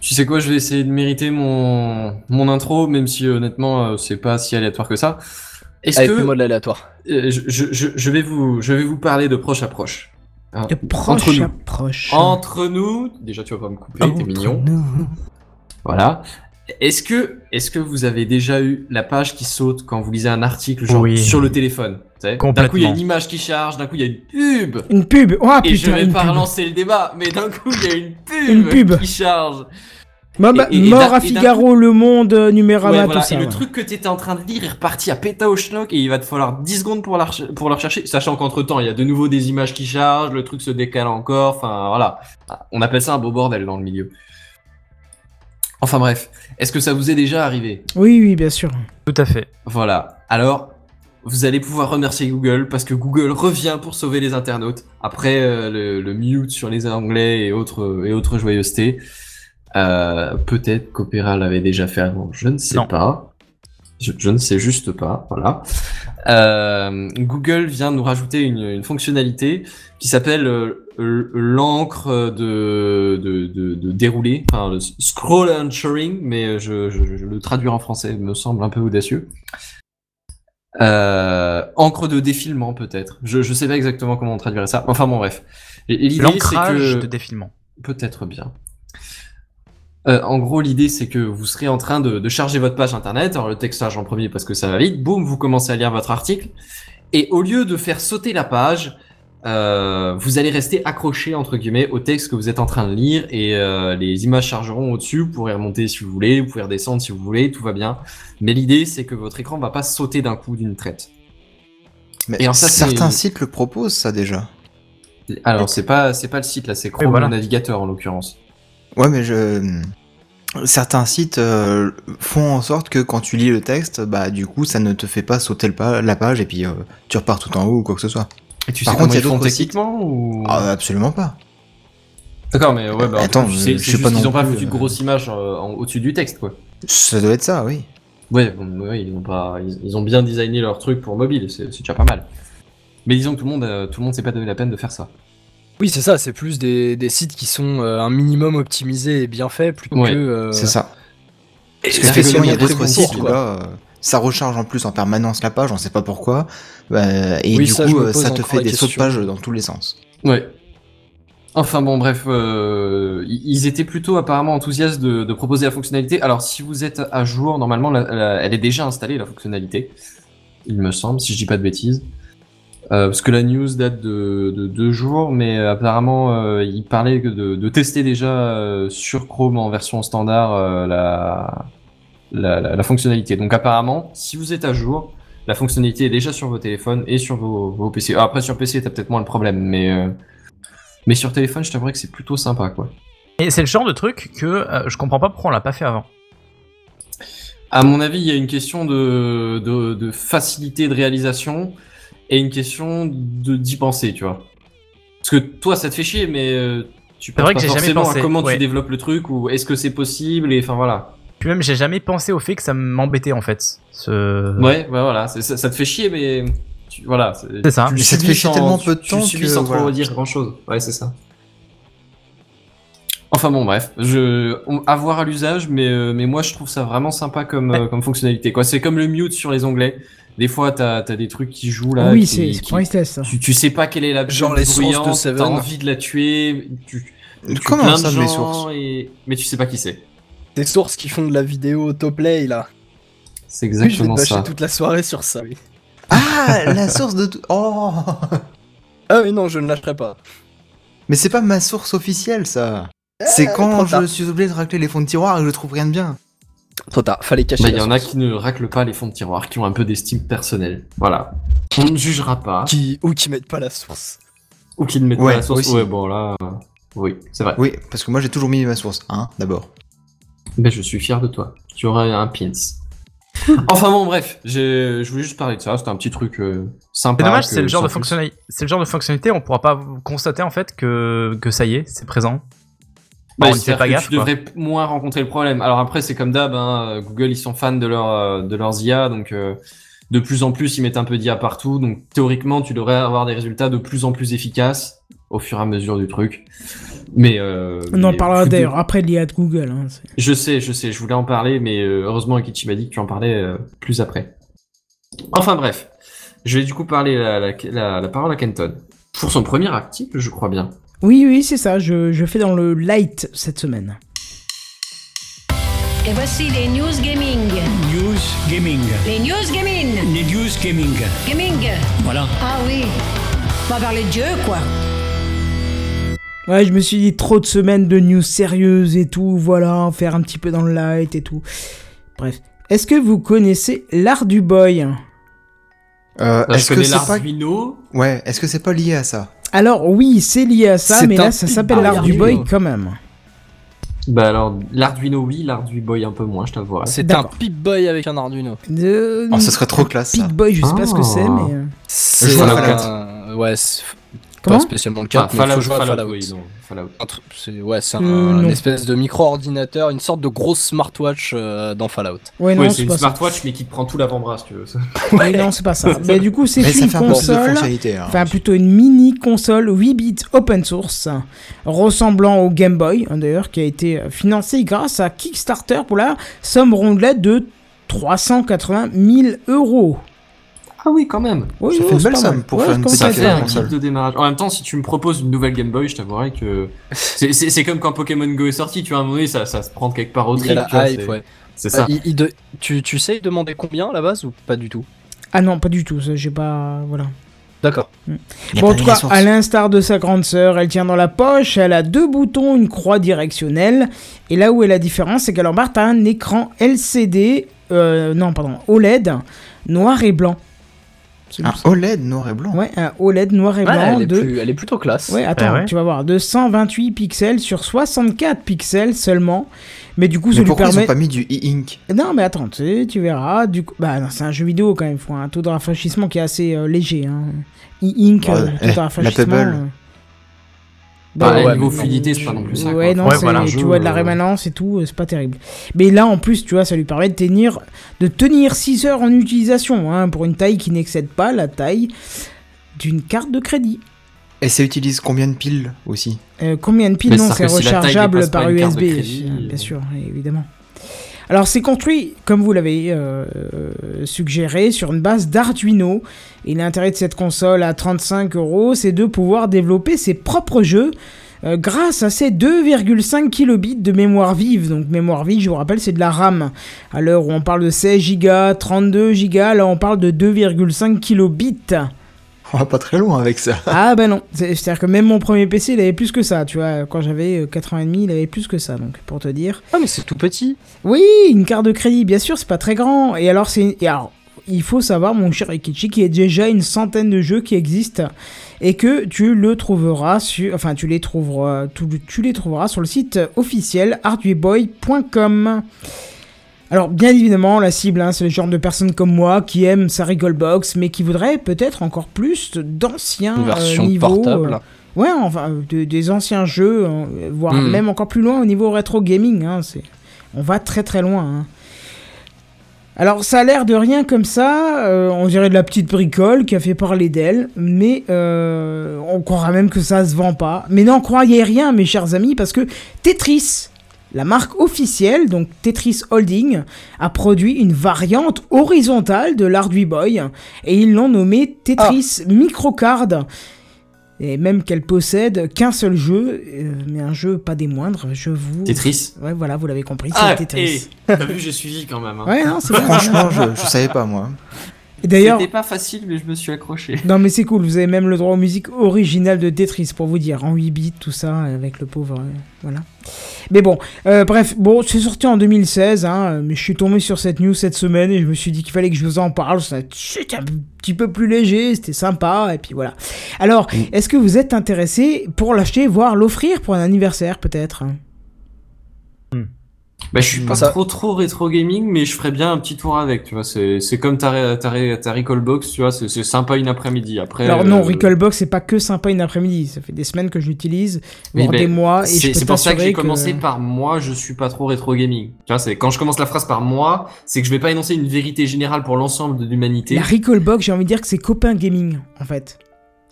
C: Tu sais quoi, je vais essayer de mériter mon, mon intro, même si honnêtement euh, c'est pas si aléatoire que ça. Est-ce
H: Avec
C: que
H: le mode aléatoire.
C: euh, je, je- je- vais vous, je vais vous parler de proche à proche. Hein,
A: De
C: entre
A: proche
C: nous.
A: à proche.
C: Entre nous, déjà tu vas pas me couper, t'es
A: Entre
C: mignon.
A: nous.
C: Voilà. Est-ce que, est-ce que vous avez déjà eu la page qui saute quand vous lisez un article genre
D: Oui.
C: sur le téléphone D'un coup, il y a une image qui charge, d'un coup, il y a une pub.
A: Une pub. Oh
C: et je vais pas relancer le débat, mais d'un coup, il y a une pub,
A: Une pub.
C: qui charge. Et- et- et
A: mort à Figaro, Le Monde, euh, Numérama,
C: Ouais, voilà.
A: tout ça.
C: et le
A: ouais.
C: truc que t'étais en train de lire est reparti à péta au schnock et il va te falloir 10 secondes pour, la pour le rechercher, sachant qu'entre temps, il y a de nouveau des images qui chargent, le truc se décale encore, enfin voilà. On appelle ça un beau bordel dans le milieu. Enfin bref, est-ce que ça vous est déjà arrivé?
A: Oui, oui, bien sûr.
D: Tout à fait.
C: Voilà. Alors, vous allez pouvoir remercier Google parce que Google revient pour sauver les internautes après euh, le, le mute sur les anglais et autres et autres joyeusetés. Euh, Peut-être qu'Opera l'avait déjà fait avant, je ne sais
D: Non.
C: pas. Je, je ne sais juste pas, voilà. Euh, Google vient nous rajouter une, une fonctionnalité qui s'appelle euh, l'encre de, de, de, de dérouler, enfin le scroll anchoring, mais je, je, je le traduire en français me semble un peu audacieux. Euh, encre de défilement peut-être. Je, je sais pas exactement comment on traduirait ça. Enfin bon bref.
D: L'ancrage
C: que
D: de défilement.
C: Peut-être bien. Euh, en gros, l'idée, c'est que vous serez en train de, de charger votre page internet. Alors, le textage en premier parce que ça va vite. Boum, vous commencez à lire votre article. Et au lieu de faire sauter la page, euh, vous allez rester accroché entre guillemets au texte que vous êtes en train de lire et euh, les images chargeront au-dessus. Vous pourrez remonter si vous voulez, vous pouvez redescendre si vous voulez, tout va bien. Mais l'idée c'est que votre écran va pas sauter d'un coup d'une traite.
E: Mais
C: Et alors ça, c'est-
E: certains sites le proposent, ça déjà.
C: Alors c'est pas c'est pas le site là, c'est Chrome
D: voilà.
C: le navigateur en l'occurrence.
E: Ouais, mais je. Certains sites euh, font en sorte que quand tu lis le texte, bah du coup ça ne te fait pas sauter le pa- la page et puis euh, tu repars tout en haut ou quoi que ce soit.
C: Et tu
E: Par
C: sais
E: contre,
C: comment
E: il y a d'autres
C: techniquement ou
E: Ah, absolument pas.
C: D'accord, mais ouais, bah,
E: Attends, je-
C: sais, juste
E: pas
C: qu'ils ont pas foutu de
E: euh.
C: grosses images euh, au-dessus du texte quoi.
E: Ça doit être ça, oui.
C: Ouais, bon, ouais, ils ont pas, ils, ils ont bien designé leur truc pour mobile, c'est c'est déjà pas mal. Mais disons que tout le monde, euh, tout le monde s'est pas donné la peine de faire ça.
H: Oui, c'est ça, c'est plus des, des sites qui sont euh, un minimum optimisés et bien faits plutôt
C: Ouais,
H: que. euh,
E: C'est ça.
H: et
E: Parce
H: c'est
E: que effectivement, il y a d'autres sites où là, euh, ça recharge en plus en permanence la page, on sait pas pourquoi. Bah, et
H: Oui,
E: du
H: ça,
E: coup, euh, ça te fait des sauts de page dans tous les sens.
C: Ouais. Enfin bon, bref, euh, ils ils étaient plutôt apparemment enthousiastes de, de proposer la fonctionnalité. Alors si vous êtes à jour, normalement, la- la- elle est déjà installée la fonctionnalité, il me semble, si je dis pas de bêtises. Euh, parce que la news date de, de deux jours, mais euh, apparemment, euh, il parlait que de, de tester déjà euh, sur Chrome en version standard euh, la, la, la, la fonctionnalité. Donc apparemment, si vous êtes à jour, la fonctionnalité est déjà sur vos téléphones et sur vos, vos PC. Ah, après sur PC, t'as peut-être moins le problème, mais euh, mais sur téléphone, je t'avouerais que c'est plutôt sympa, quoi.
D: Et c'est le genre de truc que euh, je comprends pas pourquoi on l'a pas fait avant.
C: À mon avis, il y a une question de, de, de facilité de réalisation et une question de d'y penser, tu vois. Parce que toi, ça te fait chier, mais euh, tu penses
D: vrai
C: pas
D: que jamais
C: forcément
D: pensé,
C: à comment
D: ouais.
C: tu développes le truc ou est-ce que c'est possible et enfin voilà.
D: Puis même, j'ai jamais pensé au fait que ça m'embêtait en fait. Ce...
C: Ouais, ouais, voilà, ça, ça te fait chier, mais tu, voilà.
D: C'est ça.
C: tu
E: ça te fait chier tellement peu de
C: tu-
E: temps
C: Tu subis
E: que,
C: sans trop
E: voilà.
C: dire grand chose. Ouais, c'est ça. Enfin bon, bref, je on- à voir à l'usage, mais euh, mais moi je trouve ça vraiment sympa comme euh, comme fonctionnalité. Quoi, c'est comme le mute sur les onglets. Des fois, t'as as des trucs qui jouent là.
A: oui, c'est les tests. ça.
C: tu, tu sais pas quelle est la
H: Genre les sources de
C: bruyante,
H: Seven.
C: T'as envie de la tuer. Tu, tu
E: Comment ça,
C: gens
E: sources?
C: et... Mais tu sais pas qui c'est.
H: Des sources qui font de la vidéo autoplay là.
C: C'est
H: Oui, je vais te
C: exactement
H: bâcher
C: ça.
H: toute la soirée sur ça. Oui.
E: Ah, la source de tout. Oh
H: Ah oui, non, je ne lâcherai pas.
E: Mais c'est pas ma source officielle, ça. C'est quand je suis obligé de racler les fonds de tiroir et que je trouve rien de bien.
H: Trop tard, fallait cacher.
C: Bah, il
H: la
C: y en a qui ne raclent pas les fonds de tiroir, qui ont un peu d'estime personnelle. Voilà. On ne jugera pas.
H: qui ou qui mettent pas la source.
C: Ou qui ne mettent
E: Ouais,
C: pas la source.
E: aussi.
C: Ouais, bon là. euh, Oui, c'est vrai.
E: Oui, parce que moi j'ai toujours mis ma source, hein, d'abord.
C: Ben, je suis fier de toi. Tu auras un pins. enfin bon, bref, je voulais juste parler de ça. C'était un petit truc euh, sympa.
D: C'est dommage, c'est le genre de. C'est le genre de fonctionnalité, on pourra pas constater en fait que que ça y est, c'est présent.
C: Bah,
D: Bon, on y fait pas
C: que
D: gaffe.
C: tu
D: quoi.
C: devrais moins rencontrer le problème. Alors après, c'est comme d'hab, hein, Google, ils sont fans de, leur, euh, de leurs IA, donc euh, de plus en plus, ils mettent un peu d'IA partout. Donc théoriquement, tu devrais avoir des résultats de plus en plus efficaces au fur et à mesure du truc. Mais euh,
A: On en parlera d'ailleurs après de l'IA de Google. hein,
C: Je sais, je sais, je voulais en parler, mais euh, heureusement, Akichi m'a dit que tu en parlais euh, plus après. Enfin bref, je vais du coup parler la, la, la, la parole à Kenton. Pour son premier article, je crois bien.
A: Oui, oui, c'est ça. Je, je fais dans le light cette semaine.
F: Et voici les news gaming.
G: News Gaming.
F: Les news gaming.
G: Les news gaming.
F: Gaming.
G: Voilà.
F: Ah oui. On va parler de Dieu, quoi.
A: Ouais, je me suis dit trop de semaines de news sérieuses et tout, voilà, faire un petit peu dans le light et tout. Bref. Est-ce que vous connaissez l'art du boy?
E: Euh, est-ce que c'est pas...
C: l'Arduino.
E: Ouais, est-ce que c'est pas lié à ça?
A: Alors oui, c'est lié à ça, mais là ça s'appelle l'art du boy quand même.
C: Bah alors, l'Arduino oui, l'Arduboy un peu moins, je t'avouerai.
H: C'est un
A: D'accord.
H: Pip-Boy avec un Arduino.
A: De...
E: Oh, ça serait trop classe, ça.
A: Peak Boy, je sais pas ce que c'est,
C: Ah.
A: mais... euh,
H: C'est un-. Ouais, c'est
A: Comment
H: pas spécialement le cas,
C: Enfin,
H: mais faut
C: Fallout,
H: jouer à
C: Fallout,
H: Fallout.
C: oui, Fallout.
H: Un c'est ouais, c'est un,
A: Euh, non.
H: espèce de micro-ordinateur, une sorte de grosse smartwatch euh, dans Fallout.
A: Ouais, non,
C: Oui,
A: c'est
C: c'est une
A: pas ça.
C: smartwatch, mais qui te prend tout l'avant-bras, si tu veux.
A: Oui, non, c'est pas ça. mais du coup, c'est une
E: un
A: console...
E: hein.
A: Enfin, plutôt une mini console 8 bits open source, ressemblant au Game Boy, hein, d'ailleurs, qui a été financée grâce à Kickstarter pour la somme rondelette de 380 000 euros.
C: Ah oui, quand même.
A: Oui,
E: Ça fait une belle somme pour
A: Ouais,
E: faire une
C: Ça fait un kit de démarrage. En même temps, si tu me proposes une nouvelle Game Boy, je t'avouerai que c'est- comme quand Pokémon Go est sorti, tu vois, à un moment donné, ça, ça se prend quelque part au trip, c'est-
H: ouais.
C: C'est ça.
H: Euh, il- il de- tu, tu sais demander combien à la base ou pas du tout?
A: Ah non, pas du tout, j'ai pas... Voilà.
H: D'accord.
E: A
A: Bon, en tout cas, à l'instar de sa grande sœur, elle tient dans la poche, elle a deux boutons, une croix directionnelle, et là où est la différence, c'est qu'elle embarque un écran LCD, euh, non, pardon, OLED, noir et blanc.
E: Un OLED noir et blanc.
A: Ouais, un OLED noir et blanc
H: elle, est
A: de...
H: plus- elle est plutôt classe.
A: Ouais, attends,
D: Ah ouais.
A: tu vas voir, de 128 pixels sur 64 pixels seulement. Mais du coup, ça
E: Mais
A: lui
E: pourquoi ils
A: permet...
E: ont pas mis du e-ink?
A: Non, mais attends, tu, sais, tu verras. Du coup, bah, c'est un jeu vidéo quand même. Il faut un taux de rafraîchissement qui est assez euh, léger. Hein. E-Ink,
E: Ouais,
A: euh,
E: eh,
A: taux de
E: la
A: rafraîchissement.
C: Bah,
A: Bah,
C: niveau
A: mais-
C: fluidité, c'est pas non plus ça.
A: Ouais,
C: quoi.
A: non,
D: Ouais,
A: c'est-
D: voilà,
A: tu
C: jeu,
A: vois de la rémanence et tout, euh, c'est pas terrible. Mais là, en plus, tu vois, ça lui permet de tenir, de tenir 6 heures en utilisation, hein, pour une taille qui n'excède pas la taille d'une carte de crédit.
E: Et ça utilise combien de piles aussi?
A: Euh, combien de piles?
C: Mais
A: Non, c'est rechargeable par USB,
C: crédit,
A: bien sûr, évidemment. Alors, c'est construit, comme vous l'avez euh, suggéré, sur une base d'Arduino. Et l'intérêt de cette console à 35 euros, c'est de pouvoir développer ses propres jeux euh, grâce à ces 2,5 kilobits de mémoire vive. Donc, mémoire vive, je vous rappelle, c'est de la RAM. À l'heure où on parle de 16 Go, 32 Go, là, on parle de 2,5 kilobits.
E: On va pas très loin avec ça.
A: Ah bah non, C'est- c'est-à-dire que même mon premier PC, il avait plus que ça, tu vois. Quand j'avais euh, 4 ans et demi, il avait plus que ça, donc pour te dire.
H: Ah, mais c'est tout petit.
A: Oui, une carte de crédit, bien sûr, c'est pas très grand. Et alors, c'est. il faut savoir, mon cher Ikichi, qu'il y a déjà une centaine de jeux qui existent et que tu le trouveras sur. Enfin, tu les trouveras, tu, tu les trouveras sur le site officiel ardueboy.com. Alors, bien évidemment, la cible, hein, c'est le genre de personnes comme moi qui aiment sa Recallbox, mais qui voudrait peut-être encore plus d'anciens euh, niveaux.
H: portable.
A: euh, ouais, enfin, euh, de- des anciens jeux, hein, voire
H: Hmm.
A: même encore plus loin au niveau rétro gaming. Hein, c'est, on va très très loin. hein. Alors, ça a l'air de rien comme ça. euh, on dirait de la petite bricole qui a fait parler d'elle, mais euh, on croira même que ça se vend pas. Mais n'en croyez rien, mes chers amis, parce que Tetris. La marque officielle, donc Tetris Holding, a produit une variante horizontale de l'Arduboy et ils l'ont nommé Tetris Microcard. Et même qu'elle possède qu'un seul jeu, euh, mais un jeu pas des moindres, je vous.
C: Tetris.
A: Ouais, voilà, vous l'avez compris, c'est
C: Ah,
A: Tetris.
C: et t'as vu, j'ai suivi quand même. hein.
A: Ouais, non, c'est.
E: Franchement, je, je savais pas moi.
A: Et d'ailleurs,
C: C'était pas facile, mais je me suis accroché.
A: non mais c'est cool, vous avez même le droit aux musiques originales de Tetris pour vous dire, en 8 bits, tout ça, avec le pauvre, euh, voilà. Mais bon, euh, bref, bon, c'est sorti en 2016, hein, mais je suis tombé sur cette news cette semaine et je me suis dit qu'il fallait que je vous en parle, ça- c'était un petit peu plus léger, c'était sympa, et puis voilà. Alors, est-ce que vous êtes intéressé pour l'acheter, voire l'offrir pour un anniversaire peut-être hein?
C: Bah, je suis pas
H: Ça-
C: trop trop rétro gaming, mais je ferais bien un petit tour avec, tu vois. C'est c'est comme ta, ta, ta Recallbox, tu vois. C'est c'est sympa une après-midi. Après.
A: Alors non,
C: euh,
A: Recallbox, c'est pas que sympa une après-midi, ça fait des semaines que je l'utilise,
C: oui,
A: voire
C: ben,
A: des mois, et je
C: C'est
A: peux
C: c'est pour ça que j'ai commencé par moi, je suis pas trop rétro gaming. Tu vois, c'est quand je commence la phrase par moi, c'est que je vais pas énoncer une vérité générale pour l'ensemble de l'humanité.
A: La Recallbox, j'ai envie de dire que c'est copain gaming, en fait.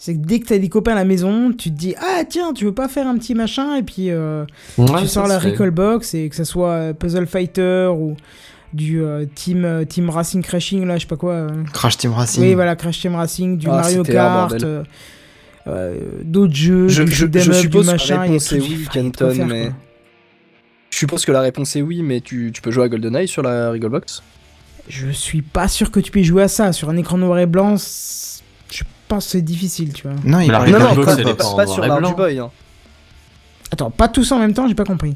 A: C'est que dès que t'as des copains à la maison, tu te dis ah tiens tu veux pas faire un petit machin et puis euh,
C: Ouais,
A: tu sors la. Recallbox et que ça soit euh, Puzzle Fighter ou du euh, Team Team Racing Crashing là je sais pas quoi.
E: Crash Team Racing.
A: Oui voilà Crash Team Racing, du
H: Ah,
A: Mario Kart, d'autres jeux,
H: Je-
A: du
H: je- je
A: up,
H: suppose
A: du
H: que la
A: machin. il y a
H: réponse est oui, Kenton,
A: faire,
H: mais-
A: quoi.
H: Je suppose que la réponse est oui, mais tu, tu peux jouer à GoldenEye sur la Recallbox
A: Je suis pas sûr que tu puisses jouer à ça sur un écran noir et blanc. C'est- Je pense que c'est difficile tu vois.
E: Non, il
C: La
E: parlait
H: Non,
C: Recallbox,
H: pas,
C: elle est
H: pas- sur l'Arduboy. Hein.
A: Attends pas tous en même temps j'ai pas compris.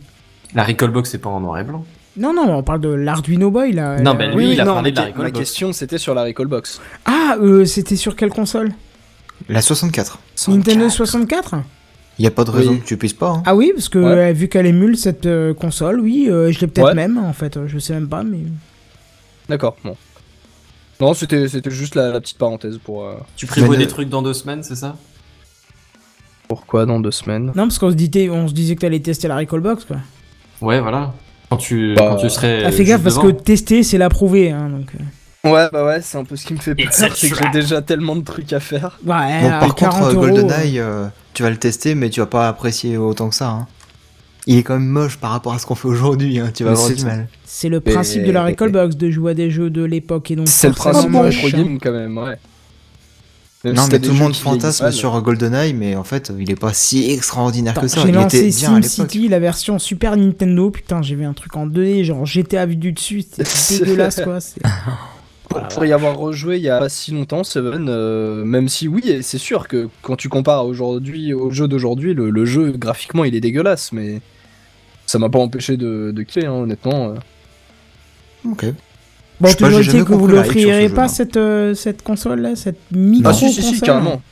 C: La Recallbox, c'est pas en noir et blanc.
A: Non non on parle de l'Arduino Boy là.
C: Non, ben, Lui, il a
H: non,
C: parlé de la
H: ma- ma
C: Recallbox.
H: question c'était sur la Recallbox.
A: Ah, euh, c'était sur quelle console?
E: La 64.
A: Nintendo 64
E: Il y a pas de raison
H: Oui.
E: que tu puisses pas. hein.
A: Ah oui, parce que
H: Ouais.
A: euh, vu qu'elle émule cette euh, console, oui, euh, je l'ai peut-être
H: Ouais.
A: même en fait, je sais même pas, mais.
H: D'accord, bon. Non, c'était c'était juste la, la petite parenthèse pour. euh,
C: Tu prévois
E: Mais
C: des trucs dans deux semaines, c'est ça?
H: Pourquoi dans deux semaines?
A: Non, parce qu'on se disait, on se disait que t'allais tester la Recallbox quoi.
C: Ouais, voilà. Quand tu,
H: Bah,
C: quand tu serais.
A: Ah, fais gaffe parce que tester c'est l'approuver, hein, donc. euh.
H: Ouais, bah ouais, c'est un peu ce qui me fait peur, c'est que j'ai déjà tellement de trucs à faire.
A: Ouais,
E: Bon,
A: à
E: par
A: 40
E: contre, euh, GoldenEye, euh, tu vas le tester, mais tu vas pas apprécier autant que ça. hein. Il est quand même moche par rapport à ce qu'on fait aujourd'hui. hein, Tu vas
H: Mais
E: avoir
H: c'est-
E: du mal.
A: C'est le principe de la Recallbox de jouer à des jeux de l'époque et donc.
H: C'est le principe
A: moche.
H: rétro game quand même, ouais. Même
E: Non,
H: si
E: mais tout le monde fantasme sur GoldenEye, mais en fait, il est pas si extraordinaire
A: Attends,
E: que ça.
A: J'ai
E: Il
A: lancé. SimCity, la version Super Nintendo. Putain, j'ai vu un truc en 2D, genre GTA vu du dessus, c'était dégueulasse quoi.
H: Pour, pour y avoir rejoué il y a pas si longtemps, Seven, euh, même si oui, c'est sûr que quand tu compares aujourd'hui au jeu d'aujourd'hui, le, le jeu graphiquement il est dégueulasse, mais ça m'a pas empêché de, de kiffer, hein, honnêtement. euh.
E: Ok.
A: Bon, été
E: jamais
A: que vous l'offrirez
E: jeu,
A: pas cette, euh, cette console-là, cette micro
H: Ah si si si carrément.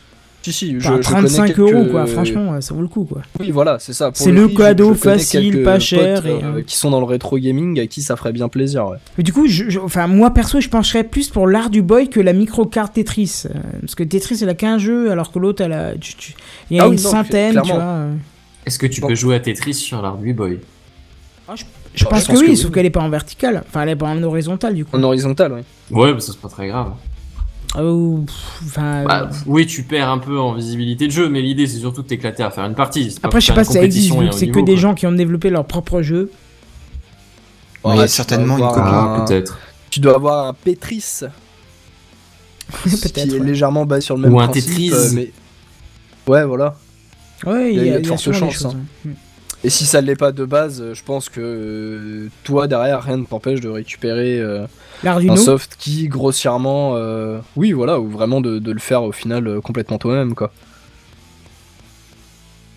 H: Si si, je,
A: Enfin,
H: je
A: 35
H: connais quelques-
A: euros, quoi. Franchement, euh, ça vaut le coup, quoi.
H: Oui, voilà, c'est ça.
A: C'est le cadeau
H: je
A: facile, pas cher
H: potes,
A: et,
H: euh,
A: euh,
H: qui sont dans le rétro gaming à qui ça ferait bien plaisir. Ouais.
A: Mais du coup, je, je- enfin, moi perso, je pencherais plus pour l'art du boy que la micro-carte Tetris. Euh, parce que Tetris, elle a qu'un jeu, alors que l'autre, elle a. tu- tu- Il y a
H: Ah
A: une
H: oui, non,
A: centaine, tu vois.
C: Est-ce que tu
H: Bon.
C: peux jouer à Tetris sur l'Arduino Boy?
A: Je
H: Bah,
A: pense
H: je
A: que
H: pense
A: oui,
H: que oui.
A: sauf qu'elle est pas en verticale. Enfin, elle est pas en horizontal, du coup.
H: En horizontal, oui.
C: Ouais, bah ça c'est pas très grave.
A: Euh, pff, Enfin.
C: Bah, oui, tu perds un peu en visibilité de jeu, mais l'idée c'est surtout de t'éclater à faire une partie.
A: Après, je sais pas si ça existe, c'est que des
C: quoi.
A: gens qui ont développé leur propre jeu.
E: Mais il y a certainement
H: dois
E: une
H: avoir
E: copie.
C: Ah,
H: un-
C: peut-être.
H: Tu dois avoir un Pétris qui
A: Peut-être.
H: est
A: ouais.
H: légèrement basé sur le même
C: Ou un
H: principe,
C: Tetris.
H: euh, mais ouais, voilà.
A: Ouais, il y a,
H: il y a de fortes chances, hein. Et si ça ne l'est pas de base, je pense que euh, toi derrière rien ne t'empêche de récupérer euh, un soft qui grossièrement, euh, oui voilà, ou vraiment de, de le faire au final euh, complètement toi-même quoi.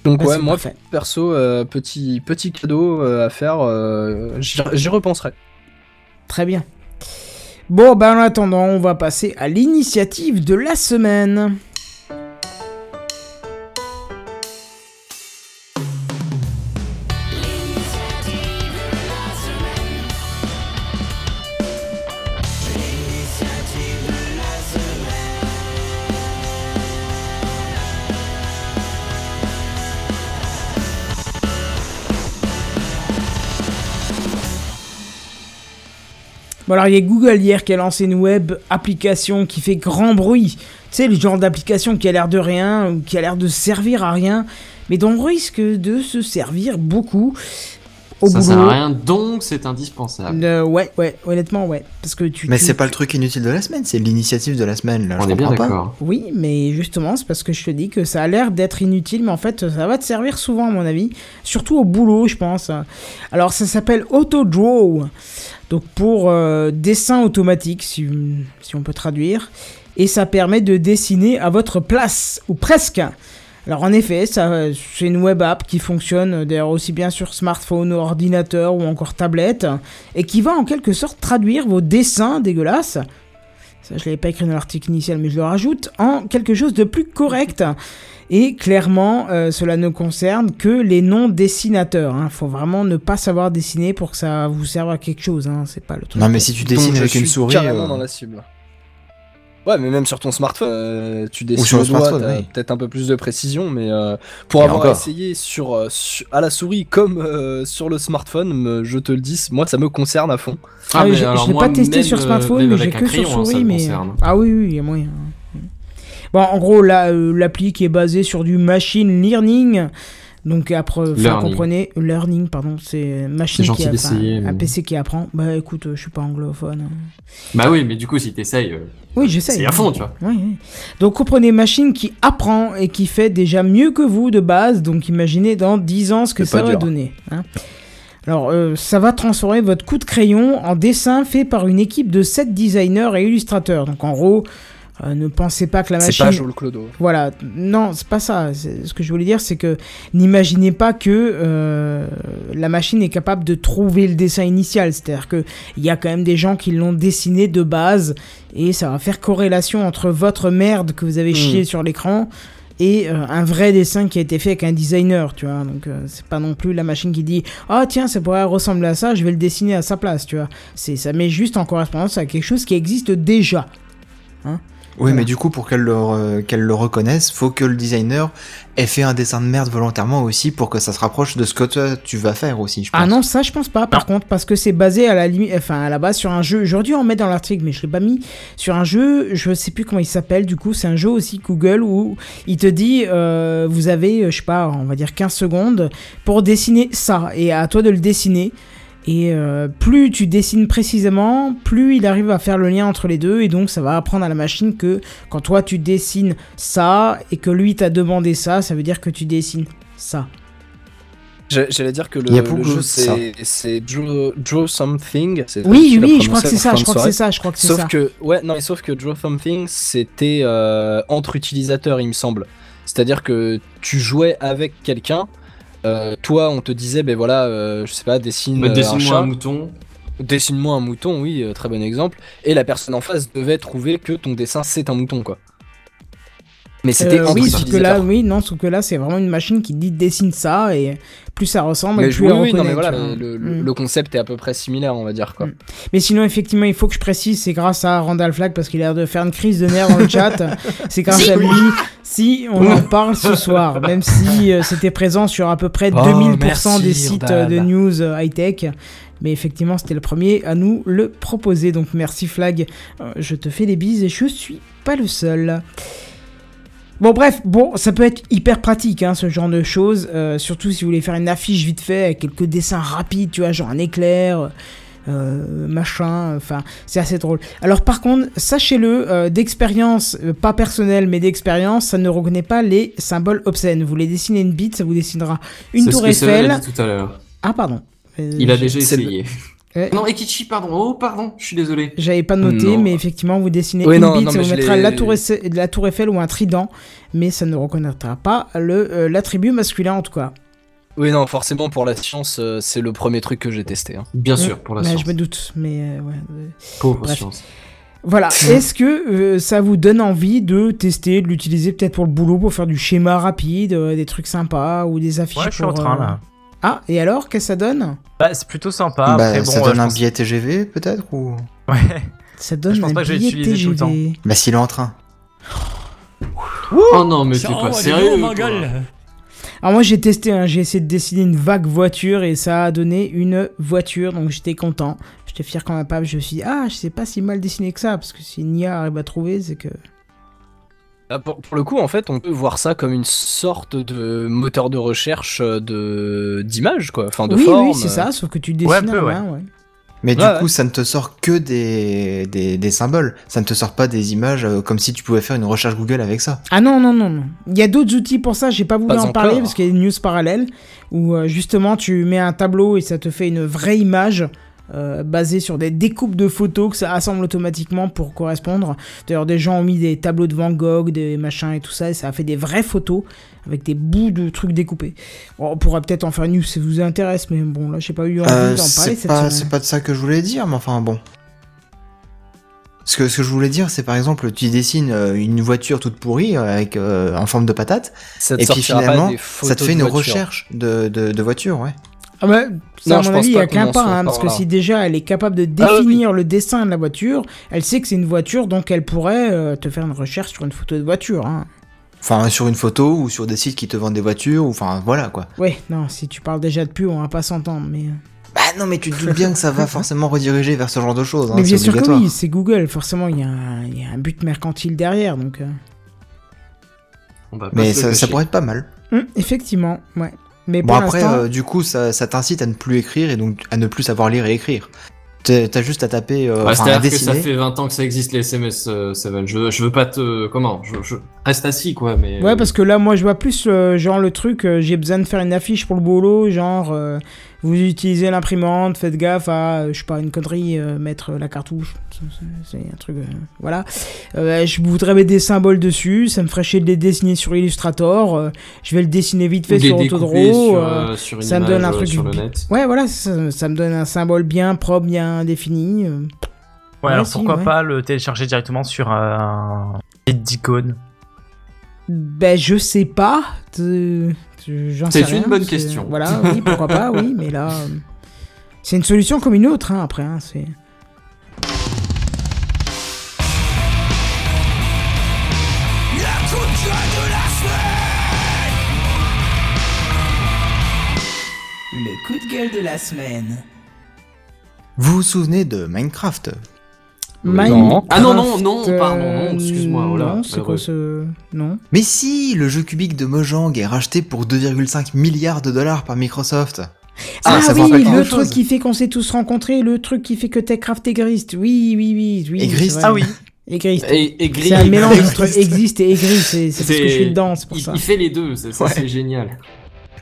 H: Donc
A: Bah,
H: ouais, moi
A: parfait.
H: perso, euh, petit petit cadeau à faire, j'y repenserai.
A: Très bien. Bon, bah en attendant, on va passer à l'initiative de la semaine. Bon alors il y a Google hier qui a lancé une web application qui fait grand bruit. Tu sais, le genre d'application qui a l'air de rien ou qui a l'air de servir à rien, mais dont on risque de se servir beaucoup au
C: ça
A: boulot.
C: sert à rien, donc c'est indispensable.
A: Euh, ouais, ouais, honnêtement, ouais. Parce que tu.
E: Mais
A: tu-
E: c'est pas le truc inutile de la semaine, c'est l'initiative de la semaine. Là,
C: On
E: je
C: est bien d'accord.
A: Oui, mais justement, c'est parce que je te dis que ça a l'air d'être inutile, mais en fait, ça va te servir souvent, à mon avis. Surtout au boulot, je pense. Alors, ça s'appelle AutoDraw. Donc, pour euh, dessin automatique, si, si on peut traduire. Et ça permet de dessiner à votre place, ou presque. Alors, en effet, ça, c'est une web app qui fonctionne euh, d'ailleurs aussi bien sur smartphone, ordinateur ou encore tablette. Et qui va en quelque sorte traduire vos dessins dégueulasses ça je l'avais pas écrit dans l'article initial, mais je le rajoute, en quelque chose de plus correct. Et clairement, euh, cela ne concerne que les non-dessinateurs. Il faut vraiment ne pas savoir dessiner pour que ça vous serve à quelque chose. Hein. C'est pas le truc.
E: Non, mais si tu dessines avec une souris.
H: carrément
E: euh,
H: dans la cible. Ouais, mais même sur ton smartphone, euh, tu dessines
E: sur le
H: doigt,
E: oui.
H: peut-être un peu plus de précision, mais euh, pour
E: Et
H: avoir
E: encore.
H: essayé sur, euh, à la souris comme euh, sur le smartphone, me- je te le dis, moi ça me concerne à fond.
A: Ah, oui,
C: mais
A: j'ai-
C: alors
A: je l'ai
C: moi,
A: pas testé
C: même,
A: sur smartphone, mais j'ai que sur souris. mais... Ah oui, oui, il y a moyen. Bon, en gros, euh, l'appli qui est basée sur du machine learning. Donc après,
C: Learning.
A: comprenez, learning, pardon, c'est machine qui a-
C: d'essayer,
A: enfin, un
C: mais-
A: PC qui apprend. Bah écoute, euh, je suis pas anglophone. hein.
C: Bah oui, mais du coup, si t'essayes, euh,
A: Oui, j'essaie.
C: c'est à fond, tu vois.
A: Oui, oui. Donc comprenez machine qui apprend et qui fait déjà mieux que vous de base. Donc imaginez dans 10 ans ce que ça va
H: dur.
A: donner. hein. Alors euh, ça va transformer votre coup de crayon en dessin fait par une équipe de 7 designers et illustrateurs. Donc en gros, euh, ne pensez pas que la
H: C'est
A: machine...
H: pas Joel Clodo.
A: Voilà, non, c'est pas ça. C'est- Ce que je voulais dire, c'est que n'imaginez pas que euh, la machine est capable de trouver le dessin initial. C'est-à-dire que il y a quand même des gens qui l'ont dessiné de base et ça va faire corrélation entre votre merde que vous avez chié sur l'écran et euh, un vrai dessin qui a été fait avec un designer, tu vois. Donc euh, c'est pas non plus la machine qui dit "Ah tiens, ça pourrait ressembler à ça, je vais le dessiner à sa place", tu vois. C'est ça met juste en correspondance à quelque chose qui existe déjà.
E: Oui,
A: Voilà.
E: mais du coup, pour qu'elle le, re- qu'elle le reconnaisse, faut que le designer ait fait un dessin de merde volontairement aussi pour que ça se rapproche de ce que toi, tu vas faire aussi, je pense.
A: Ah non, ça je pense pas. Par contre, parce que c'est basé à la limite, enfin à la base sur un jeu. J'aurais dû en mettre dans l'article, mais je l'ai pas mis. Sur un jeu, je sais plus comment il s'appelle. Du coup, c'est un jeu aussi Google où il te dit, euh, vous avez, euh, je sais pas, on va dire 15 secondes pour dessiner ça, et à toi de le dessiner. Et euh, plus tu dessines précisément, plus il arrive à faire le lien entre les deux, et donc ça va apprendre à la machine que quand toi tu dessines ça et que lui t'a demandé ça, ça veut dire que tu dessines ça.
H: J'a- J'allais dire que le, le jeu c'est draw, Draw Something.
A: Oui, oui, je crois que c'est ça, je crois que c'est ça, je crois que c'est
H: Sauf
A: ça.
H: que, ouais, non, mais sauf que Draw Something, c'était euh, entre utilisateurs, il me semble. C'est-à-dire que tu jouais avec quelqu'un, euh, toi, on te disait, ben voilà, euh, je sais pas, dessine
C: Bah,
H: euh, un
C: Dessine-moi
H: chat.
C: un mouton.
H: Dessine-moi un mouton, oui, euh, très bon exemple. Et la personne en face devait trouver que ton dessin c'est un mouton, quoi. Mais c'était
A: Euh, oui, sauf que là,
H: utilisateurs.
A: oui, non, sauf que là, c'est vraiment une machine qui dit dessine ça et plus ça ressemble,
H: Mais
A: plus
H: oui,
A: elle
H: oui, non, mais voilà, le,
A: Mm.
H: le concept est à peu près similaire, on va dire, quoi.
A: Mm. Mais sinon, effectivement, il faut que je précise, c'est grâce à Randall Flagg parce qu'il a l'air de faire une crise de nerfs dans le chat. C'est grâce à lui si on en parle ce soir, même si euh, c'était présent sur à peu près
H: Oh,
A: 2000%
H: merci,
A: des sites euh, de news euh, high-tech. Mais effectivement, c'était le premier à nous le proposer. Donc merci Flag, Euh, je te fais des bises et je suis pas le seul. Bon bref, bon, ça peut être hyper pratique hein, ce genre de choses, euh, surtout si vous voulez faire une affiche vite fait avec quelques dessins rapides, tu vois, genre un éclair, euh, machin, enfin, c'est assez drôle. Alors par contre, sachez-le, euh, d'expérience, pas personnelle, mais d'expérience, ça ne reconnaît pas les symboles obscènes. Vous voulez dessiner une bite, ça vous dessinera une
C: ce
A: tour
C: que
A: Eiffel.
C: dit tout à l'heure.
A: Ah pardon.
C: Il a déjà essayé.
A: Ouais.
C: Non, Ekichi, pardon. Oh, pardon, je suis désolé.
A: J'avais pas noté,
C: Non.
A: mais effectivement, vous dessinez une
H: non,
A: bite,
H: non,
A: vous mettra la tour, Eiffel, la tour Eiffel ou un trident, mais ça ne reconnaîtra pas le euh, l'attribut masculin en tout cas.
H: Oui, non, forcément, pour la science, euh, c'est le premier truc que j'ai testé. hein.
C: Bien sûr, pour la
A: Ouais,
C: science.
A: Je me doute, mais euh, ouais. euh,
C: Pauvre
A: Bref.
C: science.
A: Voilà. Est-ce que euh, ça vous donne envie de tester, de l'utiliser peut-être pour le boulot, pour faire du schéma rapide, euh, des trucs sympas ou des affiches
D: Ouais, je suis en
A: pour,
D: train
A: euh,
D: là.
A: Ah, et alors, qu'est-ce que ça donne
D: Bah, c'est plutôt sympa.
E: Bah,
D: Après, bon,
E: ça donne un
D: pense-
E: billet TGV peut-être ou
D: Ouais.
A: Ça donne
D: Je pense
A: un
D: pas que je vais
A: billet
D: l'utiliser tout le
A: TGV.
E: Bah s'il est en train.
C: Oh non, mais t'es pas
G: du
C: sérieux.
G: ma.
A: Alors moi j'ai testé, hein, j'ai essayé de dessiner une vague voiture et ça a donné une voiture, donc j'étais content. J'étais fier quand même pas, je me suis dit, ah je sais pas si mal dessiné que ça, parce que si Nia arrive à trouver, c'est que...
H: Ah, pour, pour le coup, en fait, on peut voir ça comme une sorte de moteur de recherche euh, de d'image, quoi. Enfin, de
A: oui,
H: forme.
A: oui, c'est ça, sauf que tu dessines
D: Ouais, un peu,
A: à la
D: ouais.
A: main, ouais.
E: Mais du coup, ça ne te sort que des, des, des symboles. Ça ne te sort pas des images euh, comme si tu pouvais faire une recherche Google avec ça.
A: Ah non, non, non, non. Il y a d'autres outils pour ça, j'ai pas voulu
H: Pas
A: en parler parce qu'il y a des news parallèles où euh, justement tu mets un tableau et ça te fait une vraie image euh, basée sur des découpes de photos que ça assemble automatiquement pour correspondre. D'ailleurs, des gens ont mis des tableaux de Van Gogh, des machins et tout ça, et ça a fait des vraies photos avec des bouts de trucs découpés. Bon, on pourra peut-être en faire une news si ça vous intéresse, mais bon, là j'ai pas eu envie
E: Euh,
A: d'en parler
E: c'est
A: cette
E: pas,
A: semaine.
E: c'est pas de ça que je voulais dire, mais enfin bon. Ce que, ce que je voulais dire, c'est par exemple, tu dessines euh, une voiture toute pourrie avec euh, en forme de patate,
H: Ça te
E: et puis finalement, ça te fait une
H: voiture.
E: recherche de, de, de voiture, ouais.
A: Ah bah, ça,
H: Non,
A: à mon avis, il y
H: pas
A: a qu'un pas, hein,
H: par
A: parce que si déjà elle est capable de
H: Ah oui.
A: définir le dessin de la voiture, elle sait que c'est une voiture, donc elle pourrait euh, te faire une recherche sur une photo de voiture. Hein.
E: Enfin, sur une photo ou sur des sites qui te vendent des voitures, ou enfin voilà quoi.
A: Ouais, non, si tu parles déjà de pub, on va pas s'entendre, mais... euh,
E: Bah non, mais tu te doutes bien que ça va forcément rediriger vers ce genre de choses. hein,
A: mais bien sûr que oui, c'est Google, forcément, il y, a un- il y a un but mercantile derrière, donc... euh,
C: On va pas
E: Mais ça, pourrait être pas mal.
A: hum, effectivement, ouais. Mais
E: Bon
A: pour
E: après, euh, du coup, ça, ça t'incite à ne plus écrire et donc à ne plus savoir lire et écrire. T'as juste à taper, euh,
C: Ouais, C'est-à-dire que ça fait 20 ans que ça existe les SMS, euh, Seven. Je, je veux pas te. Comment? Je, je reste assis, quoi, mais.
A: Ouais, parce que là, moi, je vois plus, euh, genre, le truc, euh, j'ai besoin de faire une affiche pour le boulot, genre, euh, vous utilisez l'imprimante, faites gaffe à, euh, je sais pas, une connerie, euh, mettre la cartouche, C'est- un truc, euh, voilà. Euh, je voudrais mettre des symboles dessus, ça me ferait chier de les dessiner sur Illustrator, euh, je vais le dessiner vite fait sur Autodraw.
C: sur,
A: euh,
C: euh, sur une
A: ça me donne un
C: euh,
A: truc
C: sur le net.
A: Ouais, voilà, ça, ça me donne un symbole bien propre, bien défini. euh.
D: Ouais,
A: Ouais,
D: alors
A: si,
D: pourquoi
A: ouais.
D: pas le télécharger directement sur euh, un site d'icône?
A: Ben, je sais pas.
C: C'est
A: sais
C: une bonne question.
A: Voilà, oui, pourquoi pas, oui, mais là. euh, C'est une solution comme une autre, hein, après. hein, c'est...
B: Le coup de gueule de la semaine.
E: Vous vous souvenez de Minecraft?
A: Minecraft,
C: Ah non, non, non,
A: euh,
C: pardon, non, excuse-moi, oh là,
A: Non, c'est quoi ce. Non.
E: Mais si, le jeu cubique de Mojang est racheté pour 2,5 milliards de dollars par Microsoft.
A: Ah, oui, le truc
E: chose
A: qui fait qu'on s'est tous rencontrés, le truc qui fait que Techcraft est Grist. Oui, oui, oui. oui
E: Et
A: c'est
E: Grist
A: vrai.
D: Ah oui.
C: Gris,
A: C'est un mélange entre existe et aigri, c'est c'est parce que je suis dedans, c'est pour
C: il,
A: ça.
C: il fait les deux, c'est ça,
E: Ouais.
C: c'est génial.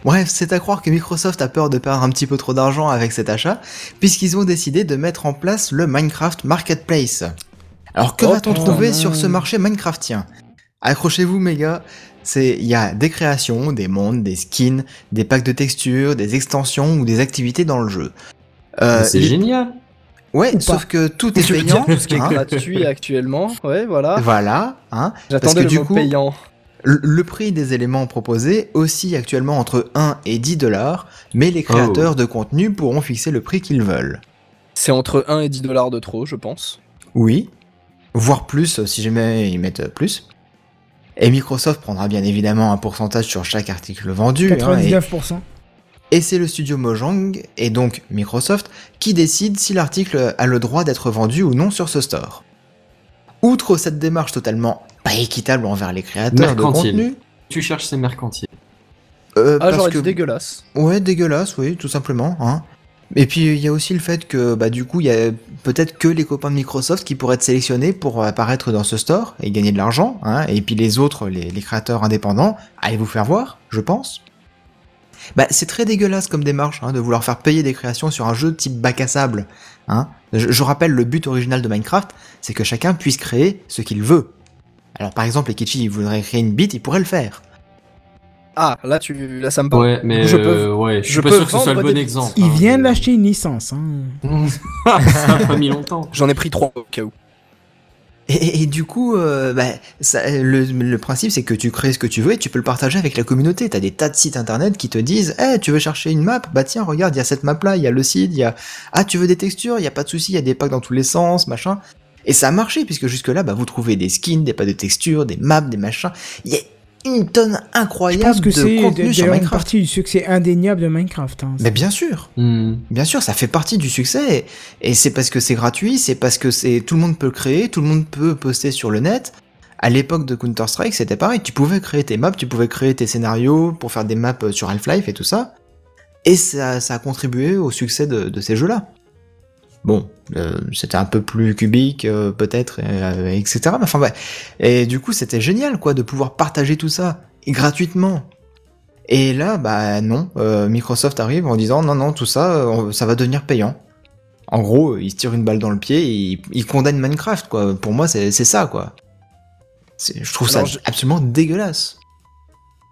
E: Bref, c'est à croire que Microsoft a peur de perdre un petit peu trop d'argent avec cet achat, puisqu'ils ont décidé de mettre en place le Minecraft Marketplace. Alors que
H: Oh,
E: va-t-on trouver sur ce marché Minecraftien? Accrochez-vous, mes gars. C'est, il y a des créations, des mondes, des skins, des packs de textures, des extensions ou des activités dans le jeu. Euh,
C: c'est génial.
E: Ouais,
A: Ou
E: sauf que tout est payant.
H: tout ce qui est gratuit actuellement, ouais, voilà.
E: Voilà, hein.
H: J'attendais
E: que
H: le
E: du
H: mot
E: coup-
H: payant.
E: Le, prix des éléments proposés oscille actuellement entre 1 et 10 dollars, mais les créateurs
C: Oh.
E: de contenu pourront fixer le prix qu'ils veulent.
H: C'est entre 1 et 10 dollars de trop, je pense.
E: Oui, voire plus euh, si jamais ils mettent euh, plus. Et Microsoft prendra bien évidemment un pourcentage sur chaque article vendu. hein, et-
A: 99%.
E: et c'est le studio Mojang, et donc Microsoft, qui décide si l'article a le droit d'être vendu ou non sur ce store. Outre cette démarche totalement pas équitable envers les créateurs de contenu,
C: Tu cherches ces mercantiles.
E: euh,
H: Ah,
E: parce
H: j'aurais
E: que
H: dégueulasse.
E: Ouais, dégueulasse, oui, tout simplement. Hein. Et puis il y a aussi le fait que bah du coup il y a peut-être que les copains de Microsoft qui pourraient être sélectionnés pour apparaître dans ce store et gagner de l'argent, hein, et puis les autres, les, les créateurs indépendants, allez vous faire voir, je pense. Bah c'est très dégueulasse comme démarche hein, de vouloir faire payer des créations sur un jeu type bac à sable. Hein. Je, je rappelle le but original de Minecraft, c'est que chacun puisse créer ce qu'il veut. Alors par exemple, Ekichi il voudrait créer une bite, il pourrait le faire.
H: Ah, là, tu, là, ça me parle.
C: Ouais, mais
H: Je peux-
C: euh, ouais, je
H: je
C: suis pas
H: peux
C: sûr que ce soit le bon exemple.
A: Il
C: hein,
A: vient d'acheter une licence. Hein.
C: ça a pas mis longtemps.
H: J'en ai pris 3 au cas où.
E: Et, et- et du coup, euh, bah, ça- le, le principe c'est que tu crées ce que tu veux et tu peux le partager avec la communauté. T'as des tas de sites internet qui te disent, eh, tu veux chercher une map? Bah tiens, regarde, il y a cette map là, il y a le site, il y a, ah, tu veux des textures Il y a pas de souci, il y a des packs dans tous les sens, machin. Et ça a marché puisque jusque là, bah, vous trouvez des skins, des packs de textures, des maps, des machins. Il y a une tonne
A: Je
E: incroyable
A: pense que
E: de
A: c'est
E: contenu sur
A: d'ailleurs une
E: Minecraft.
A: partie du succès indéniable de Minecraft. hein.
E: Mais bien sûr.
C: Hmm.
E: Bien sûr, ça fait partie du succès. Et, et c'est parce que c'est gratuit, c'est parce que c'est tout le monde peut le créer, tout le monde peut poster sur le net. À l'époque de Counter-Strike, c'était pareil. Tu pouvais créer tes maps, tu pouvais créer tes scénarios pour faire des maps euh, sur Half-Life et tout ça. Et ça, ça a contribué au succès de, de ces jeux-là. Bon, euh, c'était un peu plus cubique, euh, peut-être, euh, etc. Mais enfin. Et du coup, c'était génial, quoi, de pouvoir partager tout ça gratuitement. Et là, bah non, euh, Microsoft arrive en disant non, non, tout ça, euh, ça va devenir payant. En gros, il se tire une balle dans le pied et il, il condamne Minecraft, quoi. Pour moi, c'est ça, quoi. Je trouve
H: Alors,
E: ça
H: je-
E: absolument dégueulasse.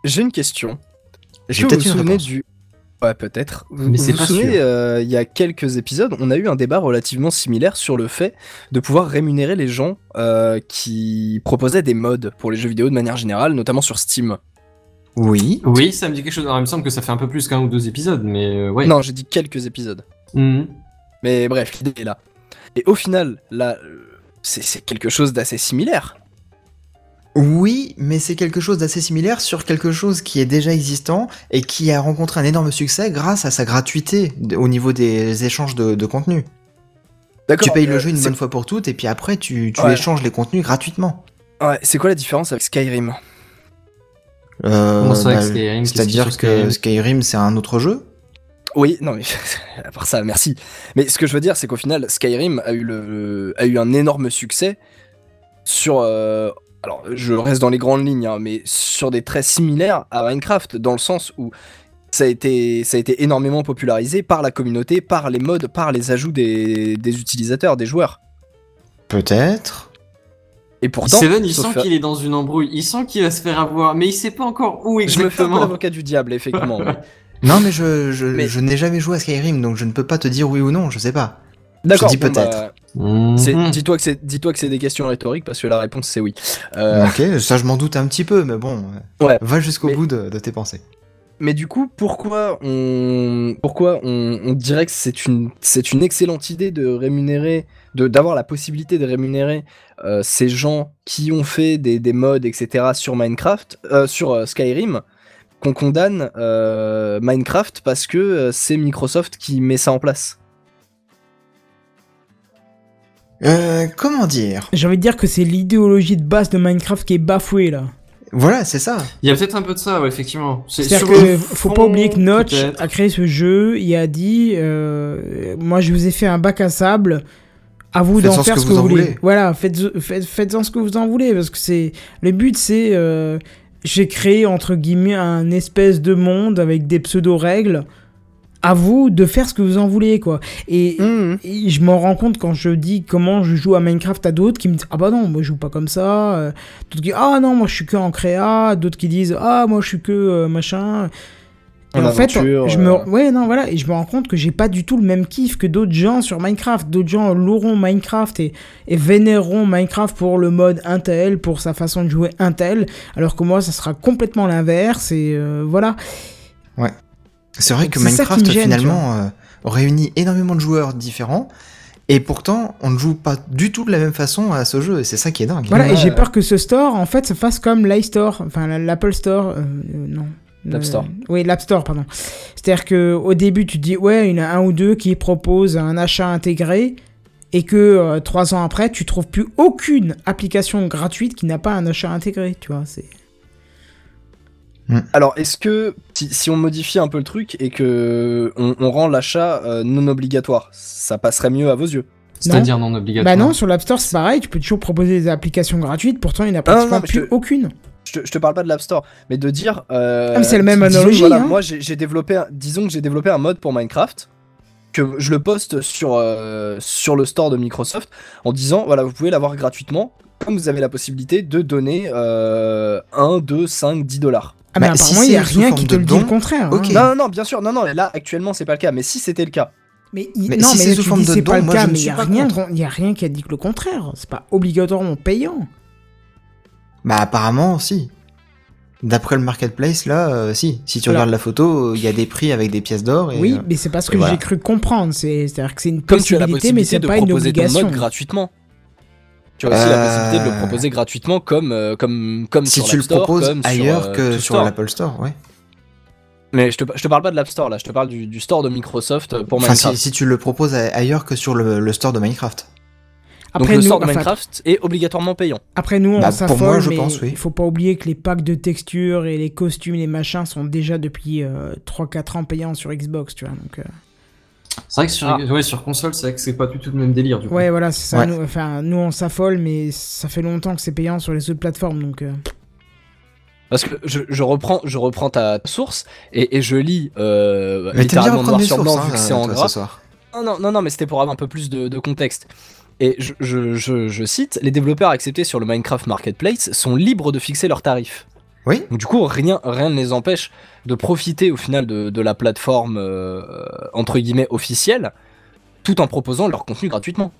H: J'ai une question. Est-ce
E: J'ai
H: que vous souvenez du. Ouais, peut-être.
C: Mais
H: vous,
C: c'est
H: vous
C: pas
H: souvenez, euh, il y a quelques épisodes, on a eu un débat relativement similaire sur le fait de pouvoir rémunérer les gens euh, qui proposaient des mods pour les jeux vidéo de manière générale, notamment sur Steam.
E: Oui.
C: Oui, ça me dit quelque chose. Alors, il me semble que ça fait un peu plus qu'un ou deux épisodes, mais euh, ouais.
H: Non, j'ai dit quelques épisodes.
C: Hmm.
H: Mais bref, l'idée est là. Et au final, là, c'est quelque chose d'assez similaire.
E: Oui, mais c'est quelque chose d'assez similaire sur quelque chose qui est déjà existant et qui a rencontré un énorme succès grâce à sa gratuité au niveau des échanges de, de contenu.
H: D'accord.
E: Tu payes
H: euh,
E: le jeu une bonne fois pour toutes et puis après tu, tu
H: Ouais.
E: échanges les contenus gratuitement.
H: Ouais, c'est quoi la différence avec Skyrim?
E: Euh, bah, C'est-à-dire que
C: Skyrim
E: Skyrim c'est un autre jeu?
H: Oui, non mais à part ça, merci. Mais ce que je veux dire, c'est qu'au final, Skyrim a eu le a eu un énorme succès sur. euh, alors, je reste dans les grandes lignes, hein, mais sur des traits similaires à Minecraft, dans le sens où ça a été ça a été énormément popularisé par la communauté, par les mods, par les ajouts des, des utilisateurs, des joueurs.
E: Peut-être.
H: Et pourtant,
C: Seven, il sent qu'il est dans une embrouille. Il sent qu'il va se faire avoir, mais il sait pas encore où
H: je me fais un
C: exactement.
H: l'avocat du diable, effectivement. oui.
E: Non mais je, je,
H: Mais-
E: je n'ai jamais joué à Skyrim donc je ne peux pas te dire oui ou non, je sais pas.
H: D'accord.
E: dis
H: bon,
E: peut-être.
H: bah,
C: Mhm.
H: Dis-toi que c'est dis-toi que c'est des questions rhétoriques parce que la réponse c'est oui. Euh,
E: Ok, ça je m'en doute un petit peu mais bon, euh,
H: Ouais.
E: va jusqu'au
H: Mais-
E: bout de, de tes pensées.
H: Mais du coup, pourquoi on, pourquoi on, on dirait que c'est une, c'est une excellente idée de rémunérer, de d'avoir la possibilité de rémunérer euh, ces gens qui ont fait des, des mods, etc. sur Minecraft, euh, sur Skyrim, qu'on condamne Minecraft parce que c'est Microsoft qui met ça en place?
E: Euh, comment dire?
A: J'ai envie de dire que c'est l'idéologie de base de Minecraft qui est bafouée là.
E: Voilà, c'est ça.
C: Il y a peut-être un peu de ça, ouais, effectivement. C'est
A: C'est-à-dire que faut pas oublier que Notch a créé ce jeu, il a dit euh, moi je vous ai fait un bac à sable, à vous
E: Faites-en
A: d'en
E: ce
A: faire
E: que
A: ce que vous voulez.
E: voulez.
A: Voilà, faites faites faites-en ce que vous en voulez parce que c'est le but c'est euh, j'ai créé entre guillemets un espèce de monde avec des pseudo-règles. À vous de faire ce que vous en voulez, quoi. Et,
H: Mhm.
A: et je m'en rends compte quand je dis comment je joue à Minecraft à d'autres qui me disent Ah bah non, moi je joue pas comme ça. Euh, D'autres qui disent Ah non, moi je suis que en créa. D'autres qui disent Ah moi je suis que euh, machin. Et
H: En
A: en, fait,
H: aventure,
A: je me,
H: euh.
A: ouais, non, voilà, et je me rends compte que j'ai pas du tout le même kiff que d'autres gens sur Minecraft. D'autres gens loueront Minecraft et, et vénéreront Minecraft pour le mode Intel, pour sa façon de jouer Intel, alors que moi, ça sera complètement l'inverse, et euh, voilà.
E: C'est vrai que Minecraft
A: gêne,
E: finalement euh, réunit énormément de joueurs différents et pourtant on ne joue pas du tout de la même façon à ce jeu et c'est ça qui est dingue.
A: Voilà, et j'ai peur que ce store, en fait, se fasse comme l'iStore, enfin la- l'Apple Store, euh, euh, non.
H: L'App
A: Euh,
H: Store.
A: oui, l'App Store, pardon. C'est-à-dire que au début, tu te dis, ouais, il y en a un ou deux qui proposent un achat intégré, et que euh, trois ans après, tu trouves plus aucune application gratuite qui n'a pas un achat intégré, tu vois. C'est
H: Alors, est-ce que si, si on modifie un peu le truc et que on, on rend l'achat euh, non obligatoire, ça passerait mieux à vos yeux
C: C'est-à-dire non obligatoire.
A: Bah non, sur l'App Store, c'est pareil, tu peux toujours proposer des applications gratuites, pourtant il n'y en a
H: Ah,
A: pratiquement plus
H: je-
A: aucune.
H: je te, je te parle pas de l'App Store, mais de dire. euh,
A: Ah, mais c'est la même
H: disons,
A: analogie,
H: voilà,
A: hein.
H: Moi, j'ai j'ai développé, un- disons que j'ai développé un mode pour Minecraft que je le poste sur euh, sur le store de Microsoft en disant voilà, vous pouvez l'avoir gratuitement, comme vous avez la possibilité de donner euh, 1, 2, 5, 10 dollars.
A: Ah, mais
E: Bah, si
A: apparemment, il n'y a rien qui te
E: de
A: le dit le contraire.
E: ok.
A: hein.
H: Non, non, non, bien sûr, non, non, là actuellement c'est pas le cas, mais si c'était le cas,
A: Mais, il-
E: Mais
A: non,
E: si
A: mais
E: c'est forme de don,
A: pas le
E: moi,
A: cas,
E: je ne
A: mais il
E: suis
A: n'y a,
E: pas
A: rien
E: contre.
A: il y a rien qui a dit que le contraire. C'est pas obligatoirement payant.
E: Bah apparemment si. D'après le marketplace là, euh, si. Si tu regardes la photo, il y a des prix avec des pièces d'or. et,
A: oui,
E: euh,
A: mais c'est pas ce que
E: voilà.
A: j'ai cru comprendre. C'est- C'est-à-dire que c'est une
H: comme tu as la
A: possibilité, mais
H: possibilité
A: c'est
H: de
A: pas une
H: proposer ton
A: obligation.
H: mode gratuitement. Tu as aussi la
E: Euh,
H: possibilité de le proposer gratuitement comme euh, comme comme
E: si
H: sur
E: tu le
H: Store,
E: proposes
H: comme sur,
E: ailleurs
H: euh,
E: que sur
H: store.
E: l'Apple Store, ouais.
H: Mais je te, je te parle pas de l'App Store là, je te parle du, du store de Microsoft pour
E: Enfin,
H: Minecraft.
E: si, si tu le proposes ailleurs que sur le, le store de Minecraft.
H: Donc
A: Après,
H: le
A: nous,
H: store de
A: enfin,
H: Minecraft est obligatoirement payant.
A: après, nous, on
E: Bah, pour
A: s'affole,
E: moi, je
A: mais
E: pense, oui.
A: il faut pas oublier que les packs de textures et les costumes, les machins sont déjà depuis euh, 3-4 ans payants sur Xbox, tu vois. Donc, euh,
C: C'est vrai que sur,
H: Ah.
C: ouais, sur console, c'est vrai que c'est pas du tout le même délire du coup.
A: ouais, voilà, c'est ça.
E: Ouais.
A: Nous, enfin, nous, on s'affole, mais ça fait longtemps que c'est payant sur les autres plateformes, donc. euh,
H: Parce que je, je reprends, je reprends ta source et, et je lis euh,
E: Mais
H: littéralement noir sur blanc
E: hein,
H: vu que c'est en
E: toi,
H: gras.
E: ce soir.
H: Non, non, non, non, mais c'était pour avoir un peu plus de, de contexte. Et je, je, je, je cite, les développeurs acceptés sur le Minecraft Marketplace sont libres de fixer leurs tarifs.
E: Oui.
H: Donc du coup, rien, rien ne les empêche de profiter au final de, de la plateforme euh, entre guillemets officielle, tout en proposant leur contenu gratuitement.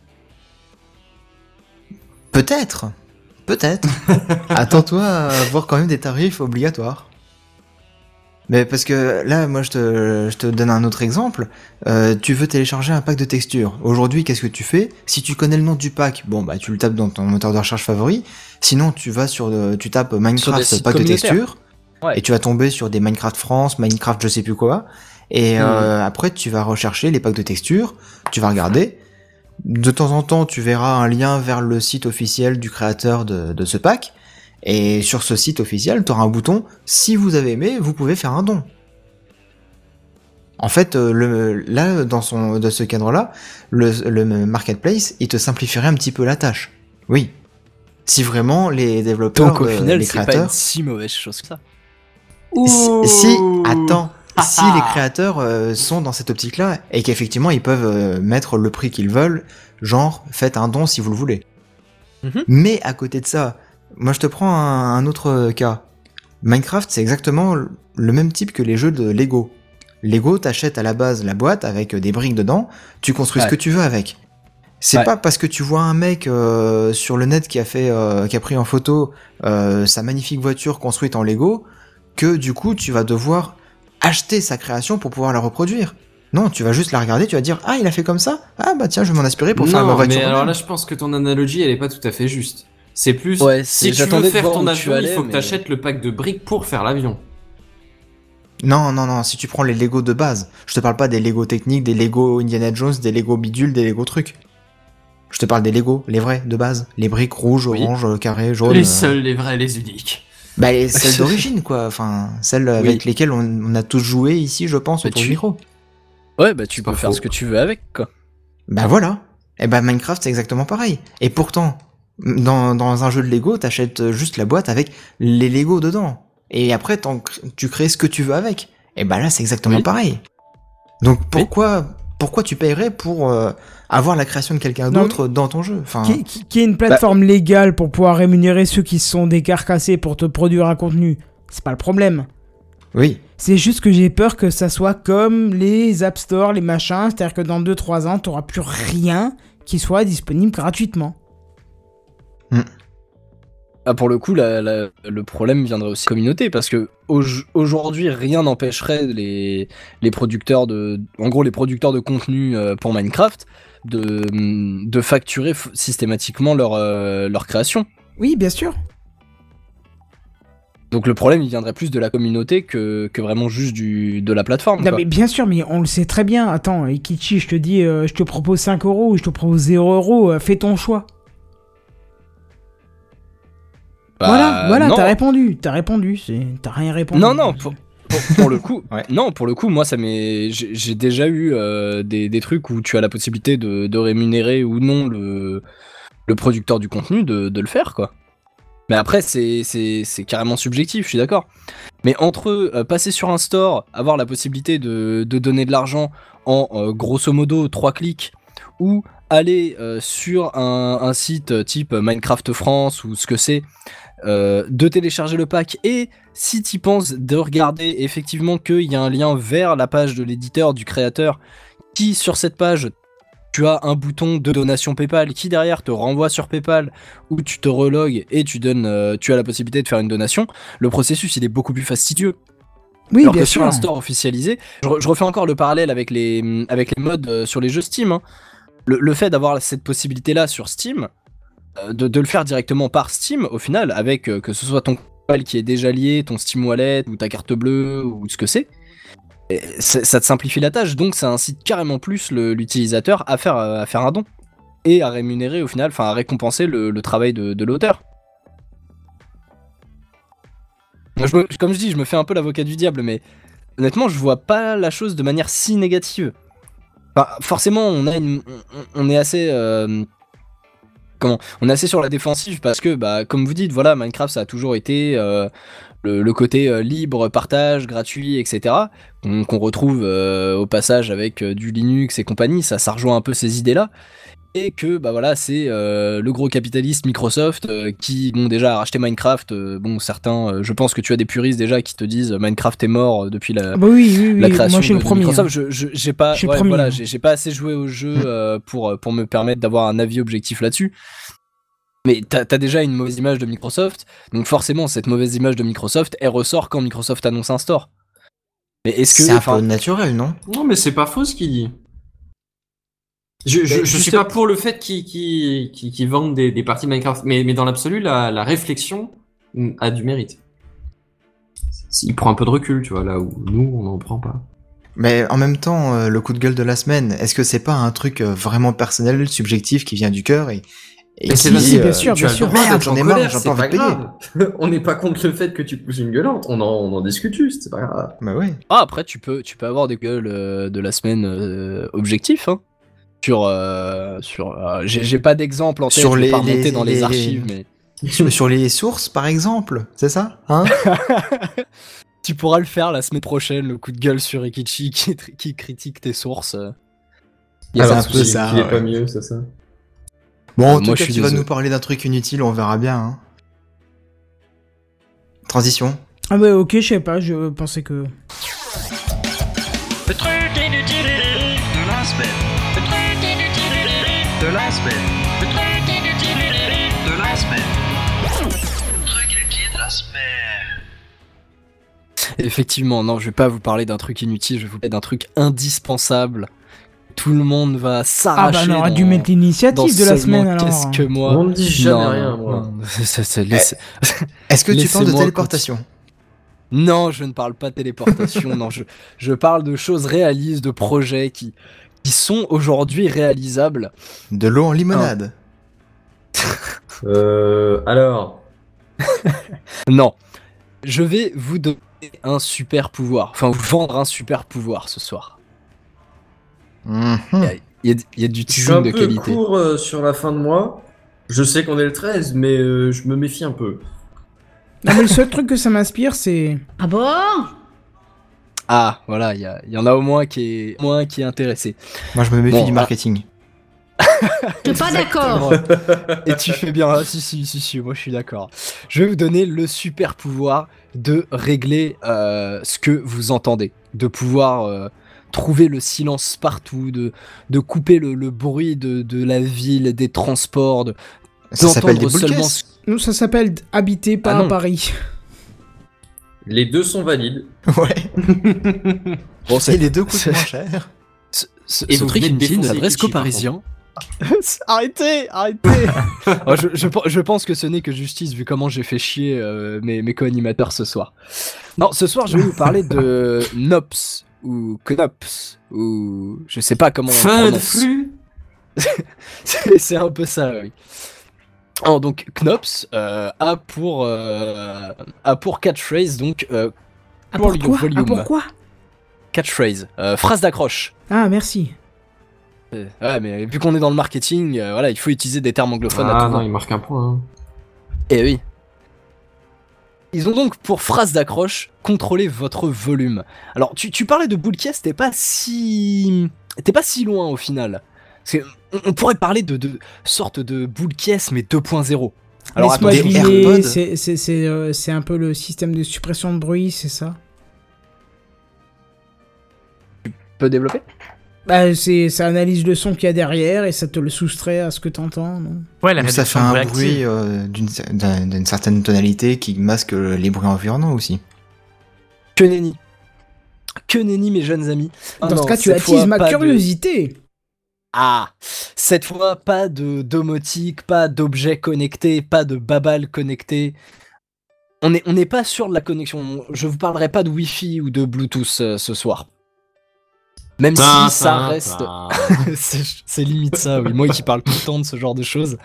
E: Peut-être. Peut-être. Attends-toi à voir quand même des tarifs obligatoires. Mais parce que là, moi, je te, je te donne un autre exemple. Euh, tu veux télécharger un pack de textures. Aujourd'hui, qu'est-ce que tu fais? Si tu connais le nom du pack, bon, bah, tu le tapes dans ton moteur de recherche favori. Sinon, tu vas sur, le- tu tapes Minecraft pack de textures.
H: Ouais.
E: Et tu vas tomber sur des Minecraft France, Minecraft je sais plus quoi. Et euh, après, tu vas rechercher les packs de textures. Tu vas regarder. De temps en temps, tu verras un lien vers le site officiel du créateur de, de ce pack. Et sur ce site officiel, tu auras un bouton Si vous avez aimé, vous pouvez faire un don. En fait, euh, le, là, dans, son, dans ce cadre-là, le, le marketplace, il te simplifierait un petit peu la tâche. Oui. Si vraiment les développeurs,
H: Donc au
E: de-
H: final,
E: les
H: c'est pas une
E: créateurs,
H: si mauvaise chose que ça.
E: si, si, attends, si les créateurs euh, sont dans cette optique-là et qu'effectivement ils peuvent euh, mettre le prix qu'ils veulent, genre faites un don si vous le voulez.
H: Mhm.
E: Mais à côté de ça, moi je te prends un, un autre euh, cas. Minecraft c'est exactement le même type que les jeux de Lego. Lego t'achètes à la base la boîte avec euh, des briques dedans, tu construis ce que tu veux avec. C'est
H: Ouais.
E: pas parce que tu vois un mec euh, sur le net qui a fait, euh, qui a pris en photo euh, sa magnifique voiture construite en Lego que du coup tu vas devoir acheter sa création pour pouvoir la reproduire. Non, tu vas juste la regarder, tu vas dire ah il a fait comme ça, ah bah tiens je vais m'en inspirer pour faire ma
C: non,
E: voiture.
C: mais alors là, je pense que ton analogie, elle est pas tout à fait juste. C'est plus,
H: Ouais,
C: si tu
H: j'attendais
C: veux faire ton avion, il faut que tu achètes le pack de briques pour faire l'avion.
E: Non non non, si tu prends les Lego de base, je te parle pas des Lego techniques, des Lego Indiana Jones, des Lego bidules, des Lego trucs. Je te parle des Lego, les vrais de base, les briques rouges,
H: Oui.
E: oranges, carrées, jaunes.
C: les
E: euh,
C: seuls, les vrais, les uniques.
E: Bah les- celles d'origine quoi, enfin celles avec lesquelles on, on a tous joué ici je pense
H: Bah,
E: autour
H: tu-
E: du micro.
H: Ouais, bah tu peux faire
C: faux.
H: ce que tu veux avec, quoi.
E: Bah voilà. Et bah Minecraft c'est exactement pareil. Et pourtant, dans, dans un jeu de Lego, t'achètes juste la boîte avec les Lego dedans. et après tu crées ce que tu veux avec. Et bah là c'est exactement
C: Oui.
E: pareil. Donc pourquoi pourquoi tu paierais pour euh, avoir la création de quelqu'un d'autre dans ton jeu Enfin,
A: Qui, qui, qui est une plateforme légale pour pouvoir rémunérer ceux qui se sont décarcassés pour te produire un contenu. C'est pas le problème.
E: oui.
A: C'est juste que j'ai peur que ça soit comme les App Store, les machins, c'est-à-dire que dans 2-3 ans, t'auras plus rien qui soit disponible gratuitement.
H: Ah, pour le coup, la- la- le problème viendrait aussi de la communauté, parce que au- aujourd'hui, rien n'empêcherait les, les producteurs de, en gros, les producteurs de contenu euh, pour Minecraft de, de facturer systématiquement leur, euh, leur création.
A: Oui, bien sûr.
H: Donc le problème, il viendrait plus de la communauté que, que vraiment juste du, de la plateforme.
A: Non,
H: quoi.
A: mais bien sûr, mais on le sait très bien. Attends, Ikichi, je te dis, euh, je te propose 5 euros ou je te propose 0 euros, euh, fais ton choix.
H: Bah,
A: voilà, voilà, t'as répondu, t'as répondu, c'est- t'as rien répondu.
H: Non, non, pour, pour, pour le coup,
E: Ouais.
H: non, pour le coup, moi, ça m'est, j'ai déjà eu euh, des, des trucs où tu as la possibilité de, de rémunérer ou non le, le producteur du contenu de, de le faire, quoi. Mais après, c'est c'est- c'est carrément subjectif, je suis d'accord. Mais entre euh, passer sur un store, avoir la possibilité de, de donner de l'argent en euh, grosso modo 3 clics, ou aller sur un, un site type Minecraft France ou ce que c'est, euh, de télécharger le pack et si tu penses de regarder effectivement qu'il y a un lien vers la page de l'éditeur, du créateur, qui sur cette page tu as un bouton de donation PayPal qui derrière te renvoie sur PayPal où tu te relogues et tu donnes, euh, tu as la possibilité de faire une donation. Le processus il est beaucoup plus fastidieux.
A: Oui,
H: Alors
A: bien
H: que sur
A: sûr.
H: un store officialisé, je, re- je refais encore le parallèle avec les, avec les modes euh, sur les jeux Steam. hein. Le, le fait d'avoir cette possibilité-là sur Steam, de, de le faire directement par Steam, au final, avec euh, que ce soit ton PayPal qui est déjà lié, ton Steam Wallet ou ta carte bleue ou ce que c'est, ça te simplifie la tâche. Donc ça incite carrément plus l'utilisateur à faire, euh, à faire un don et à rémunérer au final, enfin à récompenser le, travail de, l'auteur. Comme je dis, je me fais un peu l'avocat du diable, mais honnêtement, je vois pas la chose de manière si négative. Forcément, on a une, on, est assez, euh, on est assez sur la défensive parce que, bah, comme vous dites, voilà, Minecraft, ça a toujours été euh, le, côté euh, libre, partage, gratuit, etc. qu'on retrouve euh, au passage avec du Linux et compagnie. Ça, ça rejoint un peu ces idées-là. Et que bah voilà, c'est euh, le gros capitaliste Microsoft euh, qui bon déjà a racheté Minecraft. euh, bon certains, euh, je pense que tu as des puristes déjà qui te disent Minecraft est mort depuis la,
A: Ah bah oui, oui, oui,
H: la création
A: moi
H: de,
A: le
H: de
A: premier.
H: Microsoft.
A: hein.
H: Je, je- j'ai pas, ouais, voilà,
A: hein.
H: j'ai, j'ai pas assez joué au jeu euh, pour pour me permettre d'avoir un avis objectif là-dessus. Mais t'as, as déjà une mauvaise image de Microsoft, donc forcément cette mauvaise image de Microsoft, elle ressort quand Microsoft annonce un store. Mais est-ce que,
E: C'est un peu naturel, non?
C: Non, mais c'est pas faux ce qu'il dit. Je, je,
H: juste-
C: suis pas pour le fait qu'ils vendent des, des parties de Minecraft, mais, mais dans l'absolu, la, la réflexion a du mérite. Il prend un peu de recul, tu vois, là où nous, on n'en prend pas.
E: Mais en même temps, euh, le coup de gueule de la semaine, est-ce que c'est pas un truc euh, vraiment personnel, subjectif, qui vient du cœur et, et
C: Mais
E: qui
C: c'est
E: dit,
A: si, bien
E: euh,
A: sûr,
C: tu
A: bien sûr.
E: Merde, j'en
C: en
E: ai marre,
C: c'est
E: pas envie de
C: on n'est pas contre le fait que tu pousses une gueulante, on en, on en discute juste, c'est pas grave.
E: Bah ouais.
H: Ah, après, tu peux, tu peux avoir des gueules euh, de la semaine euh, objectifs. Hein. Sur. euh, sur euh, j'ai, j'ai pas d'exemple en tête,
E: Sur
H: je vais
E: les-
H: pas remonter
E: les-
H: dans les,
E: les-
H: archives, mais.
E: sur, sur les sources, par exemple, c'est ça hein
H: Tu pourras le faire la semaine prochaine, le coup de gueule sur Ikichi qui, qui critique tes sources. euh. Y a
E: Ah, un peu ça.
C: Il est
E: ouais.
C: pas mieux, c'est ça.
E: Bon, en
H: Euh,
E: tout
H: moi,
E: cas,
H: je suis
E: tu vas nous parler d'un truc inutile, on verra bien. hein. Transition.
A: Ah bah ok, je sais pas, je pensais que...
G: la semaine. Le truc inutile de la semaine. Le truc inutile de la semaine.
H: Effectivement, non, je vais pas vous parler d'un truc inutile, je vais vous parler d'un truc indispensable. Tout le monde va
A: Ah
H: s'arracher.
A: bah on aurait dû mettre l'initiative de la semaine alors.
H: Qu'est-ce que moi
C: On ne dit jamais
H: Non,
C: rien, moi.
E: Est-ce que tu parles de téléportation
H: Non, je ne parle pas de téléportation, non, je, je parle de choses réalistes, de projets qui, qui sont aujourd'hui réalisables.
E: De l'eau en limonade
C: Euh, alors,
H: Non, je vais vous donner un super pouvoir, enfin vous vendre un super pouvoir ce soir.
E: Mhm.
H: Il y a, il y a du
C: je suis un
H: de
C: peu
H: qualité.
C: court euh, sur la fin de mois. Je sais qu'on est le 13, mais euh, je me méfie un peu.
A: Non, mais le seul truc que ça m'inspire, c'est.
F: Ah bon?
H: Ah, voilà, il y, a- il y en a au moins qui est, moins qui est intéressé.
E: Moi, je me méfie
H: Bon,
E: du
H: ah.
E: marketing.
F: Je suis pas d'accord.
H: Et tu fais bien, ah, si, si, si, si, moi je suis d'accord. Je vais vous donner le super pouvoir de régler euh, ce que vous entendez, de pouvoir euh, trouver le silence partout, de, de couper le, le bruit de, de la ville, des transports, de,
E: Ça s'appelle des
H: seulement.
A: Nous, ça s'appelle habiter pas
H: Ah
A: à. Paris.
C: Les deux sont valides.
E: Ouais.
H: Bon,
E: Et les deux coûtent
H: c'est-
E: moins cher.
H: Ce, ce-
C: Et
H: ce
C: vous
H: truc inutile ne s'adresse qu'aux
C: par
H: Parisiens. arrêtez, arrêtez Oh, je, je, pen- je pense que ce n'est que justice vu comment j'ai fait chier euh, mes, mes co-animateurs ce soir. Non, ce soir je vais vous parler de Nops ou Knops ou je sais pas comment on
C: Fin de
H: prononce.
C: flux.
H: C'est c'est un peu ça, oui. Alors, donc Knops euh, a pour euh, a pour catchphrase donc euh,
A: Ah,
H: Pour
A: pourquoi? Ah,
H: volume.
A: pourquoi?
H: Catchphrase euh, phrase d'accroche.
A: Ah, merci.
H: Ouais, mais vu qu'on est dans le marketing, euh, voilà, il faut utiliser des termes anglophones à
C: Ah
H: tout
C: non, il marque un point. hein.
H: Eh oui. Ils ont donc pour phrase d'accroche contrôler votre volume. Alors tu, tu parlais de boule caisse, t'es pas si t'es pas si loin au final. On, on pourrait parler de, de sorte de boule caisse mais 2.0. Alors
A: Laisse-moi
H: attends,
E: des
A: deviner,
E: AirPods.
A: c'est- c'est c'est, euh, c'est un peu le système de suppression de bruit, c'est ça?
H: Tu peux développer?
A: Bah, c'est ça analyse le son qu'il y a derrière et ça te le soustrait à ce que t'entends, non?
D: Ouais, la
E: ça fait un
D: bruit
E: euh, d'une d'un- d'une certaine tonalité qui masque les bruits environnants aussi.
H: Que nenni. Que nenni mes jeunes amis. Ah
A: Dans
H: non,
A: ce cas, tu attises ma
H: de-
A: curiosité.
H: Ah Cette fois, pas de domotique, pas d'objets connectés, pas de babal connecté. On n'est on pas sûr de la connexion. Je vous parlerai pas de Wi-Fi ou de Bluetooth euh, ce soir. Même si ça reste... c'est limite ça, oui. Moi qui parle tout le temps de ce genre de choses.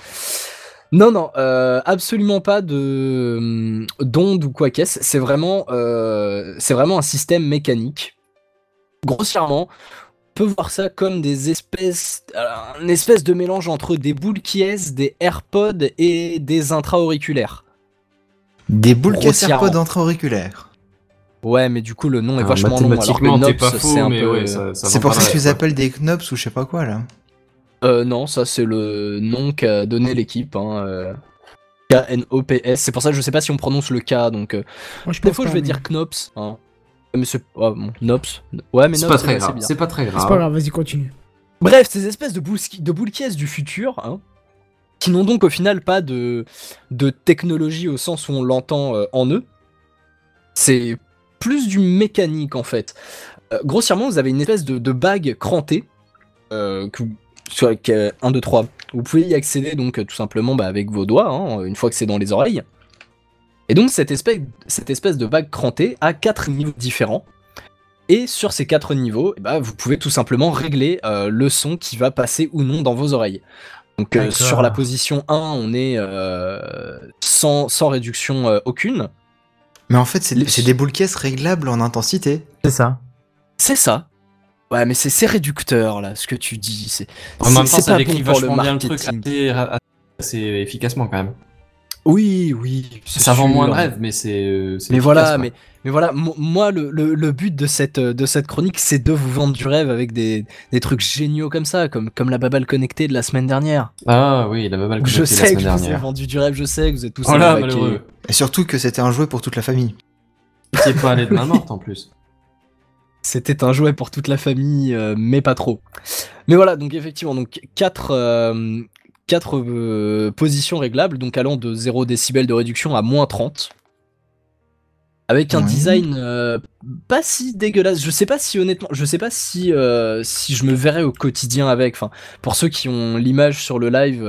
H: Non, non, euh, absolument pas de hum, d'onde ou quoi qu'est-ce. C'est vraiment, euh, c'est vraiment un système mécanique. Grossièrement, peut voir ça comme des espèces, euh, une espèce de mélange entre des boules qui est, des AirPods et des intra-auriculaires.
E: Des boules
H: Grossièrement.
E: AirPods intra-auriculaires.
H: Ouais, mais du coup le nom est
C: Alors,
H: vachement long. Alors que
C: mathématiquement, t'es
H: Nops,
C: pas
H: c'est un
C: mais
H: peu.
C: ouais, ça, ça
E: C'est pour ça que tu les appelles des Knops ou je sais pas quoi là.
H: Euh, non, ça c'est le nom qu'a donné l'équipe. Hein, euh, K-N-O-P-S. C'est pour ça que je sais pas si on prononce le K. Donc, euh,
A: Moi, je
H: des fois
A: pas,
H: je vais
A: mais-
H: dire Knops. Hein. Mais c'est. oh, bon, Nops. Ouais, mais
C: C'est
H: Nops,
C: pas très grave. C'est pas très
A: C'est pas
C: grave.
A: vas-y, continue.
H: Bref, ces espèces de boules, de boules du futur, hein, qui n'ont donc au final pas de, de technologie au sens où on l'entend euh, en eux. C'est plus du mécanique en fait. Euh, grossièrement, vous avez une espèce de, de bague crantée, euh, que vous- sur avec, euh, 1, 2, 3. Vous pouvez y accéder donc euh, tout simplement bah, avec vos doigts, hein, une fois que c'est dans les oreilles. Et donc cette espèce, cette espèce de bague crantée a quatre niveaux différents. Et sur ces quatre niveaux, eh ben, vous pouvez tout simplement régler euh, le son qui va passer ou non dans vos oreilles. Donc euh, sur la position 1, on est euh, sans, sans réduction euh, aucune.
E: Mais en fait, c'est
H: Les-
E: des boules caisses réglables en intensité.
D: C'est ça.
H: C'est ça. Ouais, mais c'est réducteur là, ce que tu dis. C'est
C: En même temps,
H: c'est- c'est
C: ça
H: pas
C: décrit
H: bon pour le
C: vachement bien le truc assez efficacement quand même.
H: Oui, oui. c'est
C: Ça vend moins de rêve, mais c'est. euh, c'est
H: Mais voilà,
C: quoi.
H: mais, mais voilà, mo- moi le, le, le but de cette, de cette chronique, c'est de vous vendre du rêve avec des, des trucs géniaux comme ça, comme, comme la babale connectée de la semaine dernière.
C: Ah oui, il avait mal
H: Je
C: connecté la
H: sais que
C: semaine
H: je
C: dernière.
H: vendu du rêve, je sais que vous êtes tous
C: Oh là,
H: évacués.
C: malheureux.
E: Et surtout que c'était un jouet pour toute la famille.
C: Es pas allé de main morte en plus.
H: C'était un jouet pour toute la famille, euh, mais pas trop. Mais voilà, donc effectivement, donc quatre, euh, quatre euh, positions réglables, donc allant de 0 décibel de réduction à moins 30. Avec un
E: Ouais.
H: design euh, pas si dégueulasse. Je sais pas si honnêtement, je sais pas si euh, si je me verrais au quotidien avec. Enfin, pour ceux qui ont l'image sur le live,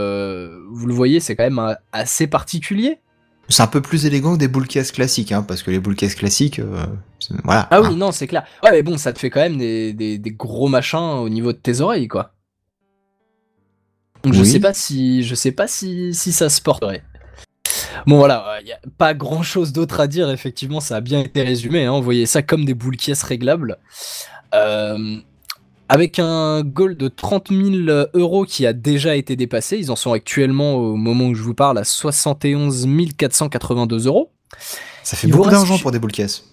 H: vous le voyez, c'est quand même assez particulier.
E: C'est un peu plus élégant que des boules caisses classiques, hein, parce que les boules caisses classiques, euh, voilà.
H: Ah oui, non, c'est clair. Ouais, mais bon, ça te fait quand même des, des, des gros machins au niveau de tes oreilles, quoi. Donc je
E: Oui.
H: sais pas si je sais pas si, si ça se porterait. Bon voilà, il y a pas grand chose d'autre à dire, effectivement, ça a bien été résumé. Hein. Vous voyez ça comme des boules caisses réglables. Euh, avec un goal de 30 000 euros qui a déjà été dépassé, ils en sont actuellement au moment où je vous parle à 71 482 euros.
E: Ça fait
H: Il
E: beaucoup
H: reste-
E: d'argent pour des boules caisses.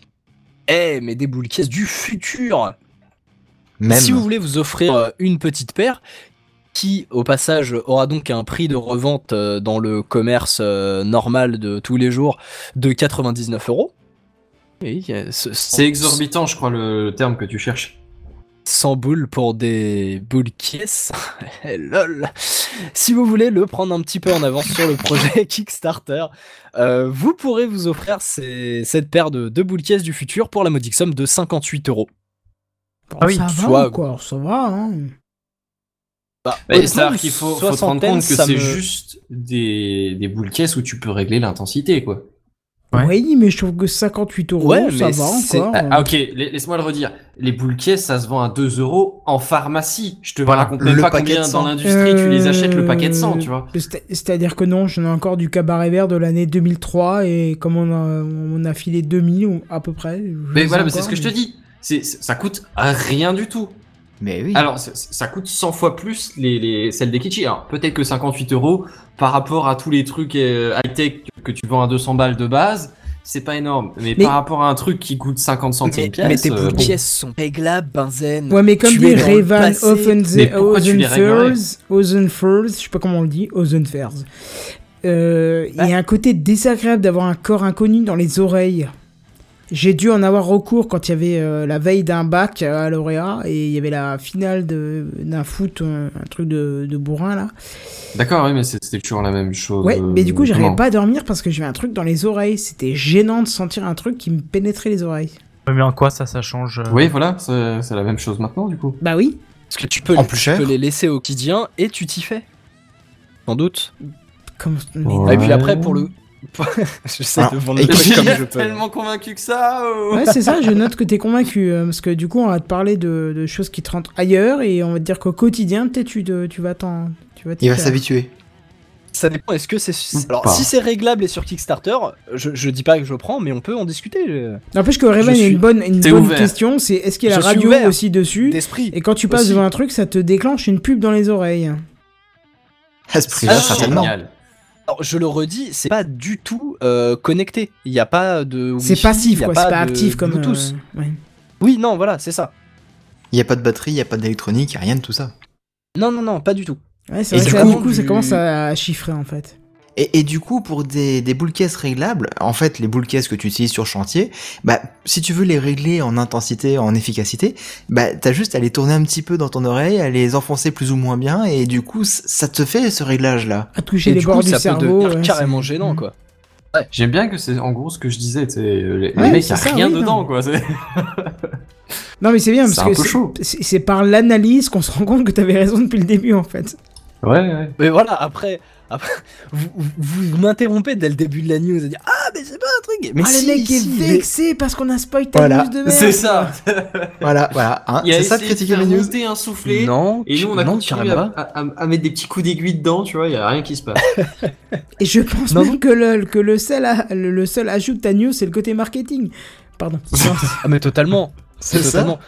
H: Eh, mais des boules caisses du futur
E: Même.
H: Si vous voulez vous offrir euh, une petite paire, qui au passage aura donc un prix de revente euh, dans le commerce euh, normal de tous les jours de 99 euros.
C: C'est exorbitant, je crois, le, le terme que tu cherches.
H: 100 boules pour des boules caisses. Lol. Si vous voulez le prendre un petit peu en avance sur le projet Kickstarter, euh, vous pourrez vous offrir ces- cette paire de, de boules caisses du futur pour la modique somme de 58 euros.
A: Bon,
D: Ah oui,
A: ça va
H: soit-
A: quoi, ça va. Hein.
H: Bah,
C: c'est-à-dire qu'il faut, faut te rendre compte que c'est
H: me-
C: juste des, des boules caisses où tu peux régler l'intensité, quoi.
D: Ouais.
A: Oui, mais je trouve que 58 euros,
H: Ouais,
A: ça va
H: c'est-
A: encore.
C: Ah, ah, ok, la- laisse-moi le redire. Les boules caisses, ça se vend à 2 euros en pharmacie. Je te
D: Voilà.
C: raconte même
E: Le
C: pas
E: paquet de
C: combien
E: 100.
C: dans l'industrie tu les achètes le paquet de 100,
A: Euh,
C: tu vois.
A: c'est- C'est-à-dire que non, j'en ai encore du cabaret vert de l'année 2003 et comme on a, on a filé 2000 ou à peu près.
C: Mais voilà, mais c'est ce que je te dis. Ça coûte rien du tout.
E: Mais oui.
C: Alors, ça, ça coûte 100 fois plus les, les, celles des Kichi. Alors, peut-être que 58 euros par rapport à tous les trucs euh, high-tech que tu vends à 200 balles de base, c'est pas énorme. Mais,
A: Mais-
C: par rapport à un truc qui coûte 50 centimes
H: Mais,
C: pièce,
H: mais tes
C: euh, bon.
H: caisses sont réglables, Benzen.
A: Ouais, mais comme
H: Tu
A: dit Revan Ozenfers, Ozenfers, je sais pas comment on le dit, Ozenfers. Euh, Il y a un côté désagréable d'avoir un corps inconnu dans les oreilles. J'ai dû en avoir recours quand il y avait euh, la veille d'un bac à lauréat et il y avait la finale de- d'un foot, euh, un truc de, de bourrin là.
C: D'accord, oui, mais c'était toujours la même chose.
A: Ouais,
C: euh,
A: mais du coup j'arrivais pas à dormir parce que j'avais un truc dans les oreilles. C'était gênant de sentir un truc qui me pénétrait les oreilles.
D: Mais en quoi ça, ça change euh,
C: Oui, voilà, c'est la même chose maintenant, du coup.
A: Bah oui.
H: Parce que tu peux,
E: En
H: les-
E: plus
H: tu
E: cher.
H: peux les laisser au quotidien et tu t'y fais. Sans doute.
A: Comme... mais-
C: Ouais.
H: Et puis après, pour le. J'essaie
E: Alors,
H: de vendre le truc comme je peux.
C: tellement convaincu que ça. oh.
A: Ouais, c'est ça, je note que t'es convaincu. euh, parce que du coup, on va te parler de, de choses qui te rentrent ailleurs et on va te dire qu'au quotidien, peut-être tu, tu vas t'en. Tu vas t'y
E: Il va s'habituer.
H: Ça dépend, est-ce que c'est. Alors,
C: pas.
H: si c'est réglable et sur Kickstarter, je, je dis pas que je prends, mais on peut en discuter. euh,
A: N'empêche que
H: Je
A: a
H: suis-
A: une bonne, une bonne
C: ouvert.
A: question c'est est-ce qu'il y a
H: Je
A: la radio aussi dessus
H: D'esprit.
A: Et quand tu passes
H: aussi.
A: devant un truc, ça te déclenche une pub dans les oreilles.
E: À ce prix-là,
H: Ah,
E: certainement.
C: Génial.
H: Alors, je le redis, c'est pas du tout euh, connecté. Il n'y a pas de.
A: C'est passif, quoi, c'est pas actif comme.
H: Bluetooth.
A: euh, ouais.
H: Oui, non, voilà, c'est ça.
E: Il n'y a pas de batterie, il n'y a pas d'électronique, il n'y a rien de tout ça.
H: Non, non, non, pas du tout.
A: Ouais, c'est
E: Et
A: vrai
E: du
A: que
E: coup,
A: du coup, ça commence à chiffrer en fait.
E: Et, et du coup, pour des, des boules caisses réglables, en fait, les boules caisses que tu utilises sur chantier, bah, si tu veux les régler en intensité, en efficacité, bah, t'as juste à les tourner un petit peu dans ton oreille, à les enfoncer plus ou moins bien, et du coup, ça te fait ce réglage-là.
A: À toucher
H: Et
A: les
H: du
A: bords
H: coup,
A: du
H: ça peut
A: cerveau.
H: devenir
A: ouais,
H: carrément gênant,
A: Mm.
H: quoi.
C: J'aime bien que c'est en gros ce que je disais. t'sais, Les, les
A: Ouais,
C: mecs, y a
A: ça,
C: rien
A: oui,
C: dedans,
A: non.
C: quoi. c'est-
A: Non, mais c'est bien
C: C'est
A: parce
C: un
A: que
C: peu
A: c'est-
C: chaud.
A: c'est c'est par l'analyse qu'on se rend compte que t'avais raison depuis le début en fait.
C: Ouais, ouais.
H: Mais voilà, après, après vous, vous, m'interrompez dès le début de la news à dire Ah, mais c'est pas un truc. Mais
A: ah,
H: si,
A: le mec
H: si,
A: est
H: mais-
A: vexé parce qu'on a spoil ta
E: Voilà.
A: news de merde.
C: C'est ça.
E: Voilà, voilà, hein, c'est ça de critiquer mes news.
C: un soufflé.
H: Non,
C: Et nous, on a
H: non,
C: continué à,
H: pas.
C: à- à- à mettre des petits coups d'aiguille dedans, tu vois, il y a rien qui se passe.
A: Et je pense
H: Non,
A: même
H: non.
A: que, le, que le, seul, a- le, le seul ajout de ta news, c'est le côté marketing. Pardon.
H: Ah, mais totalement.
E: C'est ça.
H: totalement.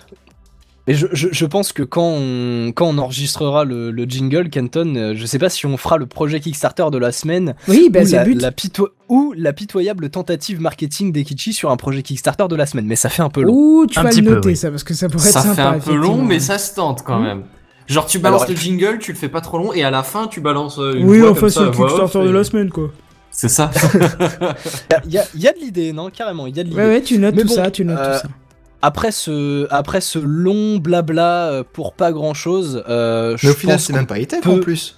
H: Mais je, je, je pense que quand on, quand on enregistrera le, le jingle, Kenton, euh, je sais pas si on fera le projet Kickstarter de la semaine
A: Oui, bah
H: ou,
A: c'est
H: la,
A: le but.
H: la pito- ou la pitoyable tentative marketing d'Ekichi sur un projet Kickstarter de la semaine. Mais ça fait un peu long.
A: Ouh, tu
D: Un
A: vas
D: petit
A: le
D: peu,
A: noter
D: oui.
A: ça, parce que ça pourrait
C: ça
A: être sympa.
C: fait un peu long, mais ça se tente quand
A: Hmm.
C: même. Genre, tu balances
H: Alors,
C: le jingle, tu le fais pas trop long, et à la fin, tu balances euh, une
A: Oui,
C: voix
A: enfin, c'est
C: ça,
A: le Kickstarter de la semaine, quoi.
C: C'est ça.
H: Il y a, y a de l'idée, non? Carrément, il y a de l'idée.
A: Ouais, ouais, tu notes
H: Mais
A: tout
H: bon,
A: ça, tu notes
H: euh,
A: tout ça.
H: Après ce, après ce long blabla euh, pour pas grand chose, euh, je
E: Mais au final, c'est même pas high-tech
H: peut-
E: en plus.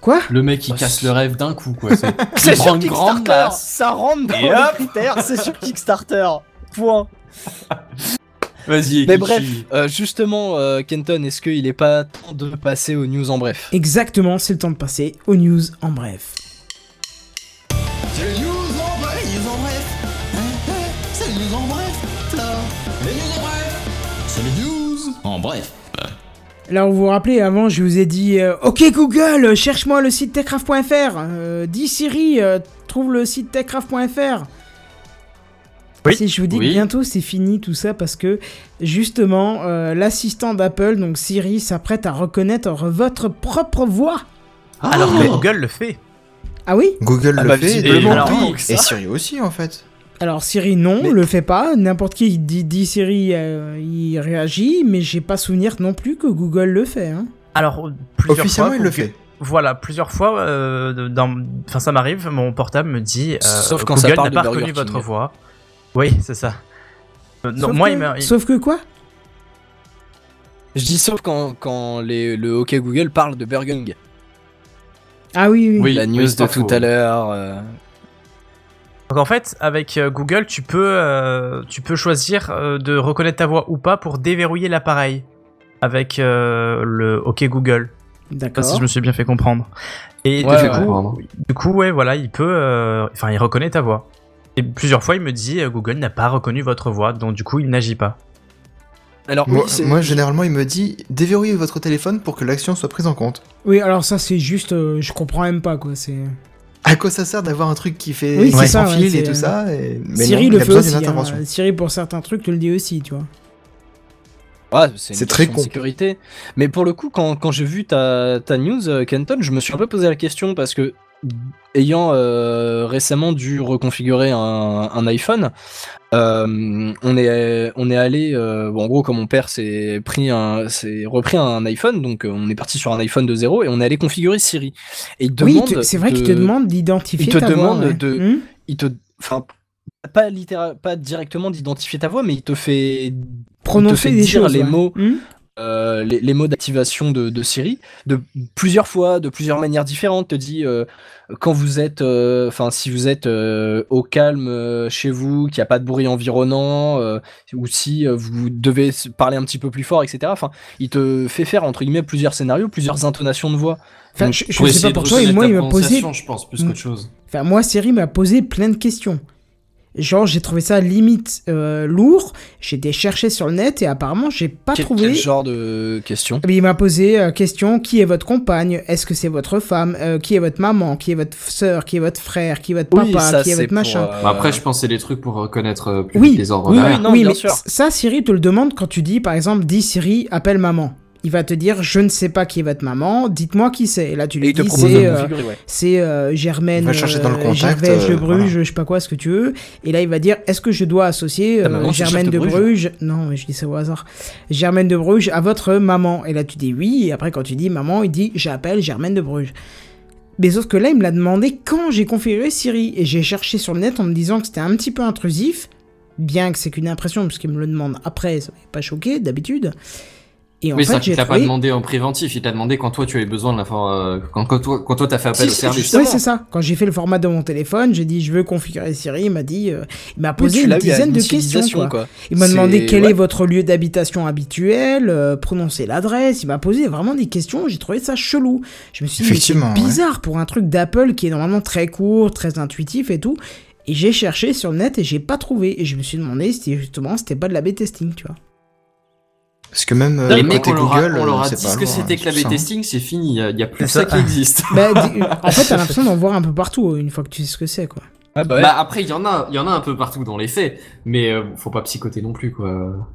A: Quoi
C: Le mec, il
H: Oh,
C: casse le rêve d'un coup, quoi. C'est
H: sur
C: grande
H: Kickstarter, ça rentre dans
C: Et
H: les
C: hop
H: critères, c'est sur Kickstarter. Point.
C: Vas-y,
H: Mais bref, euh, justement, euh, Kenton, est-ce qu'il est pas temps de passer aux news en bref?
A: Exactement, c'est le temps de passer aux news en bref. Alors vous vous rappelez, avant je vous ai dit euh, Ok Google, cherche-moi le site techcraft.fr. Euh, dis Siri, euh, trouve le site techcraft.fr.
D: Oui.
A: Si je vous dis
C: Oui.
A: que bientôt c'est fini tout ça parce que justement euh, l'assistant d'Apple, donc Siri, s'apprête à reconnaître votre propre voix.
D: Alors que Google le fait.
A: Ah oui?
E: Google
H: Ah
E: le
H: bah,
E: fait, et,
D: alors.
E: Siri aussi en fait.
A: Alors Siri non,
H: Mais-
A: le fait pas. N'importe qui dit, dit Siri, euh, il réagit, mais j'ai pas souvenir non plus que Google le fait. Hein.
D: Alors, plusieurs
E: Officiellement,
D: fois,
E: il le fait.
D: Voilà, plusieurs fois, euh, dans... enfin ça m'arrive, mon portable me dit euh,
H: Sauf quand
D: Google n'a pas reconnu
H: King.
D: votre voix. Oui, c'est ça. Euh, non,
A: Sauf
D: moi,
A: que,
D: il il-
A: Sauf que quoi?
H: Je dis sauf quand, quand les, le OK Google parle de Burger King.
A: Ah oui, oui.
C: Oui,
H: La news de tout
C: faux.
H: à l'heure.
D: Donc en fait, avec euh, Google, tu peux, euh, tu peux choisir euh, de reconnaître ta voix ou pas pour déverrouiller l'appareil avec euh, le OK Google.
A: D'accord.
D: si je me suis bien fait comprendre. Et
H: Ouais,
D: du,
H: ouais.
D: coup, du coup, ouais, voilà, il peut, euh, enfin, il reconnaît ta voix. Et plusieurs fois, il me dit euh, Google n'a pas reconnu votre voix, donc du coup, il n'agit pas.
H: Alors,
E: Moi,
H: oui, c'est-
E: moi, généralement, il me dit déverrouillez votre téléphone pour que l'action soit prise en compte.
A: Oui, alors ça c'est juste, euh, je comprends même pas quoi. C'est
E: À quoi ça sert d'avoir un truc qui fait
A: Oui, c'est
E: sans
A: ça, ouais,
E: fil et tout ça et... Mais
A: Siri
E: non,
A: le fait aussi.
E: d'une
A: hein.
E: intervention.
A: Siri pour certains trucs te le dit aussi, tu vois.
H: Ouais, c'est
E: très
H: question de
E: con.
H: sécurité. Mais pour le coup, quand, quand j'ai vu ta, ta news, euh, Kenton, je me suis un peu posé la question parce que, ayant euh, récemment dû reconfigurer un, un iPhone, euh, on est on est allé, euh, bon, en gros, comme mon père s'est pris un, s'est repris un iPhone, donc on est parti sur un iPhone de zéro et on est allé configurer Siri. Et il
A: Oui, c'est vrai qu'il te demande d'identifier
H: il te
A: ta voix,
H: demande
A: ouais.
H: de-
A: Hmm
H: il te, enfin, pas littéral, pas directement d'identifier ta voix, mais il te fait
A: Prononcer
H: fait
A: des
H: dire
A: choses.
H: les
A: ouais.
H: mots.
A: Hmm
H: euh, les, les mots d'activation de, de Siri de plusieurs fois, de plusieurs manières différentes. Te dit euh, quand vous êtes, euh, enfin si vous êtes euh, au calme euh, chez vous, qu'il n'y a pas de bruit environnant, euh, ou si euh, vous devez parler un petit peu plus fort, etc. Enfin, il te fait faire entre guillemets plusieurs scénarios, plusieurs intonations de voix.
A: Enfin, je, sais pas pour toi, et moi il m'a posé.
C: prononciation, je pense, plus qu'autre chose.
A: Enfin, moi, Siri m'a posé plein de questions. Genre, j'ai trouvé ça limite euh, lourd. J'ai été chercher sur le net et apparemment, j'ai pas
H: Quel,
A: trouvé.
H: quel genre de question?
A: Il m'a posé euh, question qui est votre compagne? Est-ce que c'est votre femme? Euh, Qui est votre maman? Qui est votre sœur? Qui est votre frère? Qui est votre
H: Oui,
A: papa?
H: ça
A: Qui est votre
H: pour,
A: machin
H: euh,
C: Bah, Après, je c'est des trucs pour reconnaître euh, plus
A: Oui,
C: vite les ordres
H: oui, oui, non,
A: oui,
H: bien
A: mais
H: sûr.
A: ça, Siri te le demande quand tu dis, par exemple, dis Siri, appelle maman. Il va te dire, je ne sais pas qui est votre maman, dites-moi qui c'est. Et là, tu lui dis, c'est euh,
H: configurer, ouais.
A: c'est euh, Germaine,
E: Va chercher dans le
A: euh,
E: contact,
A: Gervais de Bruges,
E: voilà.
A: je sais pas quoi, ce que tu veux. Et là, il va dire, est-ce que je dois associer
H: maman,
A: Germaine de Bruges, Non, mais je dis ça au hasard. Germaine de Bruges à votre maman. Et là, tu dis oui. Et après, quand tu dis maman, il dit, j'appelle Germaine de Bruges. Mais sauf que là, il me l'a demandé quand j'ai configuré Siri. Et j'ai cherché sur le net en me disant que c'était un petit peu intrusif. Bien que c'est qu'une impression, parce qu'il me le demande après, ça m'avait pas choqué d'habitude. Et en
C: Oui, c'est
A: fait,
C: qu'il
A: j'ai
C: t'a
A: trouvé...
C: pas demandé en préventif, il t'a demandé quand toi tu avais besoin de l'information, quand, quand toi, quand toi t'as fait appel
H: Si,
C: au service.
A: Ouais, c'est ça. Quand j'ai fait le format de mon téléphone, j'ai dit je veux configurer Siri. Il m'a dit, euh, il m'a
H: Oui,
A: posé une dizaine de questions. Quoi.
H: quoi.
A: Il m'a demandé quel
H: ouais.
A: est votre lieu d'habitation habituel, euh, prononcer l'adresse. Il m'a posé vraiment des questions. J'ai trouvé ça chelou. Je me suis dit c'est
E: ouais.
A: bizarre pour un truc d'Apple qui est normalement très court, très intuitif et tout. Et j'ai cherché sur le net et j'ai pas trouvé. Et je me suis demandé si justement c'était pas de la B-testing, tu vois.
E: Parce que même euh,
C: Les mecs,
E: côté
C: on leur a,
E: Google,
C: on leur a
E: euh,
C: dit
E: pas
C: ce que c'était
E: hein,
C: que la
E: tout ça, hein.
C: B-testing, c'est fini, il y a, plus ça
D: ça.
C: qui existe.
A: Bah, en fait, t'as l'impression d'en voir un peu partout une fois que tu sais ce que c'est, quoi.
H: Ah bah ouais.
C: Bah après, il y en a, y en a un peu partout dans les faits, mais euh, faut pas psychoter non plus, quoi.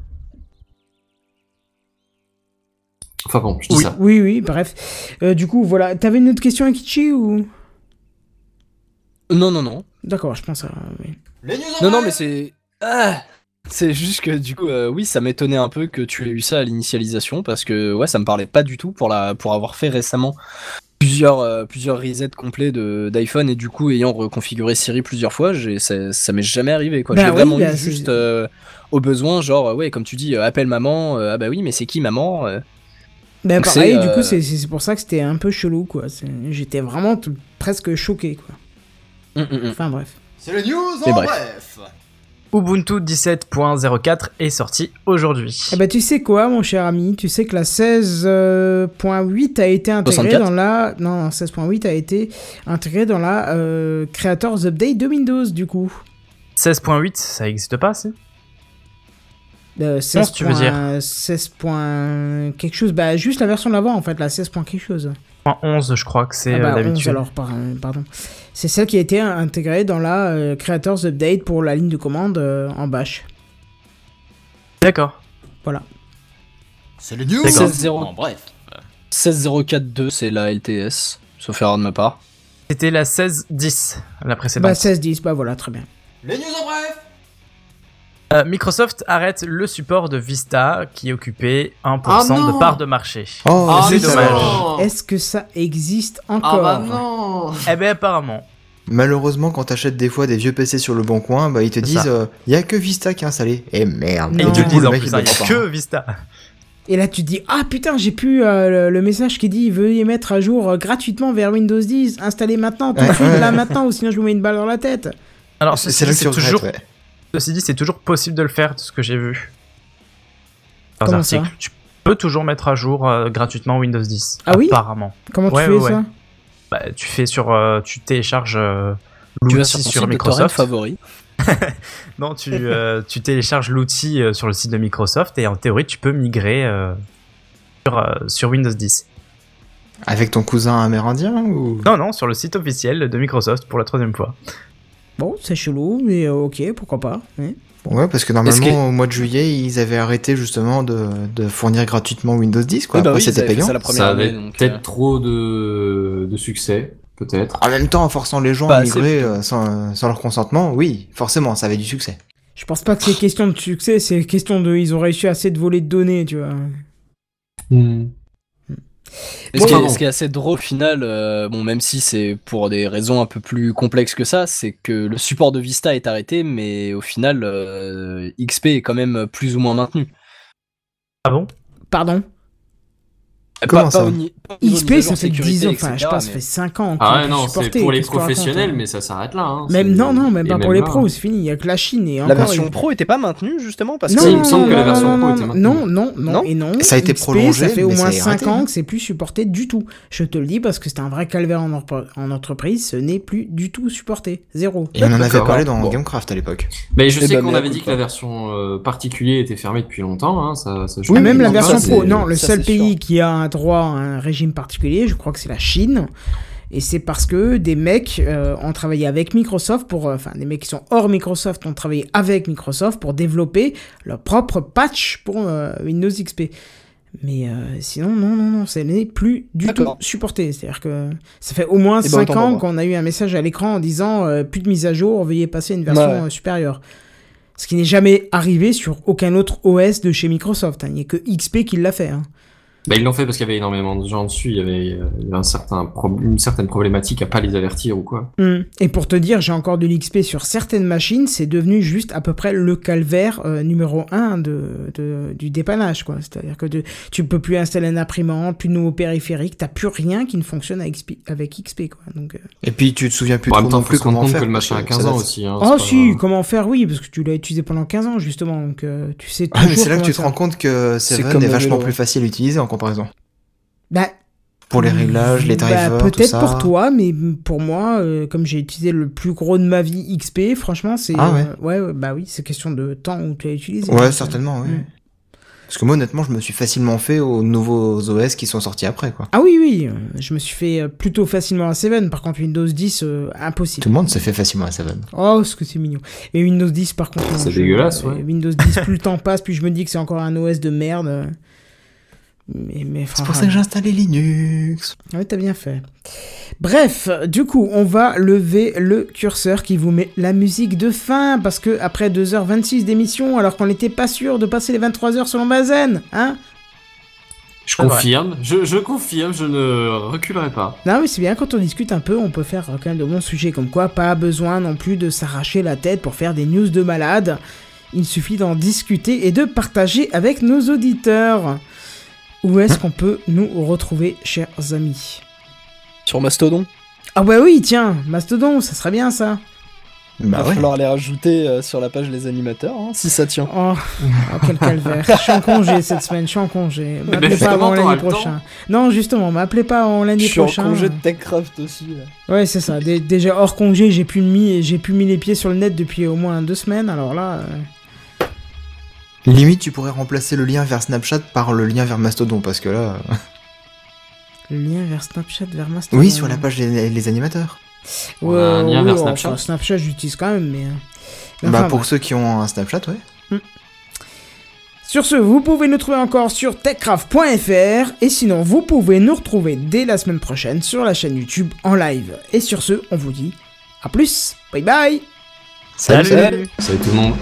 C: Enfin bon, je dis
A: oui,
C: ça.
A: oui, oui, bref. Euh, du coup, voilà. T'avais une autre question, Akichi, ou?
H: Non, non, non.
A: D'accord, je pense à... oui.
B: Les news
H: Non, non, mais c'est. Ah C'est juste que du coup, euh, oui, ça m'étonnait un peu que tu aies eu ça à l'initialisation parce que ouais, ça me parlait pas du tout pour la pour avoir fait récemment plusieurs euh, plusieurs resets complets de d'iPhone et du coup ayant reconfiguré Siri plusieurs fois, j'ai ça, ça m'est jamais arrivé quoi.
A: Bah
H: J'ai
A: oui,
H: vraiment
A: bah,
H: eu juste euh, au besoin genre ouais comme tu dis euh, appelle maman euh, ah bah oui mais c'est qui maman euh,
A: Ben
H: Donc
A: pareil, du coup, c'est c'est pour ça que c'était un peu chelou, quoi. C'est- J'étais vraiment tout- presque choqué, quoi.
H: hum, hum, hum.
A: Enfin, bref.
B: C'est le news
H: Mais
B: en
H: bref.
B: bref.
D: Ubuntu 17.04 est sorti aujourd'hui.
A: Eh ben, tu sais quoi, mon cher ami? Tu sais que la 16.8 a été intégrée
H: 64.
A: dans la... Non, non, 16.8 a été intégrée dans la euh, Creators Update de Windows, du coup.
D: 16.8, ça existe pas, si?
A: Euh, 16.
D: tu veux dire
A: 16. point quelque chose. Bah, juste la version d'avant, en fait, la 16. point quelque chose.
D: Point 11, je crois que c'est
A: Ah bah,
D: euh,
A: 11
D: d'habitude.
A: alors, par- pardon. C'est celle qui a été intégrée dans la euh, Creators Update pour la ligne de commande euh, en bash.
D: D'accord.
B: C'est le news
D: D'accord.
B: en bref.
H: 16042 c'est la LTS sauf erreur de ma part.
D: C'était la 16-10, la précédente.
A: Bah 16-10, bah voilà, très bien.
C: Les news en bref
D: Euh, Microsoft arrête le support de Vista qui occupait 1%
C: Ah
D: de part de marché.
E: Oh,
C: Ah,
D: c'est dommage.
A: Est-ce que ça existe
C: Ah
A: encore
C: bah non
D: Eh ben apparemment.
E: Malheureusement, quand t'achètes des fois des vieux PC sur le bon coin, bah ils te disent,
D: ça.
E: euh, y a que Vista qui est installé. Et merde.
A: Non.
D: Et le disent
E: le
D: en plus,
E: il
D: hein, il y a que Vista.
A: Et là tu te dis ah putain j'ai pu euh, le, le message qui dit veuillez mettre à jour euh, gratuitement vers Windows 10 installez maintenant tout de suite là maintenant ou sinon je vous mets une balle dans la tête.
D: Alors,
E: C'est tu
D: toujours,
E: ouais.
D: Ceci dit, c'est toujours possible de le faire, de ce que j'ai vu. Dans un article. Tu peux toujours mettre à jour euh, gratuitement Windows 10.
A: Ah oui
D: Apparemment.
A: Comment
D: Ouais,
A: tu fais
D: ouais,
A: ça
D: Bah, tu fais sur, euh, tu télécharges euh, l'outil
H: sur,
D: Microsoft.
H: favori.
D: Non, tu, euh, tu télécharges l'outil euh, sur le site de Microsoft et en théorie, tu peux migrer euh, sur, euh, sur Windows 10.
E: Avec ton cousin amérindien ou?
D: Non, non, sur le site officiel de Microsoft pour la troisième fois.
A: Bon c'est chelou mais euh, ok pourquoi pas. hein.
E: Ouais, parce que normalement,
H: que-
E: au mois de juillet, ils avaient arrêté justement de, de fournir gratuitement Windows 10, quoi.
H: Oui, bah
E: Après,
H: oui,
E: c'était payant.
H: ça la première
C: Ça
H: année.
C: avait peut-être
H: euh,
C: trop de... de succès, peut-être.
E: En même temps, en forçant les gens à
H: assez,
E: migrer euh, sans, sans leur consentement, oui, forcément, ça avait du succès.
A: Je pense pas que c'est question de succès c'est question de ils ont réussi assez de voler de données tu vois.
H: Et Ce, qui est,
C: pardon.
H: ce qui est assez drôle au final, euh, bon même si c'est pour des raisons un peu plus complexes que ça, c'est que le support de Vista est arrêté, mais au final euh, XP est quand même plus ou moins maintenu.
D: Ah bon
A: Pardon?
E: Comment
H: pas,
E: ça
H: pas ni-
A: XP ça fait
H: sécurité,
A: 10 ans enfin je pas ça
H: mais-
A: fait 5 ans.
C: Ah ouais, non, c'est pour les professionnels,
A: hein
C: mais ça s'arrête là. Hein.
A: Même
C: C'est-
A: non non même
C: et
A: pas pour les pros c'est fini il y a que la Chine et
H: La
A: encore
H: version
A: il-
H: pro était pas maintenue justement parce
A: non,
H: que
C: il me semble que la
A: non,
C: version
A: non,
C: pro
A: non,
C: était
A: non,
C: maintenue.
A: non, non, non,
H: Non
A: et non.
E: Ça a été
A: XP,
E: prolongé,
A: Ça fait au moins
E: c'est
A: 5
E: arrêté,
A: ans
E: hein.
A: que c'est plus supporté du tout. Je te le dis parce que c'était un vrai calvaire en, entreprise, ce n'est plus du tout supporté. Zéro.
E: Et on en avait parlé dans. Gamecraft à l'époque.
C: Mais je
H: Eh
C: sais
H: ben,
C: qu'on avait dit que la version euh, particulier était fermée depuis longtemps. Hein.
A: Oui, même la
E: non,
A: version pro.
H: c'est-
A: Non, le
H: ça,
A: seul
H: c'est
A: pays qui a droit à un régime particulier, je crois que c'est la Chine. Et c'est parce que des mecs euh, ont travaillé avec Microsoft pour, euh, enfin des mecs qui sont hors Microsoft ont travaillé avec Microsoft pour développer leur propre patch pour euh, Windows XP. Mais euh, sinon, non, non, non, ça n'est plus du tout supporté. C'est-à-dire que ça fait au moins
H: Eh ben,
A: 5
H: autant pour
A: ans qu'on a eu un message à l'écran en disant euh, plus de mise à jour, veuillez passer à une version
H: Ouais.
A: euh, supérieure. Ce qui n'est jamais arrivé sur aucun autre OS de chez Microsoft. hein. Il n'y a que XP qui l'a fait. hein.
C: Bah, ils l'ont fait parce qu'il y avait énormément de gens dessus. Il y avait, euh, il y avait un certain pro- une certaine problématique à pas les avertir ou quoi.
A: Hmm. Et pour te dire, j'ai encore de l'XP sur certaines machines, c'est devenu juste à peu près le calvaire euh, numéro 1 de, de- du dépannage. quoi. C'est-à-dire que de- tu peux plus installer un imprimante, plus de nouveaux périphériques, t'as plus rien qui ne fonctionne avec XP. Avec XP quoi. Donc, euh,
E: Et puis tu te souviens plus
C: Bon, en
E: trop
C: même temps,
E: plus comment
C: compte
E: faire.
C: que le machin a
E: que
C: 15
E: ça
C: ans aussi. Hein,
A: Oh
C: pas-
A: si, comment faire? Oui, parce que tu l'as utilisé pendant 15 ans justement, donc euh, tu sais
E: Ah,
A: toujours
E: mais c'est là que tu te rends compte que
H: C'est
E: Seven est
H: le
E: vachement plus facile à utiliser en comparaison.
A: Bah,
E: Pour les réglages, les
A: Bah,
E: drivers, tout
A: Peut-être pour toi, mais pour moi, euh, comme j'ai utilisé le plus gros de ma vie XP, franchement, c'est.
E: Ah ouais.
A: euh, ouais, ouais, bah oui, c'est question de temps où tu as utilisé.
E: Ouais,
A: Donc,
E: certainement, oui. Parce que moi, honnêtement, je me suis facilement fait aux nouveaux OS qui sont sortis après, quoi.
A: Ah oui, oui, euh, je me suis fait euh, plutôt facilement à 7, par contre Windows 10, euh, impossible.
E: Tout le monde se fait facilement à Seven.
A: Oh, ce que c'est mignon. Et Windows 10, par contre,
C: C'est dégueulasse,
A: euh,
C: ouais.
A: Windows 10, plus le temps passe, plus je me dis que c'est encore un OS de merde. Mais, mais
E: C'est pour ça que j'ai installé Linux.
A: Ouais, t'as bien fait. Bref, du coup, on va lever le curseur qui vous met la musique de fin, parce que après 2h26 d'émission, alors qu'on n'était pas sûr de passer les 23h selon Bazen, hein?
C: Je confirme, je, je confirme, je ne reculerai pas.
A: Non, mais c'est bien, quand on discute un peu, on peut faire euh, quand même de bons sujets, comme quoi pas besoin non plus de s'arracher la tête pour faire des news de malade. Il suffit d'en discuter et de partager avec nos auditeurs. Où est-ce qu'on peut nous retrouver, chers amis?
H: Sur Mastodon,
A: Ah ouais oui, tiens, Mastodon, ça serait bien ça.
H: il
E: Bah
H: va
E: ouais.
H: falloir les rajouter euh, sur la page des animateurs, hein, si ça tient.
A: Oh, oh, quel calvaire. Je suis en congé cette semaine, je suis en congé.
C: ben,
A: M'appelez pas
C: justement,
A: avant lundi prochain. Non, justement, m'appelez pas avant
H: Je
A: lundi
H: suis en
A: prochain.
H: congé de TechCraft aussi. là.
A: Ouais, c'est ça. Dé- déjà hors congé, j'ai plus mis, j'ai plus mis les pieds sur le net depuis au moins deux semaines. Alors là, euh,
E: Limite, tu pourrais remplacer le lien vers Snapchat par le lien vers Mastodon, parce que là...
A: le lien vers Snapchat, vers Mastodon.
E: Oui, sur la page des les animateurs.
C: On a un lien
A: oui,
C: vers
A: enfin,
C: Snapchat.
A: Snapchat, j'utilise quand même, mais. euh,
E: bah, pour ceux qui ont un Snapchat, ouais.
A: Sur ce, vous pouvez nous trouver encore sur techcraft.fr et sinon vous pouvez nous retrouver dès la semaine prochaine sur la chaîne YouTube en live. Et sur ce, on vous dit à plus, bye bye
D: Salut.
C: Salut tout le monde.